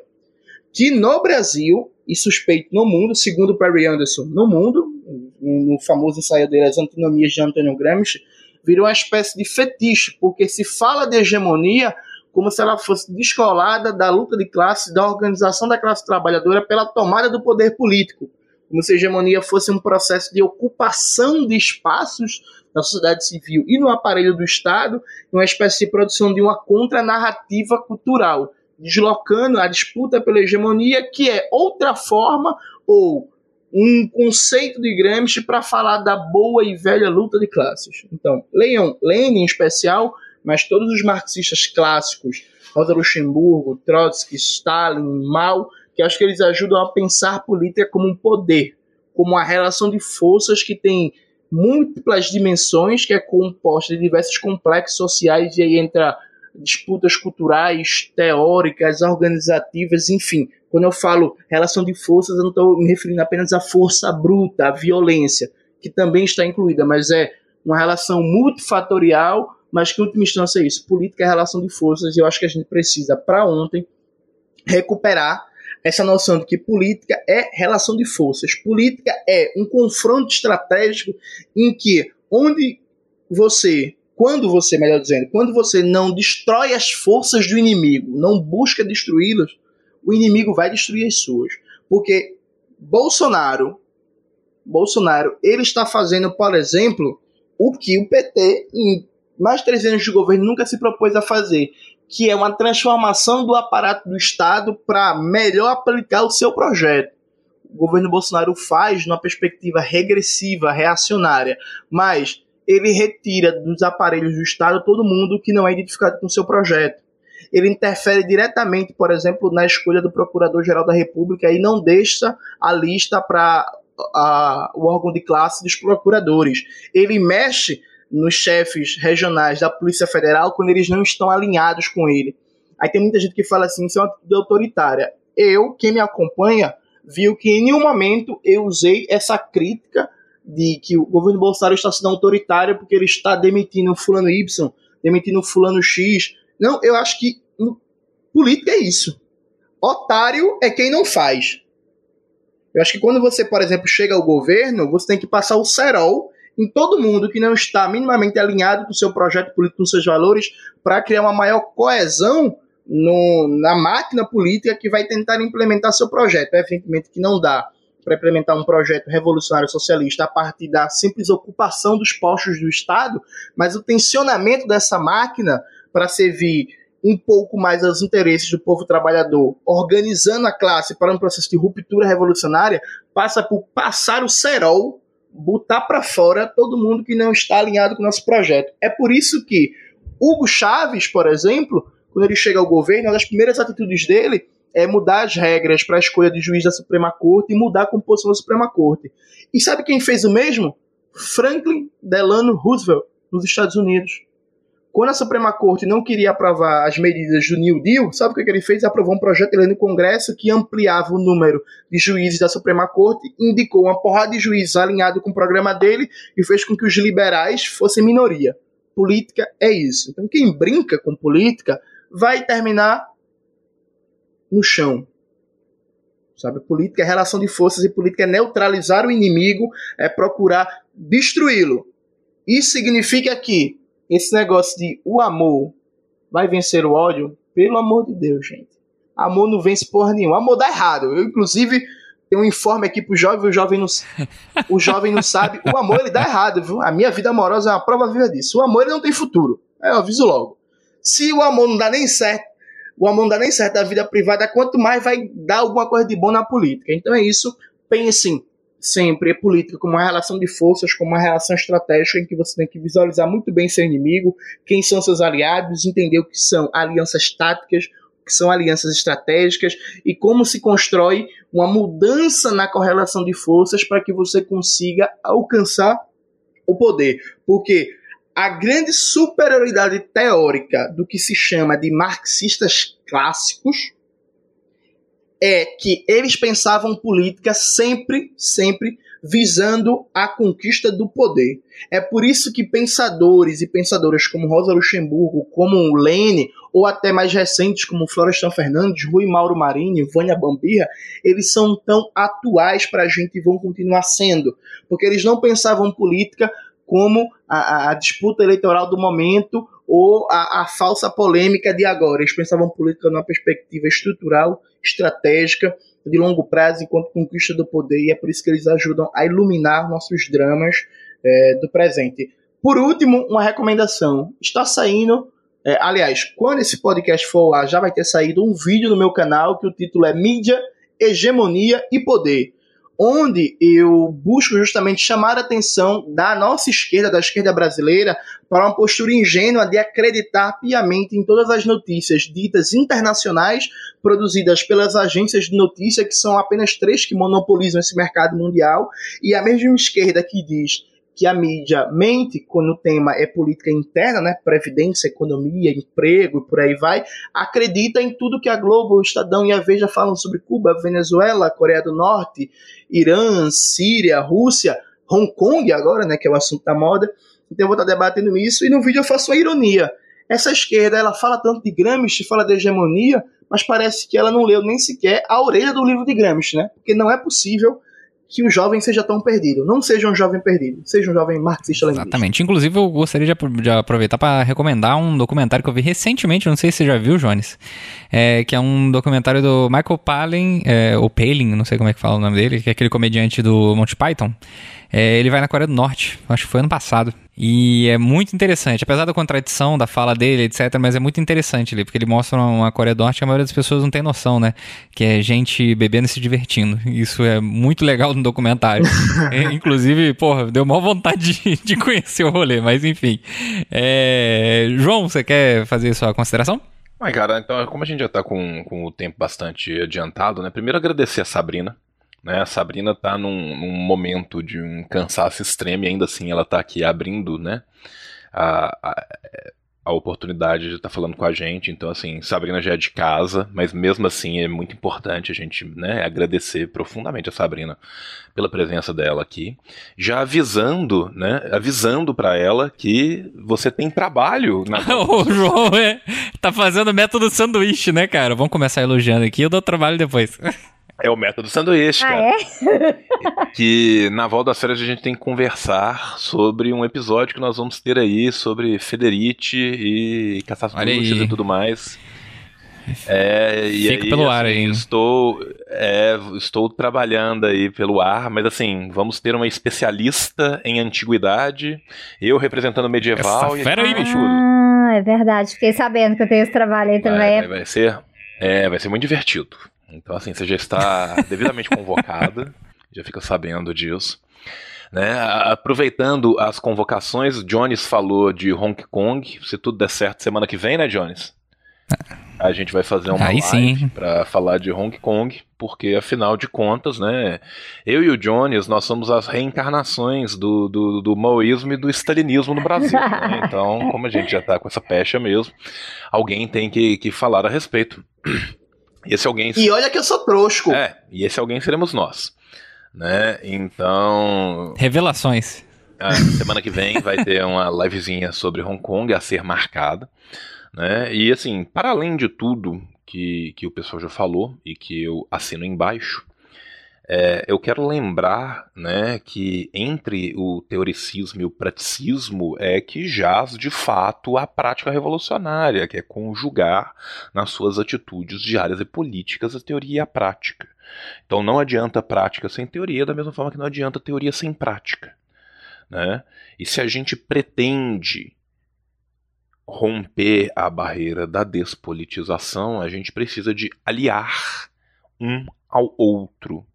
que no Brasil, e suspeito no mundo, segundo Perry Anderson, no mundo, no famoso ensaio dele, As Antinomias de Antônio Gramsci, virou uma espécie de fetiche, porque se fala de hegemonia como se ela fosse descolada da luta de classe, da organização da classe trabalhadora pela tomada do poder político, como se a hegemonia fosse um processo de ocupação de espaços na sociedade civil e no aparelho do Estado, uma espécie de produção de uma contranarrativa cultural, deslocando a disputa pela hegemonia, que é outra forma ou um conceito de Gramsci para falar da boa e velha luta de classes. Então, leiam Lenin em especial, mas todos os marxistas clássicos, Rosa Luxemburgo, Trotsky, Stalin, Mao, que acho que eles ajudam a pensar política como um poder, como uma relação de forças que tem múltiplas dimensões, que é composta de diversos complexos sociais, e aí entra disputas culturais, teóricas, organizativas, enfim. Quando eu falo relação de forças, eu não estou me referindo apenas à força bruta, à violência, que também está incluída, mas é uma relação multifatorial mas que, em última instância, é isso. Política é relação de forças, e eu acho que a gente precisa, para ontem, recuperar essa noção de que política é relação de forças. Política é um confronto estratégico em que, onde você, quando você, melhor dizendo, quando você não destrói as forças do inimigo, não busca destruí-las, o inimigo vai destruir as suas. Porque Bolsonaro, Bolsonaro, ele está fazendo, por exemplo, o que o PT, em mais de três anos de governo nunca se propôs a fazer, que é uma transformação do aparato do Estado para melhor aplicar o seu projeto. O governo Bolsonaro faz numa perspectiva regressiva, reacionária, mas ele retira dos aparelhos do Estado todo mundo que não é identificado com o seu projeto. Ele interfere diretamente, por exemplo, na escolha do Procurador-Geral da República e não deixa a lista para o órgão de classe dos procuradores. Ele mexe nos chefes regionais da Polícia Federal quando eles não estão alinhados com ele. Aí tem muita gente que fala assim, isso é uma atitude autoritária. Eu, quem me acompanha, viu que em nenhum momento eu usei essa crítica de que o governo Bolsonaro está sendo autoritário porque ele está demitindo fulano Y, demitindo fulano X. Não, eu acho que política é isso. Otário é quem não faz. Eu acho que quando você, por exemplo, chega ao governo, você tem que passar o cerol em todo mundo que não está minimamente alinhado com o seu projeto político, com seus valores, para criar uma maior coesão no, na máquina política que vai tentar implementar seu projeto. Evidentemente que não dá para implementar um projeto revolucionário socialista a partir da simples ocupação dos postos do Estado, mas o tensionamento dessa máquina para servir um pouco mais aos interesses do povo trabalhador, organizando a classe para um processo de ruptura revolucionária, passa por passar o cerol botar para fora todo mundo que não está alinhado com o nosso projeto. É por isso que Hugo Chaves, por exemplo, quando ele chega ao governo, uma das primeiras atitudes dele é mudar as regras para a escolha de juiz da Suprema Corte e mudar a composição da Suprema Corte. E sabe quem fez o mesmo? Franklin Delano Roosevelt, nos Estados Unidos. Quando a Suprema Corte não queria aprovar as medidas do New Deal, sabe o que ele fez? Aprovou um projeto de lei no Congresso que ampliava o número de juízes da Suprema Corte, indicou uma porrada de juízes alinhado com o programa dele e fez com que os liberais fossem minoria. Política é isso. Então, quem brinca com política vai terminar no chão. Sabe, política é relação de forças e política é neutralizar o inimigo, é procurar destruí-lo. Isso significa que esse negócio de o amor vai vencer o ódio, pelo amor de Deus, gente. Amor não vence porra nenhuma. Amor dá errado. Eu, inclusive, tenho um informe aqui pro jovem, o jovem não, o jovem não sabe. O amor, ele dá errado, viu? A minha vida amorosa é uma prova viva disso. O amor, ele não tem futuro. Eu aviso logo. Se o amor não dá nem certo, o amor não dá nem certo da vida privada, quanto mais vai dar alguma coisa de bom na política. Então é isso. Pensem sempre a política como uma relação de forças, como uma relação estratégica em que você tem que visualizar muito bem seu inimigo, quem são seus aliados, entender o que são alianças táticas, o que são alianças estratégicas e como se constrói uma mudança na correlação de forças para que você consiga alcançar o poder. Porque a grande superioridade teórica do que se chama de marxistas clássicos é que eles pensavam política sempre, sempre visando a conquista do poder. É por isso que pensadores e pensadoras como Rosa Luxemburgo, como Lene, ou até mais recentes como Florestan Fernandes, Rui Mauro Marini, Vânia Bambirra, eles são tão atuais para a gente e vão continuar sendo, porque eles não pensavam política como a, a disputa eleitoral do momento ou a, a, falsa polêmica de agora. Eles pensavam política numa perspectiva estrutural, estratégica, de longo prazo, enquanto conquista do poder, e é por isso que eles ajudam a iluminar nossos dramas é, do presente. Por último, uma recomendação. Está saindo, é, aliás, quando esse podcast for lá, já vai ter saído um vídeo no meu canal que o título é Mídia, Hegemonia e Poder onde eu busco justamente chamar a atenção da nossa esquerda, da esquerda brasileira, para uma postura ingênua de acreditar piamente em todas as notícias ditas internacionais produzidas pelas agências de notícia, que são apenas três que monopolizam esse mercado mundial, e a mesma esquerda que diz que a mídia mente quando o tema é política interna, né, previdência, economia, emprego e por aí vai, acredita em tudo que a Globo, o Estadão e a Veja falam sobre Cuba, Venezuela, Coreia do Norte, Irã, Síria, Rússia, Hong Kong agora, né, que é o assunto da moda. Então eu vou estar debatendo isso e no vídeo eu faço uma ironia. Essa esquerda, ela fala tanto de Gramsci, fala de hegemonia, mas parece que ela não leu nem sequer a orelha do livro de Gramsci, né? Porque não é possível que o jovem seja tão perdido. Não seja um jovem perdido, seja um jovem marxista-leninista. Exatamente. Inclusive, eu gostaria de, aproveitar para recomendar um documentário que eu vi recentemente, não sei se você já viu, Jones, é, que é um documentário do Michael Palin, é, ou Palin, não sei como é que fala o nome dele, que é aquele comediante do Monty Python. É, ele vai na Coreia do Norte, acho que foi ano passado. E é muito interessante, apesar da contradição da fala dele, etc., mas é muito interessante ali, porque ele mostra uma Coreia do Norte que a maioria das pessoas não tem noção, né? Que é gente bebendo e se divertindo. Isso é muito legal no documentário. é, inclusive, porra, deu maior vontade de, de conhecer o rolê, mas enfim. É... João, você quer fazer sua consideração? Ai, cara, então, como a gente já tá com, com o tempo bastante adiantado, né? Primeiro agradecer a Sabrina né? A Sabrina está num, num, momento de um cansaço extremo e ainda assim ela está aqui abrindo né, a, a, a oportunidade de estar tá falando com a gente. Então, assim, Sabrina já é de casa, mas mesmo assim é muito importante a gente né, agradecer profundamente a Sabrina pela presença dela aqui. Já avisando, né? Avisando para ela que você tem trabalho na. o João é, tá fazendo método sanduíche, né, cara? Vamos começar elogiando aqui, eu dou trabalho depois. É o método sanduíche, ah, cara. É? que na volta das férias a gente tem que conversar sobre um episódio que nós vamos ter aí sobre Federici e caçações e tudo mais. É, e Fica aí, pelo assim, ar aí. Estou, é, estou trabalhando aí pelo ar, mas assim, vamos ter uma especialista em antiguidade, eu representando o medieval. Essa fera aí, bicho. Ah, é verdade. Fiquei sabendo que eu tenho esse trabalho aí também. Vai, vai, ser, é, vai ser muito divertido. Então, assim, você já está devidamente convocada, já fica sabendo disso. Né? Aproveitando as convocações, Jones falou de Hong Kong. Se tudo der certo, semana que vem, né, Jones? A gente vai fazer uma Aí live para falar de Hong Kong, porque afinal de contas, né, eu e o Jones, nós somos as reencarnações do, do, do maoísmo e do stalinismo no Brasil. né? Então, como a gente já está com essa pecha mesmo, alguém tem que, que falar a respeito. E esse alguém. E olha que eu sou trouxo. É, e esse alguém seremos nós. Né? Então. Revelações. A semana que vem vai ter uma livezinha sobre Hong Kong a ser marcada. Né? E assim, para além de tudo que, que o pessoal já falou e que eu assino embaixo, é, eu quero lembrar né, que entre o teoricismo e o praticismo é que jaz de fato a prática revolucionária, que é conjugar nas suas atitudes diárias e políticas a teoria e a prática. Então não adianta prática sem teoria, da mesma forma que não adianta teoria sem prática. Né? E se a gente pretende romper a barreira da despolitização, a gente precisa de aliar um ao outro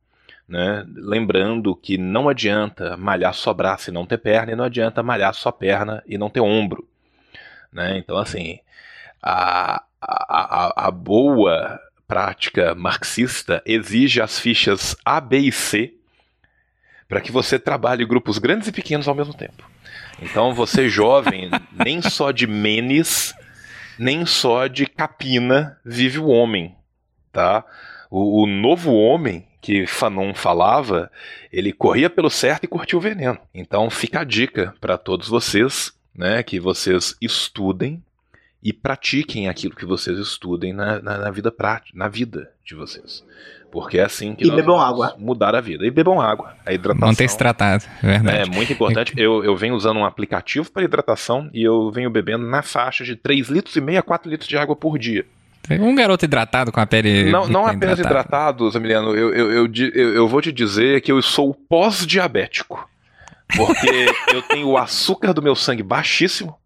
Né? Lembrando que não adianta malhar só braço e não ter perna, e não adianta malhar só perna e não ter ombro. Né? Então, assim, a, a, a, boa prática marxista exige as fichas A, B e C para que você trabalhe grupos grandes e pequenos ao mesmo tempo. Então, você jovem, nem só de menes, nem só de capina vive o homem, tá? O, o novo homem que Fanon falava, ele corria pelo certo e curtia o veneno. Então fica a dica para todos vocês, né, que vocês estudem e pratiquem aquilo que vocês estudem na, na, na vida prática, na vida de vocês. Porque é assim que e bebam água. mudar a vida. E bebam água. A hidratação. Manter-se tratado, é verdade. É muito importante. Eu, eu venho usando um aplicativo para hidratação e eu venho bebendo na faixa de 3 litros e meio a 4 litros de água por dia. Um garoto hidratado com a pele. Não, não apenas hidratado, Zamiliano. Eu, eu, eu, eu, eu vou te dizer que eu sou pós-diabético. Porque eu tenho o açúcar do meu sangue baixíssimo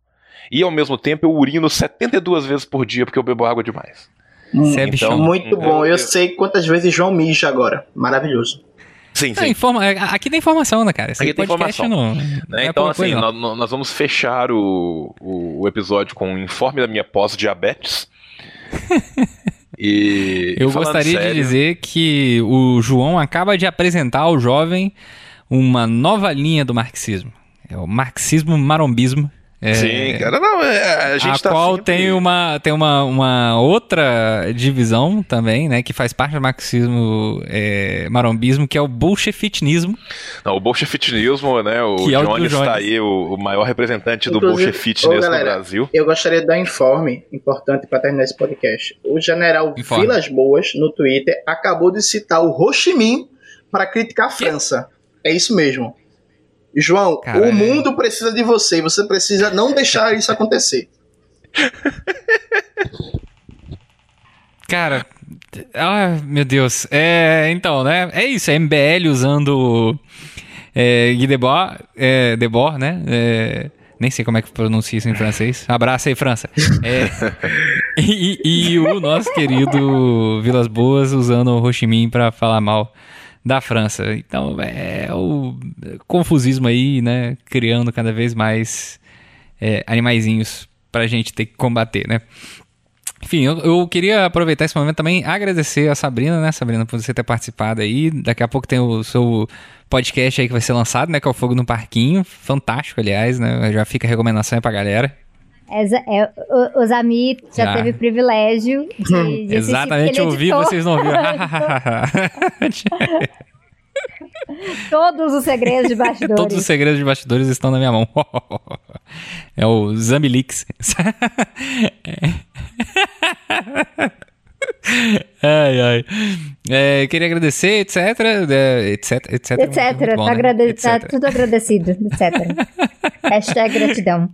e ao mesmo tempo eu urino 72 vezes por dia porque eu bebo água demais. Hum, é então, muito bom. Eu, eu, sei quantas vezes João mija agora. Maravilhoso. Sim, sim. informa... É, aqui tem informação, né, cara? Esse aqui tem informação. Não, né? não é então, assim, nós, nós, vamos fechar o, o, o episódio com um informe da minha pós-diabetes. e, Eu gostaria sério... de dizer que o João acaba de apresentar ao jovem uma nova linha do marxismo. É o marxismo marombismo é, Sim, cara, não, é, a gente a tá qual sempre... tem uma tem uma, uma outra divisão também, né, que faz parte do marxismo é, marombismo, que é o bolchevitismo. Não, o bolchevitismo, né, o que Jones é está aí, o, o, maior representante Inclusive, do bolchevitismo no Brasil. Eu gostaria de dar um informe importante para terminar esse podcast. O general informe. Vilas Boas, no Twitter, acabou de citar o Ho Chi Minh para criticar a França. É isso mesmo. João, Caralho. o mundo precisa de você. Você precisa não deixar isso acontecer. Cara, ah, meu Deus. É, então, né? É isso, é MBL usando é, Guy Debord, é, Debord né? É, nem sei como é que pronuncia isso em francês. Abraço aí, França. É, e, e, o nosso querido Vilas Boas usando o Ho Chi Minh pra falar mal da França. Então é o confusismo aí, né? Criando cada vez mais é, animaizinhos pra gente ter que combater, né? Enfim, eu, eu, queria aproveitar esse momento também agradecer a Sabrina, né, Sabrina, por você ter participado aí. Daqui a pouco tem o seu podcast aí que vai ser lançado, né, que é o Fogo no Parquinho. Fantástico, aliás, né? Já fica a recomendação aí pra galera. É, é, o, o Zami já, já, teve o privilégio de, de Exatamente, eu ouvi, vocês não ouviram. Todos os segredos de bastidores. Todos os segredos de bastidores estão na minha mão. É o Zambilix. ai, ai. É, queria agradecer, etc. Etc, etc. Etc. Bom, tá, né? etc. tá tudo agradecido, etc. Hashtag gratidão.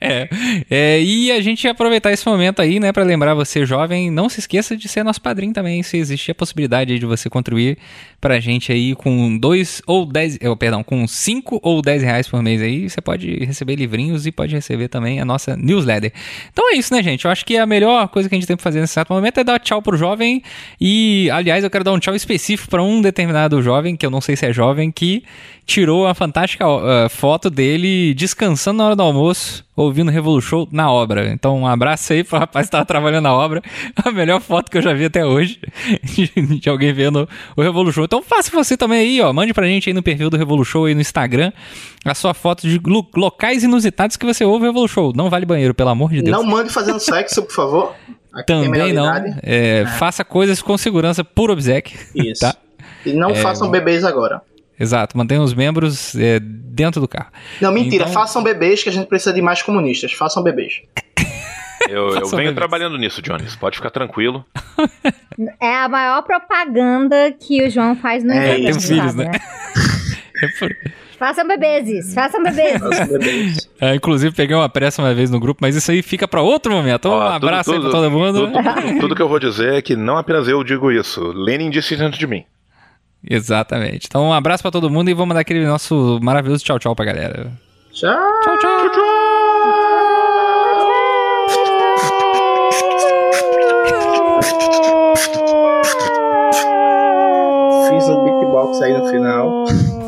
É, é, e a gente aproveitar esse momento aí, né, para lembrar você, jovem, não se esqueça de ser nosso padrinho também, se existir a possibilidade de você contribuir pra gente aí com dois ou dez, oh, perdão, com cinco ou dez reais por mês aí, você pode receber livrinhos e pode receber também a nossa newsletter. Então é isso, né, gente? Eu acho que a melhor coisa que a gente tem pra fazer nesse certo momento é dar tchau pro jovem e, aliás, eu quero dar um tchau específico para um determinado jovem, que eu não sei se é jovem, que tirou a fantástica uh, foto dele descansando na hora do almoço, ouvindo Revolution na obra. Então, um abraço aí pro rapaz que estava trabalhando na obra. A melhor foto que eu já vi até hoje de, de alguém vendo o Revolution. Então, faça você também aí, ó. Mande pra gente aí no perfil do Revolution aí no Instagram a sua foto de locais inusitados que você ouve o Revolution. Não vale banheiro, pelo amor de Deus. Não mande fazendo sexo, por favor. Aqui Também não. É, é. Faça coisas com segurança por obsequio. Isso. Tá? E não é... façam bebês agora. Exato, mantenha os membros é, dentro do carro. Não, mentira, então... façam bebês que a gente precisa de mais comunistas. Façam bebês. Eu, eu venho bebês. trabalhando nisso, Jones. Pode ficar tranquilo. É a maior propaganda que o João faz no é, Tem filhos, né? né? é por... Façam bebês, façam bebês. É, inclusive, peguei uma pressa uma vez no grupo, mas isso aí fica para outro momento. Então, um abraço tudo, aí pra todo mundo. Tudo, tudo, que eu vou dizer é que não apenas eu digo isso. Lenin disse dentro de mim. Exatamente. Então, um abraço para todo mundo e vamos dar aquele nosso maravilhoso tchau, tchau pra galera. Tchau, tchau, tchau. tchau. Fiz um beatbox aí